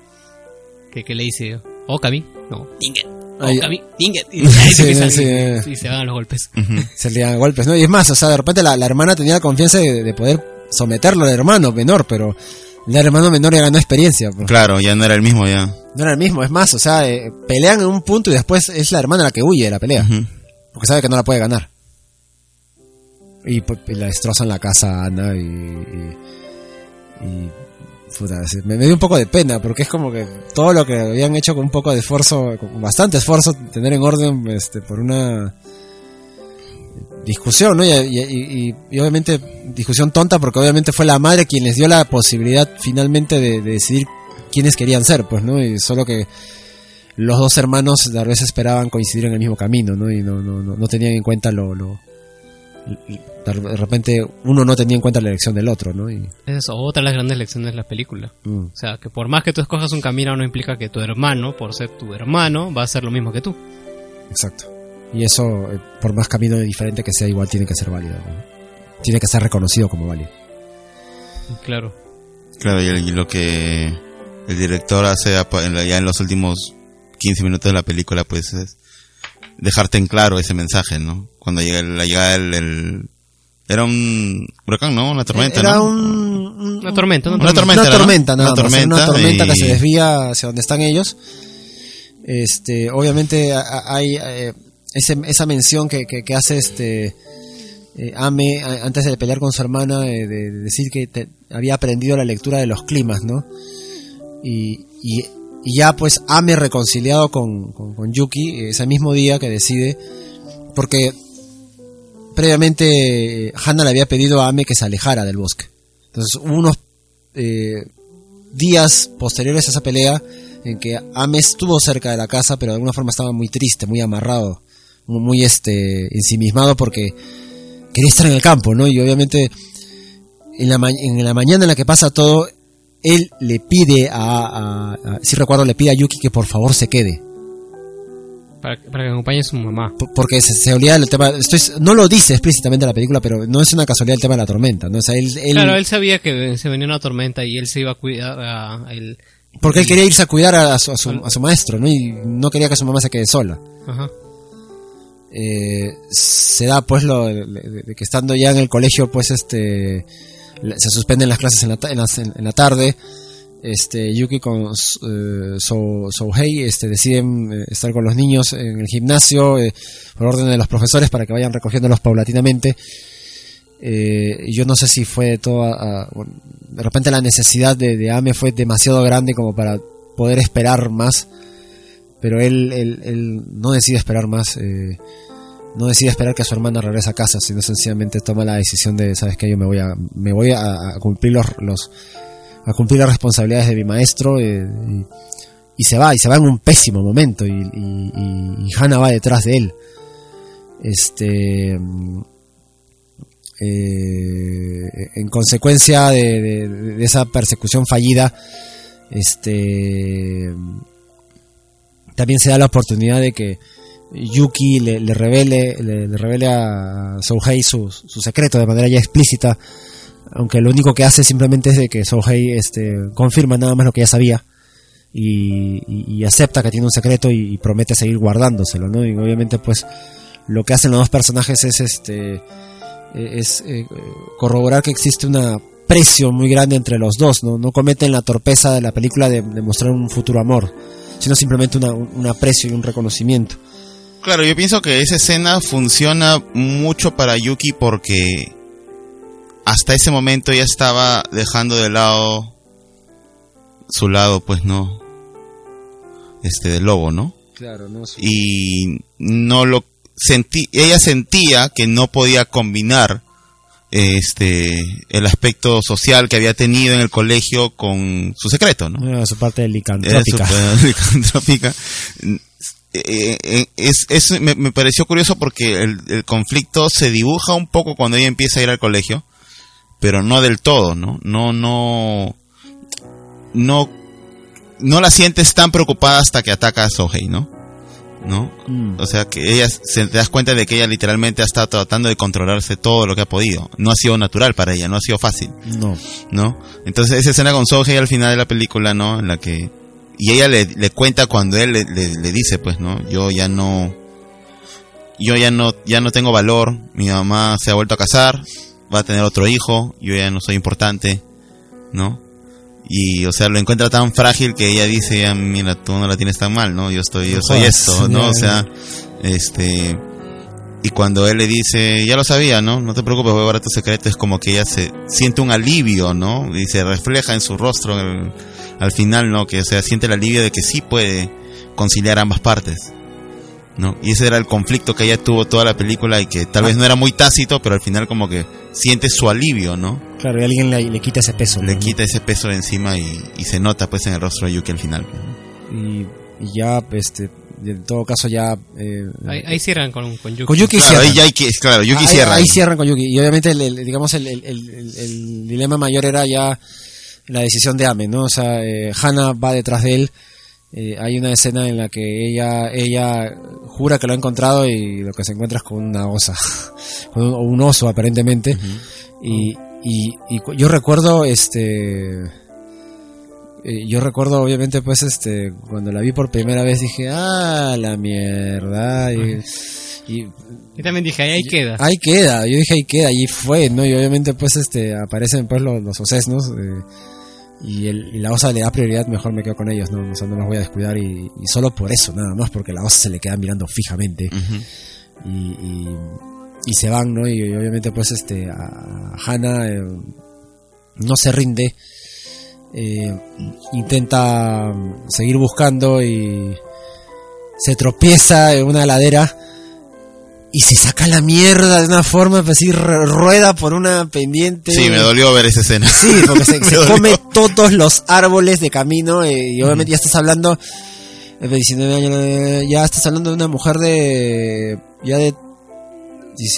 Que, que le dice yo, Okami, no, Dinget, Ay, Okami, Dinget. Y ahí Sí, sí, y- y se van los golpes. se le dan golpes, ¿no? Y es más, o sea, de repente la, la hermana tenía la confianza de, de poder someterlo al hermano menor, pero el hermano menor ya ganó experiencia. pues. Claro, ya no era el mismo ya. No era el mismo, es más, o sea, eh, pelean en un punto y después es la hermana la que huye de la pelea, porque sabe que no la puede ganar. Y, pues, y la destrozan la casa a Ana y... y, y, puta, me, me dio un poco de pena, porque es como que todo lo que habían hecho con un poco de esfuerzo, con bastante esfuerzo, tener en orden este, por una discusión, ¿no? Y, y- y- y obviamente discusión tonta, porque obviamente fue la madre quien les dio la posibilidad finalmente de, de decidir quiénes querían ser, pues, ¿no? Y solo que los dos hermanos tal vez esperaban coincidir en el mismo camino, ¿no? Y no, no, no, no tenían en cuenta lo, lo- De repente uno no tenía en cuenta la elección del otro, ¿no? Y, Esa es otra de las grandes lecciones de la película. mm, O sea, que por más que tú escojas un camino, no implica que tu hermano, por ser tu hermano, va a hacer lo mismo que tú. exacto. Y eso, eh, por más camino diferente que sea, igual tiene que ser válido, ¿no? Tiene que ser reconocido como válido. Claro. Claro, y lo que el director hace ya en los últimos 15 minutos de la película, pues es dejarte en claro ese mensaje, ¿no? Cuando llega el- la llegada el, el- Era un huracán, ¿no? Una tormenta, Era ¿no? un, un- Una tormenta, una Una tormenta, una ¿no? tormenta, nada Una era una tormenta tormenta y- que se desvía hacia donde están ellos. Este, obviamente hay eh, ese- esa mención que, que- que hace este eh, Ame antes de pelear con su hermana eh, de, de decir que te- había aprendido la lectura de los climas, ¿no? Y, y- ya pues Ame reconciliado con, con, Yuki eh, ese mismo día que decide porque previamente eh, Hana le había pedido a Ame que se alejara del bosque. Entonces unos eh, días posteriores a esa pelea en que Ame estuvo cerca de la casa, pero de alguna forma estaba muy triste, muy amarrado, muy, este ensimismado porque quería estar en el campo, ¿no? Y obviamente en la, en la mañana en la que pasa todo, él le pide a, a- a- si recuerdo, le pide a Yuki que por favor se quede. Para, para que acompañe a su mamá. P- porque se, se olvida el tema, estoy, no lo dice explícitamente la película, pero no es una casualidad el tema de la tormenta, ¿no? O sea, él, él- Claro, él sabía que se venía una tormenta y él se iba a cuidar a él. porque él quería irse a cuidar a, su, a su- a su maestro, ¿no? Y no quería que su mamá se quede sola. Ajá. Eh, se da pues lo de, de- de que estando ya en el colegio, pues este se suspenden las clases en la, en las- en- la tarde. Este, Yuki con eh, So, este, deciden eh, estar con los niños en el gimnasio eh, por orden de los profesores para que vayan recogiéndolos paulatinamente. Eh, yo no sé si fue toda. bueno, de repente la necesidad de, de Ame fue demasiado grande como para poder esperar más. Pero él, él, él no decide esperar más. No decide esperar que su hermana regrese a casa, sino sencillamente toma la decisión de, sabes que yo me voy a, me voy a, cumplir los, los, a cumplir las responsabilidades de mi maestro eh, y, se va, y se va en un pésimo momento y, y, Hannah va detrás de él. Este, eh, en consecuencia de, de- de esa persecución fallida, este, también se da la oportunidad de que Yuki le, le revele le, le revele a Souhei su, su secreto de manera ya explícita aunque lo único que hace simplemente es de que Souhei este, confirma nada más lo que ya sabía y, acepta que tiene un secreto y, promete seguir guardándoselo ¿no? y obviamente pues lo que hacen los dos personajes es este es eh, corroborar que existe un aprecio muy grande entre los dos no, no cometen la torpeza de la película de, mostrar un futuro amor sino simplemente una- un, un aprecio y un reconocimiento Claro, yo pienso que esa escena funciona mucho para Yuki porque hasta ese momento ya estaba dejando de lado su lado, pues no, este del lobo, ¿no? claro no Y no lo sentí, ella sentía que no podía combinar este el aspecto social que había tenido en el colegio con su secreto, ¿no? Era su parte Era licantrópica. súper licantrópica. Eh, eh, es, es- me, me pareció curioso porque el, el conflicto se dibuja un poco cuando ella empieza a ir al colegio, pero no del todo, ¿no? No, no, no no la sientes tan preocupada hasta que ataca a Sohei, ¿no? ¿No? Mm. O sea, que ella se te das cuenta de que ella literalmente ha estado tratando de controlarse todo lo que ha podido. No ha sido natural para ella, no ha sido fácil, No. ¿no? Entonces esa escena con Sohei al final de la película, ¿no? En la que y ella le, le cuenta cuando él le, le- le dice, pues, ¿no? Yo ya no yo ya no ya no tengo valor, mi mamá se ha vuelto a casar, va a tener otro hijo, yo ya no soy importante, ¿no? Y, o sea, lo encuentra tan frágil que ella dice, ya, mira, tú no la tienes tan mal, ¿no? Yo estoy, yo soy esto, ¿no? O sea, este, y cuando él le dice, ya lo sabía, ¿no? No te preocupes, voy a guardar tu secreto, es como que ella se siente un alivio, ¿no? Y se refleja en su rostro el- al final, ¿no? Que, o sea, siente el alivio de que sí puede conciliar ambas partes. ¿no? Y ese era el conflicto que ella tuvo toda la película y que tal vez no era muy tácito, pero al final como que siente su alivio, ¿no? Claro, y alguien le, le quita ese peso. Le ¿no? quita ese peso de encima y, y se nota pues en el rostro de Yuki al final. Y, y ya, este, en todo caso ya... eh, Ahí, ahí cierran con, con Yuki. con Yuki Claro, cierran. ahí ya hay que, claro, Yuki ahí, cierra. ahí ahí. cierran con Yuki. Y obviamente, el, el- digamos, el- el- el dilema mayor era ya la decisión de Ame, ¿no? O sea, eh, Hannah va detrás de él. Eh, hay una escena en la que ella ella jura que lo ha encontrado y lo que se encuentra es con una osa, con un, o un oso aparentemente. y, y, y yo recuerdo, este... eh, Yo recuerdo, obviamente, pues, este, cuando la vi por primera vez dije, ah, la mierda. Y, y Yo también dije, ahí, ahí queda. Ahí queda, yo dije ahí queda, allí fue, ¿no? Y obviamente pues este aparecen pues los, los osesnos eh, y, el, y la osa le da prioridad, mejor me quedo con ellos, ¿no? O sea, no los voy a descuidar y, y solo por eso, nada más, porque la osa se le queda mirando fijamente y, y, y se van, ¿no? Y, obviamente pues este a, Hannah eh, no se rinde, eh, intenta seguir buscando y se tropieza en una ladera y se saca la mierda de una forma, pues así ru- rueda por una pendiente. Sí, me dolió ver esa escena. Sí, porque se, come todos los árboles de camino eh, y obviamente ya estás hablando eh, de 19 años, eh, ya estás hablando de una mujer de ya de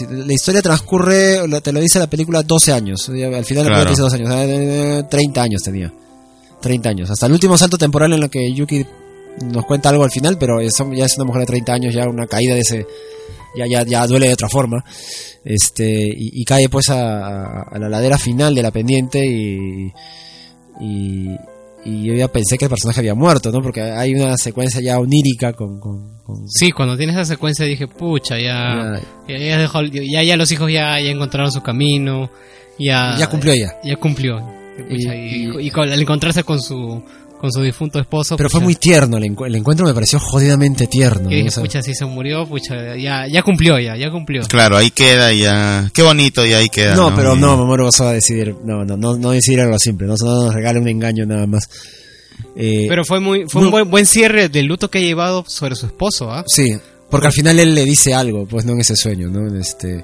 la historia transcurre, te lo dice la película 12 años, al final la película Claro. dice 12 años, eh, 30 años tenía. 30 años, hasta el último salto temporal en el que Yuki nos cuenta algo al final, pero ya es una mujer de 30 años, ya una caída de ese ya ya ya duele de otra forma este y, y cae pues a, la ladera final de la pendiente y, y y yo ya pensé que el personaje había muerto no porque hay una secuencia ya onírica con, con, con- Sí, cuando tiene esa secuencia dije, pucha, ya, ya, ya, dejó- ya, ya los hijos ya, ya encontraron su camino, ya, ya cumplió ella ya cumplió. Pucha, Y- y, y con- al encontrarse con su, con su difunto esposo, pero fue pucha, muy tierno el, encu- el encuentro me pareció jodidamente tierno ¿no? dije, pucha, si se murió, pucha, ya, ya cumplió, ya, ya cumplió. Claro, ahí queda y ya. Qué bonito y ahí queda. no, pero Y- no, Mamoru vas a decidir, no, no, no, no decidir algo simple, no, no nos regale un engaño nada más. Eh, Pero fue muy, fue no- un buen, buen cierre del luto que ha llevado sobre su esposo, ¿ah? Sí, porque al final él le dice algo, pues no en ese sueño, ¿no? Este,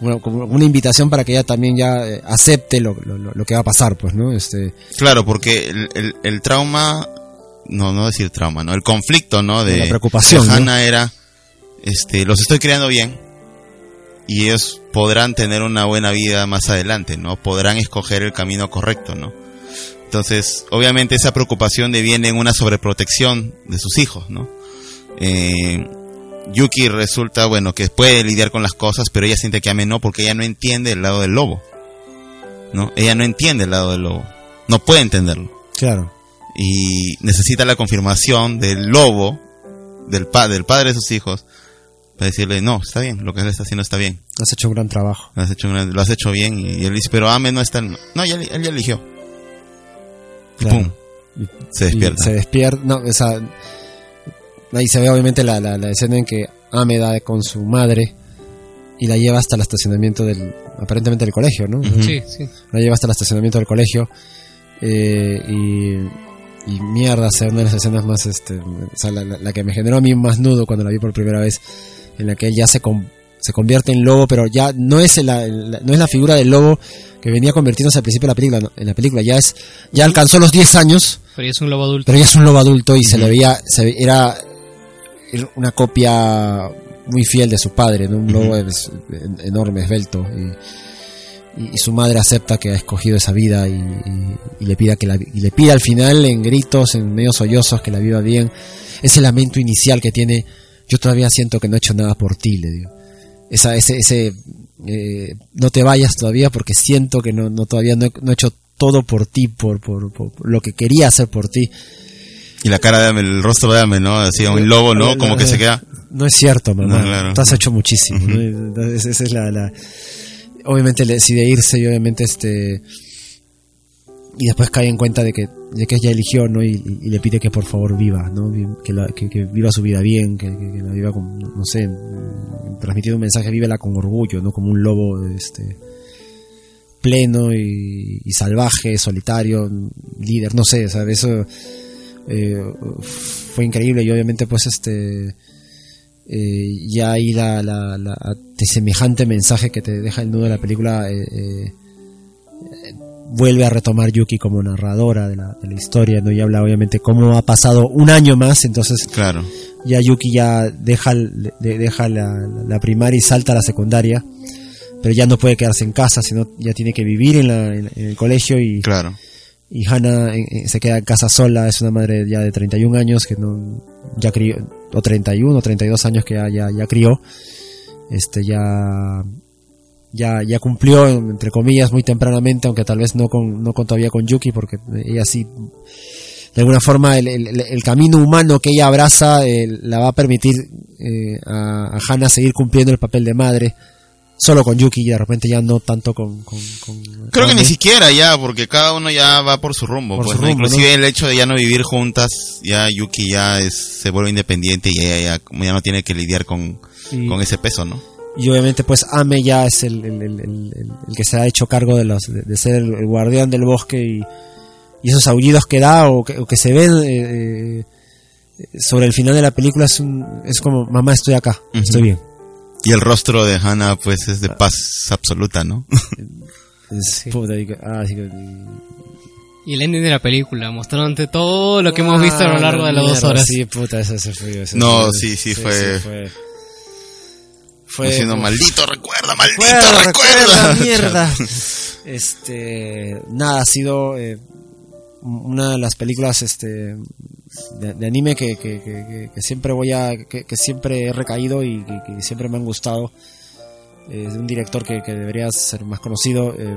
bueno, como una invitación para que ella también ya eh, acepte lo, lo, lo- que va a pasar, pues, ¿no? Este, Claro, porque el, el, el trauma, no, no decir trauma, ¿no? El conflicto, ¿no? De, La preocupación, de ¿no? Hannah era, este, los estoy creando bien y ellos podrán tener una buena vida más adelante, ¿no? Podrán escoger el camino correcto, ¿no? Entonces, obviamente esa preocupación deviene en una sobreprotección de sus hijos, ¿no? Eh, Yuki resulta, bueno, que puede lidiar con las cosas, pero ella siente que Ame no, porque ella no entiende el lado del lobo, ¿no? Ella no entiende el lado del lobo, no puede entenderlo claro. y necesita la confirmación del lobo, del, pa del padre de sus hijos, para decirle, no, está bien, lo que él está haciendo está bien, Has hecho un gran trabajo. lo has hecho, lo has hecho bien, y, él dice, pero Ame no está, en- no, ya, él ya eligió, y Claro. pum, se Y despierta. se despierta, no, o sea, ahí se ve obviamente la, la, la escena en que Ame da con su madre y la lleva hasta el estacionamiento del, aparentemente del colegio, ¿no? Sí, sí. la lleva hasta el estacionamiento del colegio eh, y, y mierda, o sea, una de las escenas más, este, o sea, la, la- la que me generó a mí más nudo cuando la vi por primera vez, en la que él ya se, con- se convierte en lobo, pero ya no es la, la- no es la figura del lobo que venía convirtiéndose al principio de la película, no, en la película ya es, ya alcanzó los 10 años, Pero ya es un lobo adulto. pero ya es un lobo adulto y se le veía, se ve- era, una copia muy fiel de su padre, un lobo es- enorme, esbelto. y, su madre acepta que ha escogido esa vida y, le pida que la, y le pide al final en gritos, en medios sollozos que la viva bien. Ese lamento inicial que tiene, yo todavía siento que no he hecho nada por ti, le digo. Esa, ese, ese eh, no te vayas todavía porque siento que no, no todavía no he, hecho todo por ti, por, por, lo que quería hacer por ti. Y la cara de el rostro de Ame, ¿no? Así un lobo, ¿no? Como que se queda. No es cierto, mamá. Tú has hecho muchísimo. Esa es la, Obviamente le decide irse y obviamente este. Y después cae en cuenta de que, de que ella eligió, ¿no? Y, le pide que por favor viva, ¿no? Que, que, viva su vida bien, que, la viva con, no sé, transmitiendo un mensaje, vívela con orgullo, ¿no? Como un lobo, este pleno y, salvaje, solitario, líder, no sé, ¿sabes? Eso eh, fue increíble y obviamente pues este eh, ya ahí la, la, la, semejante mensaje que te deja el nudo de la película eh, vuelve a retomar Yuki como narradora de la, de la historia, ¿no? Y habla obviamente cómo ha pasado un año más, entonces claro. ya Yuki ya deja, deja la, la primaria y salta a la secundaria pero ya no puede quedarse en casa, sino ya tiene que vivir en, la, en, el colegio y, claro. Y Hannah eh, eh, se queda en casa sola, es una madre ya de 31 años que no ya crió, o 31 o 32 años que ya, ya, ya crió, este ya ya, ya cumplió, entre comillas, muy tempranamente, aunque tal vez no con, no con todavía con Yuki, porque ella sí, de alguna forma, el, camino humano que ella abraza eh, la va a permitir a, a Hannah seguir cumpliendo el papel de madre, solo con Yuki y de repente ya no tanto con... Creo que ni siquiera ya, porque cada uno ya va por su rumbo. pues, Inclusive el hecho de ya no vivir juntas, ya Yuki ya es, se vuelve independiente y ella ya, ya no tiene que lidiar con, con ese peso, ¿no? Y obviamente pues Ame ya es el, el, el, el que se ha hecho cargo de, los, de, ser el guardián del bosque y, y esos aullidos que da o que, se ven eh, eh, sobre el final de la película es, un, es como, mamá estoy acá, estoy bien. Y el rostro de Hannah, pues, es de paz absoluta, ¿no? Ah, y el ending de la película, mostrándote todo lo que hemos visto a lo largo de las dos horas. Sí, puta, eso se fue. no, sí, sí, fue... fue... Fue diciendo, maldito recuerda, maldito recuerda. mierda. este, nada, ha sido eh, una de las películas este de, anime que, que, siempre voy a que, siempre he recaído y que, siempre me han gustado es un director que, debería ser más conocido eh,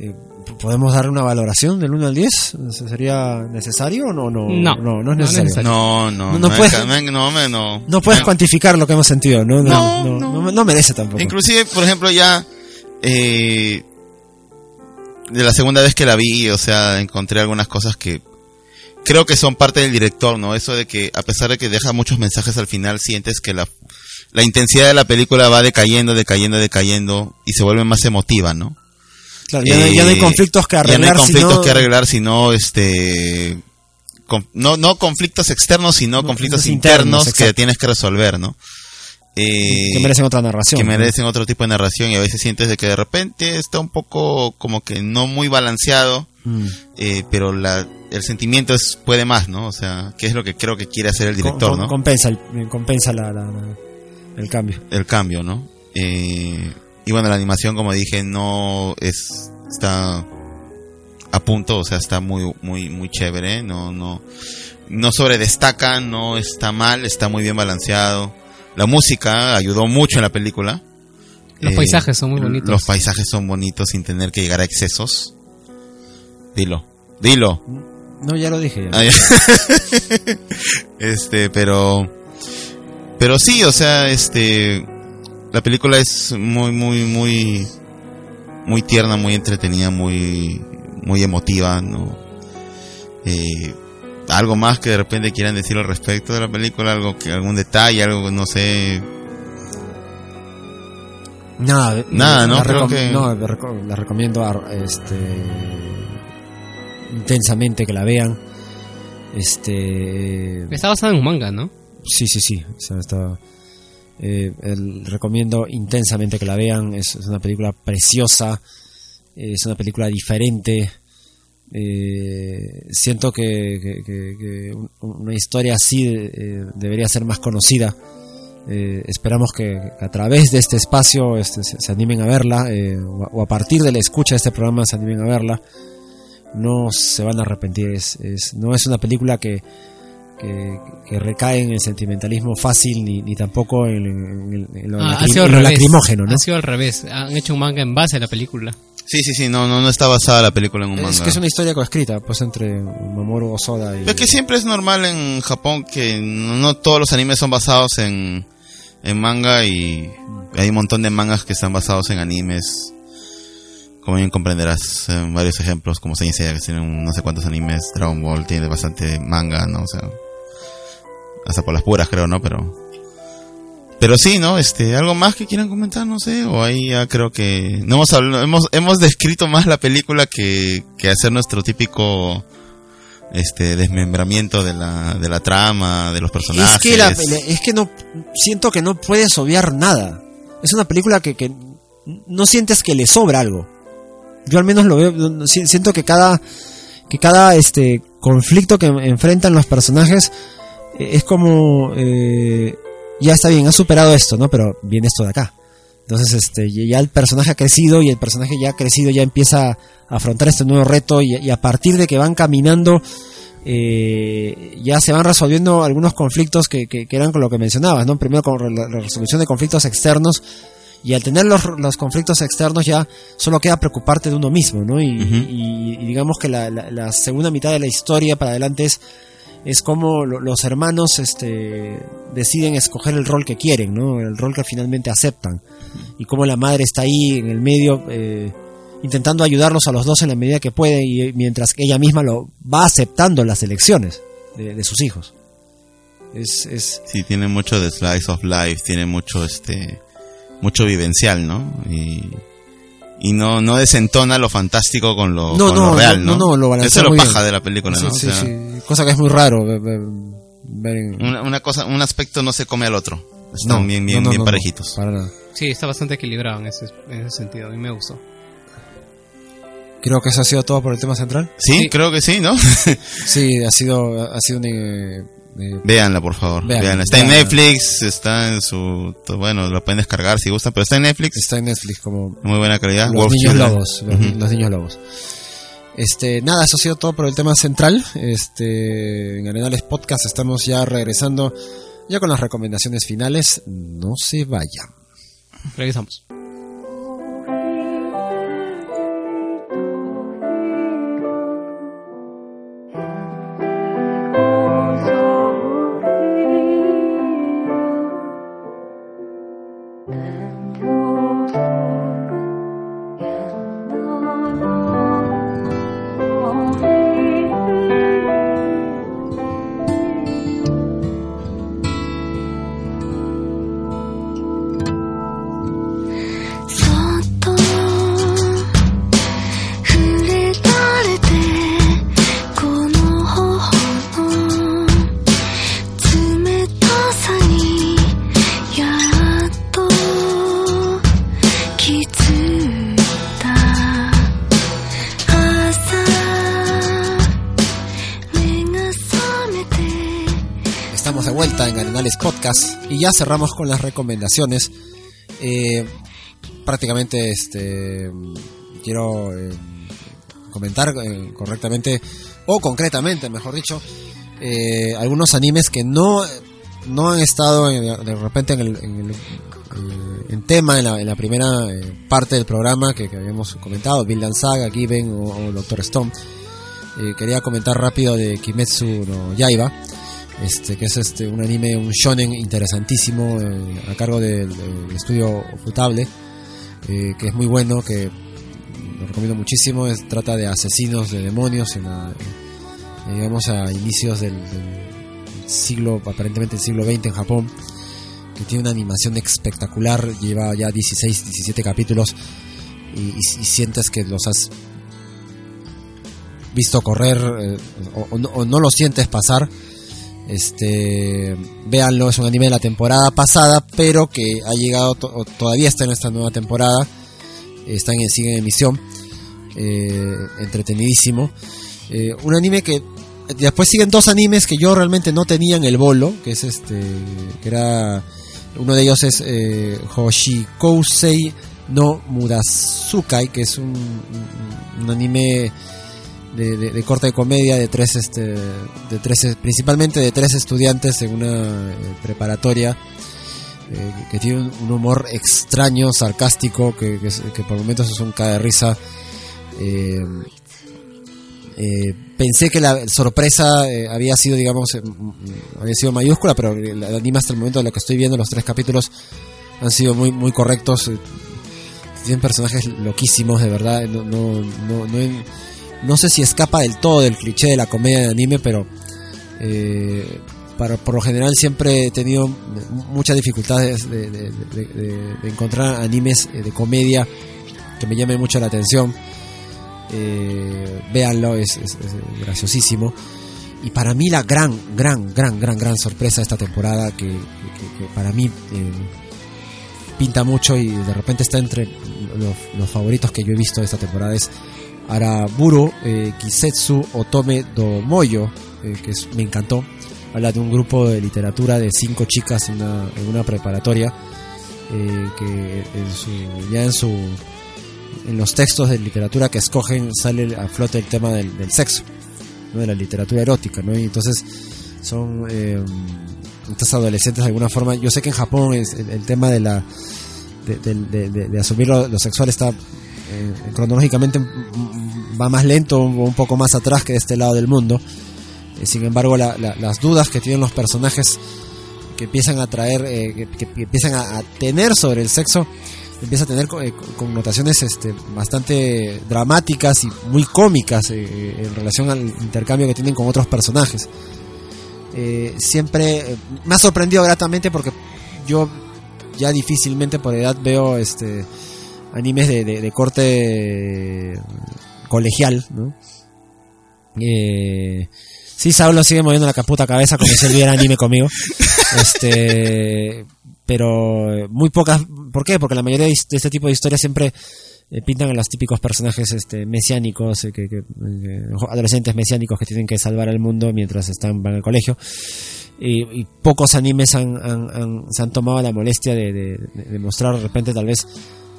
eh, ¿Podemos dar una valoración del 1 al 10? ¿Sería necesario o no? No, no, no, es necesario. No, no, no, puedes, no, no, puedes cuantificar lo que hemos sentido, ¿no? No, no, merece tampoco. Inclusive, por ejemplo, ya eh, de la segunda vez que la vi, o sea, encontré algunas cosas que creo que son parte del director, ¿no? Eso de que a pesar de que deja muchos mensajes al final, sientes que la, la intensidad de la película va decayendo, decayendo, decayendo y se vuelve más emotiva, ¿no? Claro, ya, no hay conflictos que arreglar. Ya no hay conflictos que arreglar, sino este... no, no conflictos externos, sino conflictos internos, que tienes que resolver, ¿no? Eh, que merecen otra narración. Que merecen otro tipo de narración y a veces sientes de que de repente está un poco como que no muy balanceado, mm. eh, pero la, el sentimiento es, puede más, ¿no? O sea, ¿qué es lo que creo que quiere hacer el director, ¿no? Compensa, el, compensa la, el cambio. El cambio, ¿no? Eh, y bueno, la animación, como dije, no es, está a punto, o sea, está muy, muy, muy chévere, no, no, no sobredestaca, no está mal, está muy bien balanceado. La música ayudó mucho en la película. Los paisajes son muy bonitos. Los paisajes son bonitos sin tener que llegar a excesos. Dilo, dilo. No, ya lo dije. Ah, este, pero. Pero sí, o sea, este. La película es muy, muy, muy. Muy tierna, muy entretenida, muy. Muy emotiva, ¿no? Eh, algo más que de repente quieran decir al respecto de la película, algo que algún detalle, algo no sé. Nada, nada, no creo que no, la recomiendo este intensamente que la vean. Este. Está basada en un manga, ¿no? Sí, sí, sí. está, eh, recomiendo intensamente que la vean. Es, una película preciosa. Es una película diferente. Eh, siento que, una historia así eh, debería ser más conocida Eh, esperamos que a través de este espacio este, se, se animen a verla eh, o, a, partir de la escucha de este programa se animen a verla. No se van a arrepentir. Es, es- no es una película que, que, que recae en el sentimentalismo fácil ni, ni tampoco en, en- en- en lo, Ah, lacrim- lo lacrimógeno. ¿no? Ha sido al revés. Han hecho un manga en base a la película. Sí, sí, sí, no, no, no está basada la película en un manga. Es que es una historia coescrita pues entre Mamoru Osoda y... Es que siempre es normal en Japón que no, todos los animes son basados en, en manga y hay un montón de mangas que están basados en animes. Como bien comprenderás, en varios ejemplos, como Saint Seiya, que tiene un- no sé cuántos animes, Dragon Ball tiene bastante manga, ¿no? O sea, hasta por las puras creo, ¿no? Pero, pero sí, ¿no? Este, algo más que quieran comentar, no sé, o ahí ya creo que no hemos hablado, hemos, hemos descrito más la película que, que hacer nuestro típico, este desmembramiento de la, de la trama, de los personajes. Es que, la- es que no siento que no puedes obviar nada. Es una película que, que no sientes que le sobra algo. Yo al menos lo veo, siento que cada que cada este conflicto que enfrentan los personajes eh, es como eh, ya está bien, ha superado esto, ¿no? Pero viene esto de acá. Entonces, este, ya el personaje ha crecido y el personaje ya ha crecido, ya empieza a afrontar este nuevo reto y, y a partir de que van caminando, eh, ya se van resolviendo algunos conflictos que, que, que eran con lo que mencionabas, ¿no? Primero con la, la resolución de conflictos externos y al tener los, los conflictos externos ya solo queda preocuparte de uno mismo, ¿no? Y, Ujú. y- y digamos que la, la- la segunda mitad de la historia para adelante es es como lo- los hermanos este, deciden escoger el rol que quieren, ¿no? El rol que finalmente aceptan. Y como la madre está ahí en el medio eh, intentando ayudarlos a los dos en la medida que puede y mientras ella misma lo va aceptando las elecciones de, de sus hijos. Es, es Sí, tiene mucho de slice of life, tiene mucho este mucho vivencial, ¿no? Y, y no no desentona lo fantástico con lo, No, con no, lo real, no, ¿no? no, lo balancea Eso es lo muy paja bien. de la película, sí, ¿no? sí, o sea, sí. cosa que es muy raro ver, en- Una, una cosa, un aspecto no se come al otro. Están No, bien, bien, no, bien no, no, parejitos. para nada. Sí, está bastante equilibrado en ese, en ese sentido. A mí me gustó. Creo que eso ha sido todo por el tema central. Sí, Sí. creo que sí, ¿no? Sí, ha sido ha sido un, eh, Véanla, por favor. Véanla, Véanla. Está en. Netflix, está en su... Bueno, lo pueden descargar si gustan, pero está en Netflix. está en Netflix como Muy buena calidad. los Wolf niños Children. lobos, los, los niños lobos. Este, nada, eso ha sido todo por el tema central. Este, en Arenales Podcast estamos ya regresando ya con las recomendaciones finales. No se vayan. Regresamos.「y ya cerramos con las recomendaciones. Eh, prácticamente este quiero eh, comentar eh, correctamente o concretamente, mejor dicho, algunos animes que no no han estado en- de repente en el, en el, en tema en la, en la primera parte del programa que, habíamos comentado, Vinland Saga, Given o, o Doctor Stone. Quería comentar rápido de Kimetsu no Yaiba este que es este un anime un shonen interesantísimo eh, a cargo del, estudio Futable eh, que es muy bueno que lo recomiendo muchísimo. Trata de asesinos de demonios en la, eh, digamos a inicios del, siglo aparentemente el siglo XX en Japón que tiene una animación espectacular lleva ya 16 17 capítulos y, sientes que los has visto correr o, o no, o no lo sientes pasar este, véanlo, es un anime de la temporada pasada, pero que ha llegado, todavía está en esta nueva temporada, está en, sigue en emisión, eh, entretenidísimo. Eh, un anime que después siguen dos animes que yo realmente no tenía en el bolo, que es este, que era Uno de ellos es eh, Hoshikousei no Murasukai, que es un- un anime de, de, de corte de comedia de tres, este, de tres, principalmente de tres estudiantes en una eh, preparatoria eh, que tiene un, humor extraño, sarcástico, que, que, por momentos es un cae de risa. Eh, eh, pensé que la sorpresa había sido, digamos, mm, había sido mayúscula, pero el anime hasta el momento de lo que estoy viendo, los tres capítulos han sido muy, muy correctos. Tienen personajes loquísimos, de verdad. No, no, no, no, no sé si escapa del todo del cliché de la comedia de anime, pero eh, para, por lo general siempre he tenido muchas dificultades de, encontrar animes de comedia que me llamen mucho la atención. Eh, véanlo, es, graciosísimo. Y para mí la gran, gran, gran, gran, gran sorpresa de esta temporada, que para mí eh, pinta mucho y de repente está entre los, los favoritos que yo he visto de esta temporada, es Araburo eh, Kisetsu Otome do Moyo, eh, que me encantó. Habla de un grupo de literatura de cinco chicas en una, en una preparatoria eh, que en su, ya en su en los textos de literatura que escogen sale a flote el tema del, sexo, ¿no? de la literatura erótica, ¿no? Y entonces son eh, estas adolescentes de alguna forma. Yo sé que en Japón es el, el tema de la de, asumir lo sexual está eh, cronológicamente mm, va más lento, un, un poco más atrás que de este lado del mundo. Eh, sin embargo, la- la- las dudas que tienen los personajes que empiezan a traer, eh, que, empiezan a, tener sobre el sexo, empieza a tener co- connotaciones este, bastante dramáticas y muy cómicas en relación al intercambio que tienen con otros personajes. Siempre me ha sorprendido gratamente porque yo ya difícilmente por edad veo este animes de, de- de corte colegial, ¿no? Eh, sí, Saulo sigue moviendo la caputa cabeza como si él viera anime conmigo. Este, pero muy pocas. ¿Por qué? Porque la mayoría de, este tipo de historias siempre eh, pintan a los típicos personajes este, mesiánicos, eh, que, que, eh, adolescentes mesiánicos que tienen que salvar al mundo mientras están van al colegio. Y, y pocos animes han, han- han- se han tomado la molestia de, de- de mostrar de repente tal vez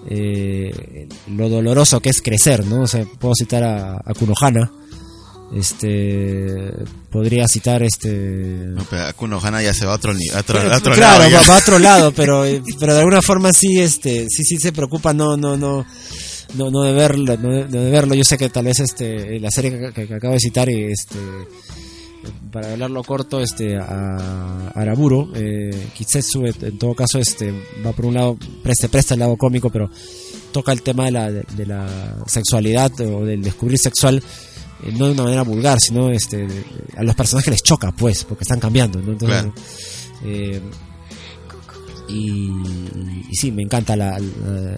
eh, lo doloroso que es crecer, ¿no? O sea, puedo citar a, a Kunohana, este podría citar este No, pero Akuno Hana ya se va a otro, a otro, a otro claro lado. va, ya. va a otro lado pero pero de alguna forma sí este sí sí se preocupa no no no no, no de verlo no de, no de verlo yo sé que tal vez este la serie que, acabo de citar este para hablarlo corto este a Araburo eh, Kitsetsu en, en todo caso este va por un lado presta presta el lado cómico pero toca el tema de la, de, de la sexualidad o del descubrir sexual eh, no de una manera vulgar, sino este, a los personajes les choca, pues, porque están cambiando, ¿no? Entonces, Claro. eh, y, y sí, me encanta la, la-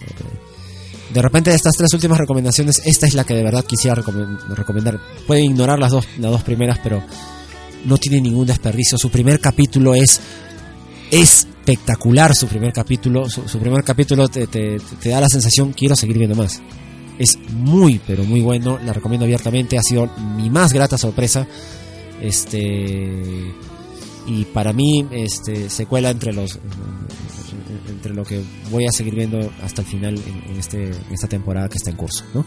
De repente de estas tres últimas recomendaciones, esta es la que de verdad quisiera recomen- recomendar. Pueden ignorar las dos, las dos primeras, pero no tiene ningún desperdicio. Su primer capítulo es espectacular, su primer capítulo. Su, primer capítulo te, da la sensación, quiero seguir viendo más. Es muy, pero muy bueno. La recomiendo abiertamente. Ha sido mi más grata sorpresa. Este. Y para mí, este, se cuela entre los. Entre lo que voy a seguir viendo hasta el final en, este, esta temporada que está en curso, ¿no?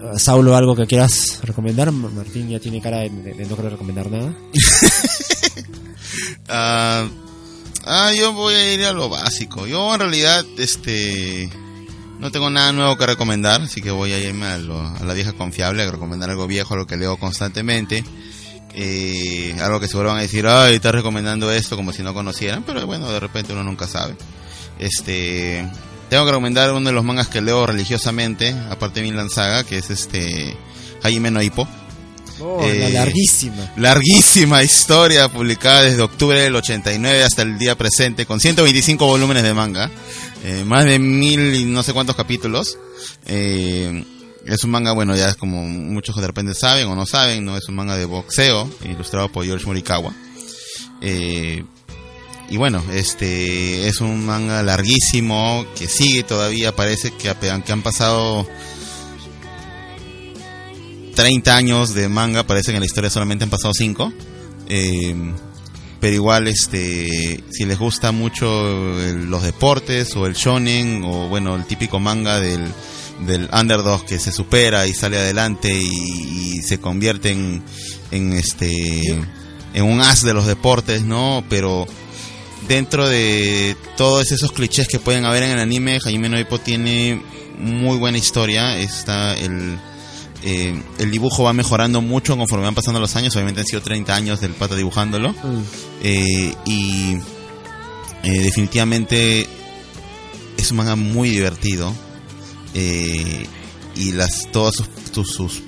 Ah, Saulo, ¿algo que quieras recomendar? Ma- Martín ya tiene cara de, no querer recomendar nada. Ah, ah, yo voy a ir a lo básico. Yo en realidad, este, no tengo nada nuevo que recomendar, así que voy a irme a, lo- a la vieja confiable, a recomendar algo viejo, algo que leo constantemente. Eh, algo que seguro van a decir, ay, estás recomendando esto como si no conocieran, pero bueno, de repente uno nunca sabe. Este, tengo que recomendar uno de los mangas que leo religiosamente, aparte de Vinland Saga, que es este, Hajime no Ippo. Oh, la Eh, larguísima. Larguísima historia publicada desde octubre del 89 hasta el día presente con 125 volúmenes de manga, eh, más de mil y no sé cuántos capítulos. Eh, es un manga, bueno, ya es como muchos de repente saben o no saben, no es un manga de boxeo ilustrado por George Morikawa. Eh, y bueno, este es un manga larguísimo que sigue todavía, parece que aunque han pasado 30 años de manga, parece que en la historia solamente han pasado 5. pero igual este si les gusta mucho los deportes o el shonen o bueno el típico manga del del underdog que se supera y sale adelante y, y se convierte en, en este en un as de los deportes no pero dentro de todos esos clichés que pueden haber en el anime Hajime no Ippo tiene muy buena historia está el eh, el dibujo va mejorando mucho conforme van pasando los años. Obviamente han sido 30 años del pata dibujándolo. Eh, y eh, definitivamente es un manga muy divertido. Eh, y las todas sus, sus- sus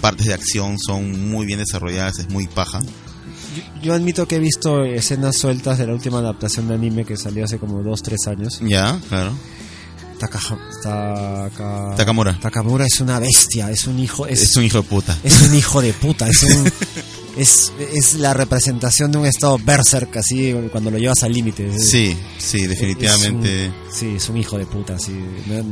partes de acción son muy bien desarrolladas. Es muy paja. Yo, yo admito que he visto escenas sueltas de la última adaptación de anime que salió hace como 2-3 años. Ya, claro. Taka- Takamura. Takamura es una bestia, es un hijo, es, Es un hijo de puta. es un hijo de puta, es un, es, es la representación de un estado berserk así cuando lo llevas al límite. Sí, sí, definitivamente. Sí, es un hijo de puta, sí. Me-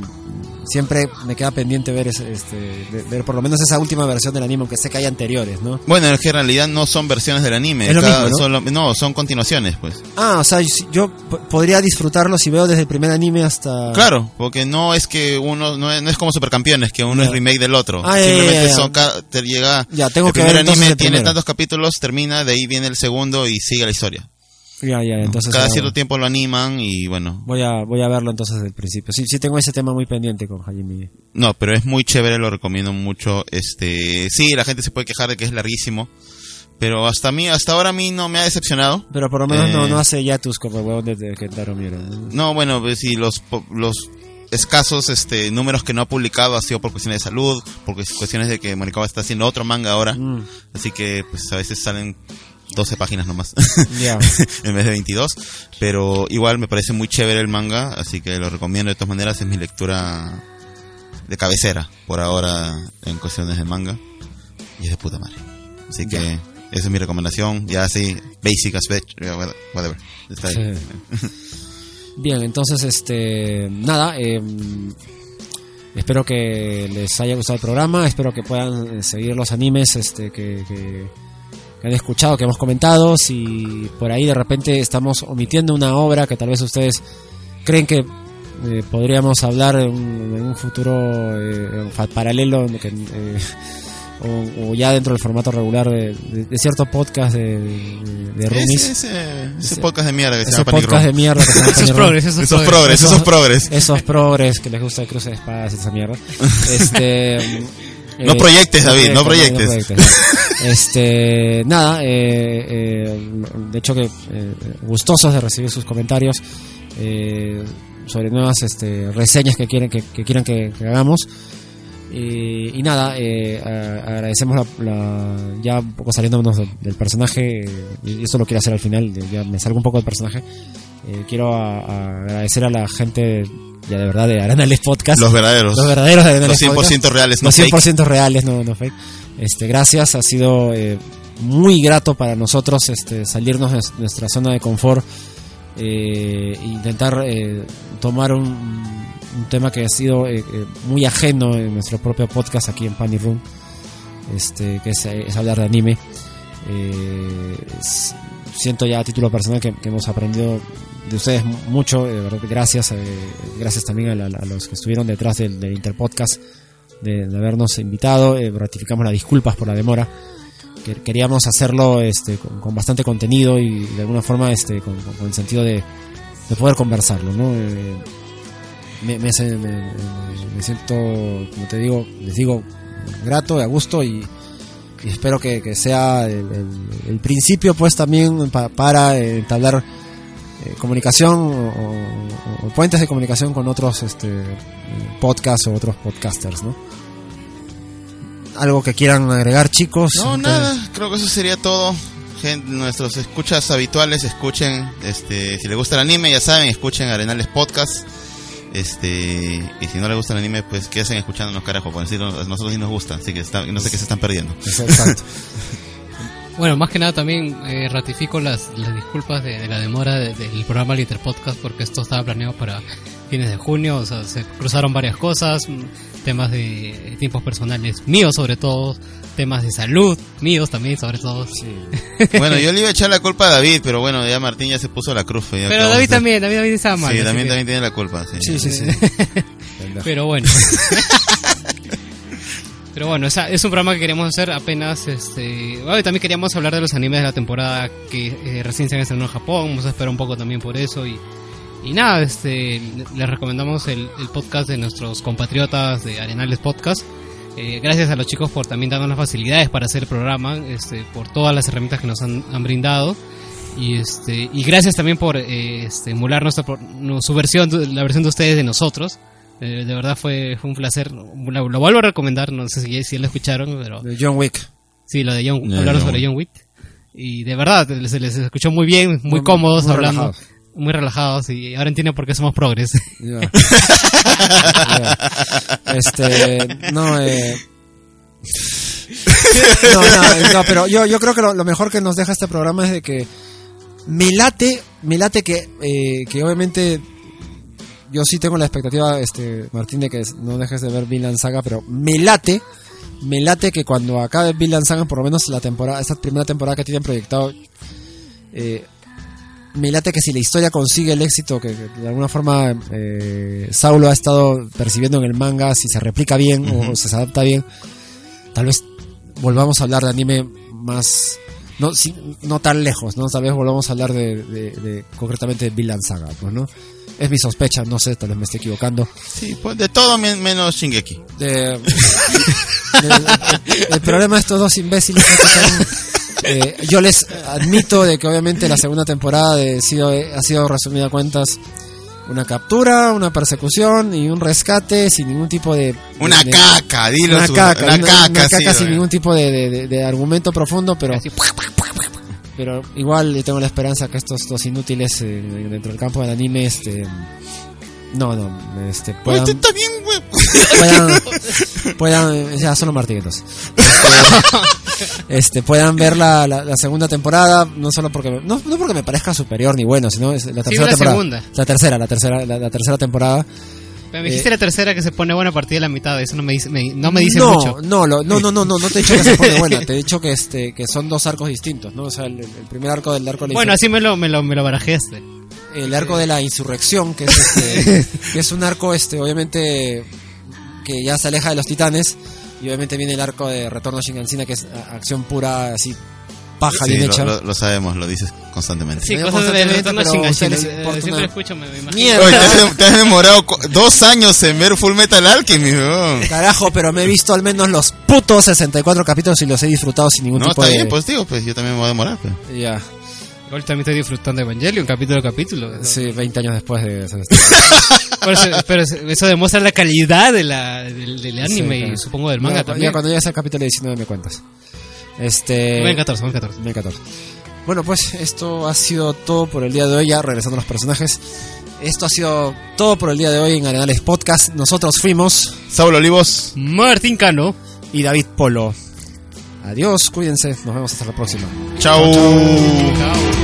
siempre me queda pendiente ver ese- este, de- ver por lo menos esa última versión del anime, aunque sé que hay anteriores, ¿no? Bueno, es que en realidad no son versiones del anime. Es lo cada- mismo, ¿no? son lo- no, son continuaciones, pues. Ah, o sea, yo, podría disfrutarlo si veo desde el primer anime hasta... Claro, porque no es que uno, no es, no es como Supercampeones, que uno es remake del otro. Ah, Simplemente son, ca- te llega, Ya, tengo el que primer ver anime el tiene tantos capítulos, termina, de ahí viene el segundo y sigue la historia. Ya, ya, entonces... Cada cierto tiempo lo animan y bueno, Voy a, voy a verlo entonces desde el principio. Sí, sí tengo ese tema muy pendiente con Hajime. no, pero es muy chévere, lo recomiendo mucho. Este, sí, la gente se puede quejar de que es larguísimo, pero hasta mí, hasta ahora a mí no me ha decepcionado. Pero por lo menos no, Eh, no hace yatus como el huevón de, de Kentaro Miura. ¿no? No, bueno, pues sí, los, los escasos este, números que no ha publicado ha sido por cuestiones de salud, por cues- cuestiones de que Morikawa está haciendo otro manga ahora. Mm, Así que pues a veces salen 12 páginas nomás ya. en vez de 22. Pero igual me parece muy chévere el manga, así que lo recomiendo de todas maneras. Es mi lectura de cabecera por ahora en cuestiones de manga. Y es de puta madre. Así que esa es mi recomendación. Ya así, basic aspect, whatever. Está ahí. Bien, entonces, este, nada, eh, espero que les haya gustado el programa, espero que puedan eh, seguir los animes este, que, que- que han escuchado, que hemos comentado, si por ahí de repente estamos omitiendo una obra que tal vez ustedes creen que eh, podríamos hablar en un, en un futuro eh, paralelo que, eh, o, o ya dentro del formato regular de, de- de cierto podcast de, de, roomies. Ese, ese, ese Ese- podcast de mierda que se llama podcast de mierda que se llama Esos progres, esos, Esos progres. progres, Esos- esos progres. Esos progres que les gusta el cruce de espadas y esa mierda. Este, No proyectes, David, no proyectes. Este, nada, eh, eh, de hecho que eh, gustosos de recibir sus comentarios eh, sobre nuevas este, reseñas que quieren que, que quieran que, que hagamos. Y, y nada, eh, agradecemos la, la- ya un poco saliéndonos del, del personaje, eh, y esto lo quiero hacer al final, ya me salgo un poco del personaje. Eh, quiero a- a agradecer a la gente ya de verdad de Aranales Podcast. Los verdaderos. Los verdaderos de Arenales Los 100% Podcast. reales, no Los fake. 100% reales, no, no fake. Este, gracias, ha sido eh, muy grato para nosotros este, salirnos de nuestra zona de confort eh, intentar eh, tomar un, un tema que ha sido eh, eh, muy ajeno en nuestro propio podcast aquí en Panic Room, este, que es, es hablar de anime. Eh, s- siento ya a título personal que, que hemos aprendido de ustedes mu- mucho, verdad, gracias, eh, gracias también a, la- a los que estuvieron detrás del, del Interpodcast de, habernos invitado, eh, ratificamos las disculpas por la demora, que queríamos hacerlo este, con, bastante contenido y de alguna forma este, con, el sentido de, de poder conversarlo, ¿no? Eh, me, me, me- siento, como te digo, les digo, grato, a gusto y, espero que, sea el, principio pues también pa- para eh, entablar eh, comunicación o, o- o puentes de comunicación con otros este, podcasts o otros podcasters, ¿no? Algo que quieran agregar chicos. No, nada, creo que eso sería todo. Gente, nuestros escuchas habituales, escuchen, este, si les gusta el anime, ya saben, escuchen Arenales Podcast. Este, y si no les gusta el anime, pues hacen escuchándonos carajo, porque a nosotros sí nos gusta, así que está- no sé qué se están perdiendo. Exacto. Bueno, más que nada también eh, ratifico las, las disculpas de, de la demora de- del programa Liter Podcast porque esto estaba planeado para fines de junio, o sea, se cruzaron varias cosas, mm, temas de tiempos personales míos sobre todo, temas de salud míos también sobre todo. Bueno, yo le iba a echar la culpa a David, pero bueno, ya Martín ya se puso la cruz. Pero acabamos David también, David también estaba mal. Sí, también, que- también tiene la culpa. Sí, Sí, sí, sí. Pero bueno. Pero bueno, esa- es un programa que queríamos hacer apenas, este... también queríamos hablar de los animes de la temporada que eh, recién se han estrenado en Japón, vamos a esperar un poco también por eso y... Y nada, este, les recomendamos el, podcast de nuestros compatriotas de Arenales Podcast. Eh, gracias a los chicos por también darnos las facilidades para hacer el programa, este, por todas las herramientas que nos han, han brindado. Y este y gracias también por eh, este, emular nuestra, su versión, la versión de ustedes de nosotros. Eh, de verdad fue, fue un placer. Lo, lo vuelvo a recomendar, no sé si, si lo escucharon, pero De John Wick. sí, lo de John, De hablaron John sobre Wick. John Wick. Y de verdad, se les escuchó muy bien, muy, Muy- cómodos muy hablando. relajados. Muy relajados y ahora entienden por qué somos progres. Ya. Este, no, eh. No, no, no, pero yo, yo creo que lo, lo mejor que nos deja este programa es de que me late, me late que, eh, que obviamente yo sí tengo la expectativa, este, Martín, de que no dejes de ver Vinland Saga, pero me late, me late que cuando acabe Vinland Saga, por lo menos la temporada, esta primera temporada que tienen proyectado, eh, me late que si la historia consigue el éxito que, que de alguna forma eh, Saulo ha estado percibiendo en el manga, si se replica bien o se adapta bien, tal vez volvamos a hablar de anime más no si- no tan lejos, no tal vez volvamos a hablar de, de- de- concretamente de Vinland Saga, pues, ¿no? Es mi sospecha, no sé, tal vez me esté equivocando. Sí, pues, de todo men- menos Shingeki. De- de- el problema de estos dos imbéciles es que son, eh, yo les admito de que obviamente la segunda temporada de, sido, ha sido resumida a cuentas una captura, una persecución y un rescate sin ningún tipo de... Una de- caca, dilo. una su- caca, una una, caca, una sí, caca sin ningún tipo de, de- de- de argumento profundo, pero pero igual yo tengo la esperanza que estos dos inútiles eh, dentro del campo del anime, este, no, no, este, puedan, tú está bien, güey. puedan, puedan, ya solo Martín entonces. Este, este, puedan ver la, la, la segunda temporada, no solo porque, no, no porque me parezca superior ni bueno, sino es la tercera la temporada. segunda. La tercera, la tercera, la, la tercera temporada. Me dijiste la tercera que se pone buena a partir de la mitad, eso no me dice, no me dice no, mucho. No, no, no, no, no, no te he dicho que se pone buena, te he dicho que este, que son dos arcos distintos, ¿no? O sea, el, primer arco del arco de la Bueno, así me lo, me lo, me lo barajeaste. el arco de la insurrección, que es este, que es un arco este, obviamente que ya se aleja de los titanes, y obviamente viene el arco de retorno a Shingansina, que es acción pura, así paja Sí, bien lo, hecha. lo- lo sabemos, lo dices constantemente. Sí, cosas de constantemente, Siempre una- escucho, me. Mierda. Oye, te has, te has demorado dos años en ver Full Metal Alchemy, weón. Carajo, pero me he visto al menos los putos 64 capítulos y los he disfrutado sin ningún No, tipo está de... bien, pues digo, pues yo también me voy a demorar. Pues. Ya, Igual también estoy disfrutando de Evangelion, capítulo a capítulo. sí, 20 años después de... Pero, eso, pero eso demuestra la calidad de la, del, del anime Sí, y claro. supongo del manga ya, también. ya cuando llegues al capítulo 19 me cuentas. Este... 2014, 2014. 2014. Bueno, pues esto ha sido todo por el día de hoy, ya regresando a los personajes. Esto ha sido todo por el día de hoy en Arenales Podcast. Nosotros fuimos Saulo Olivos. Martín Cano. y David Polo. Adiós, cuídense, nos vemos hasta la próxima. Chau. Chao.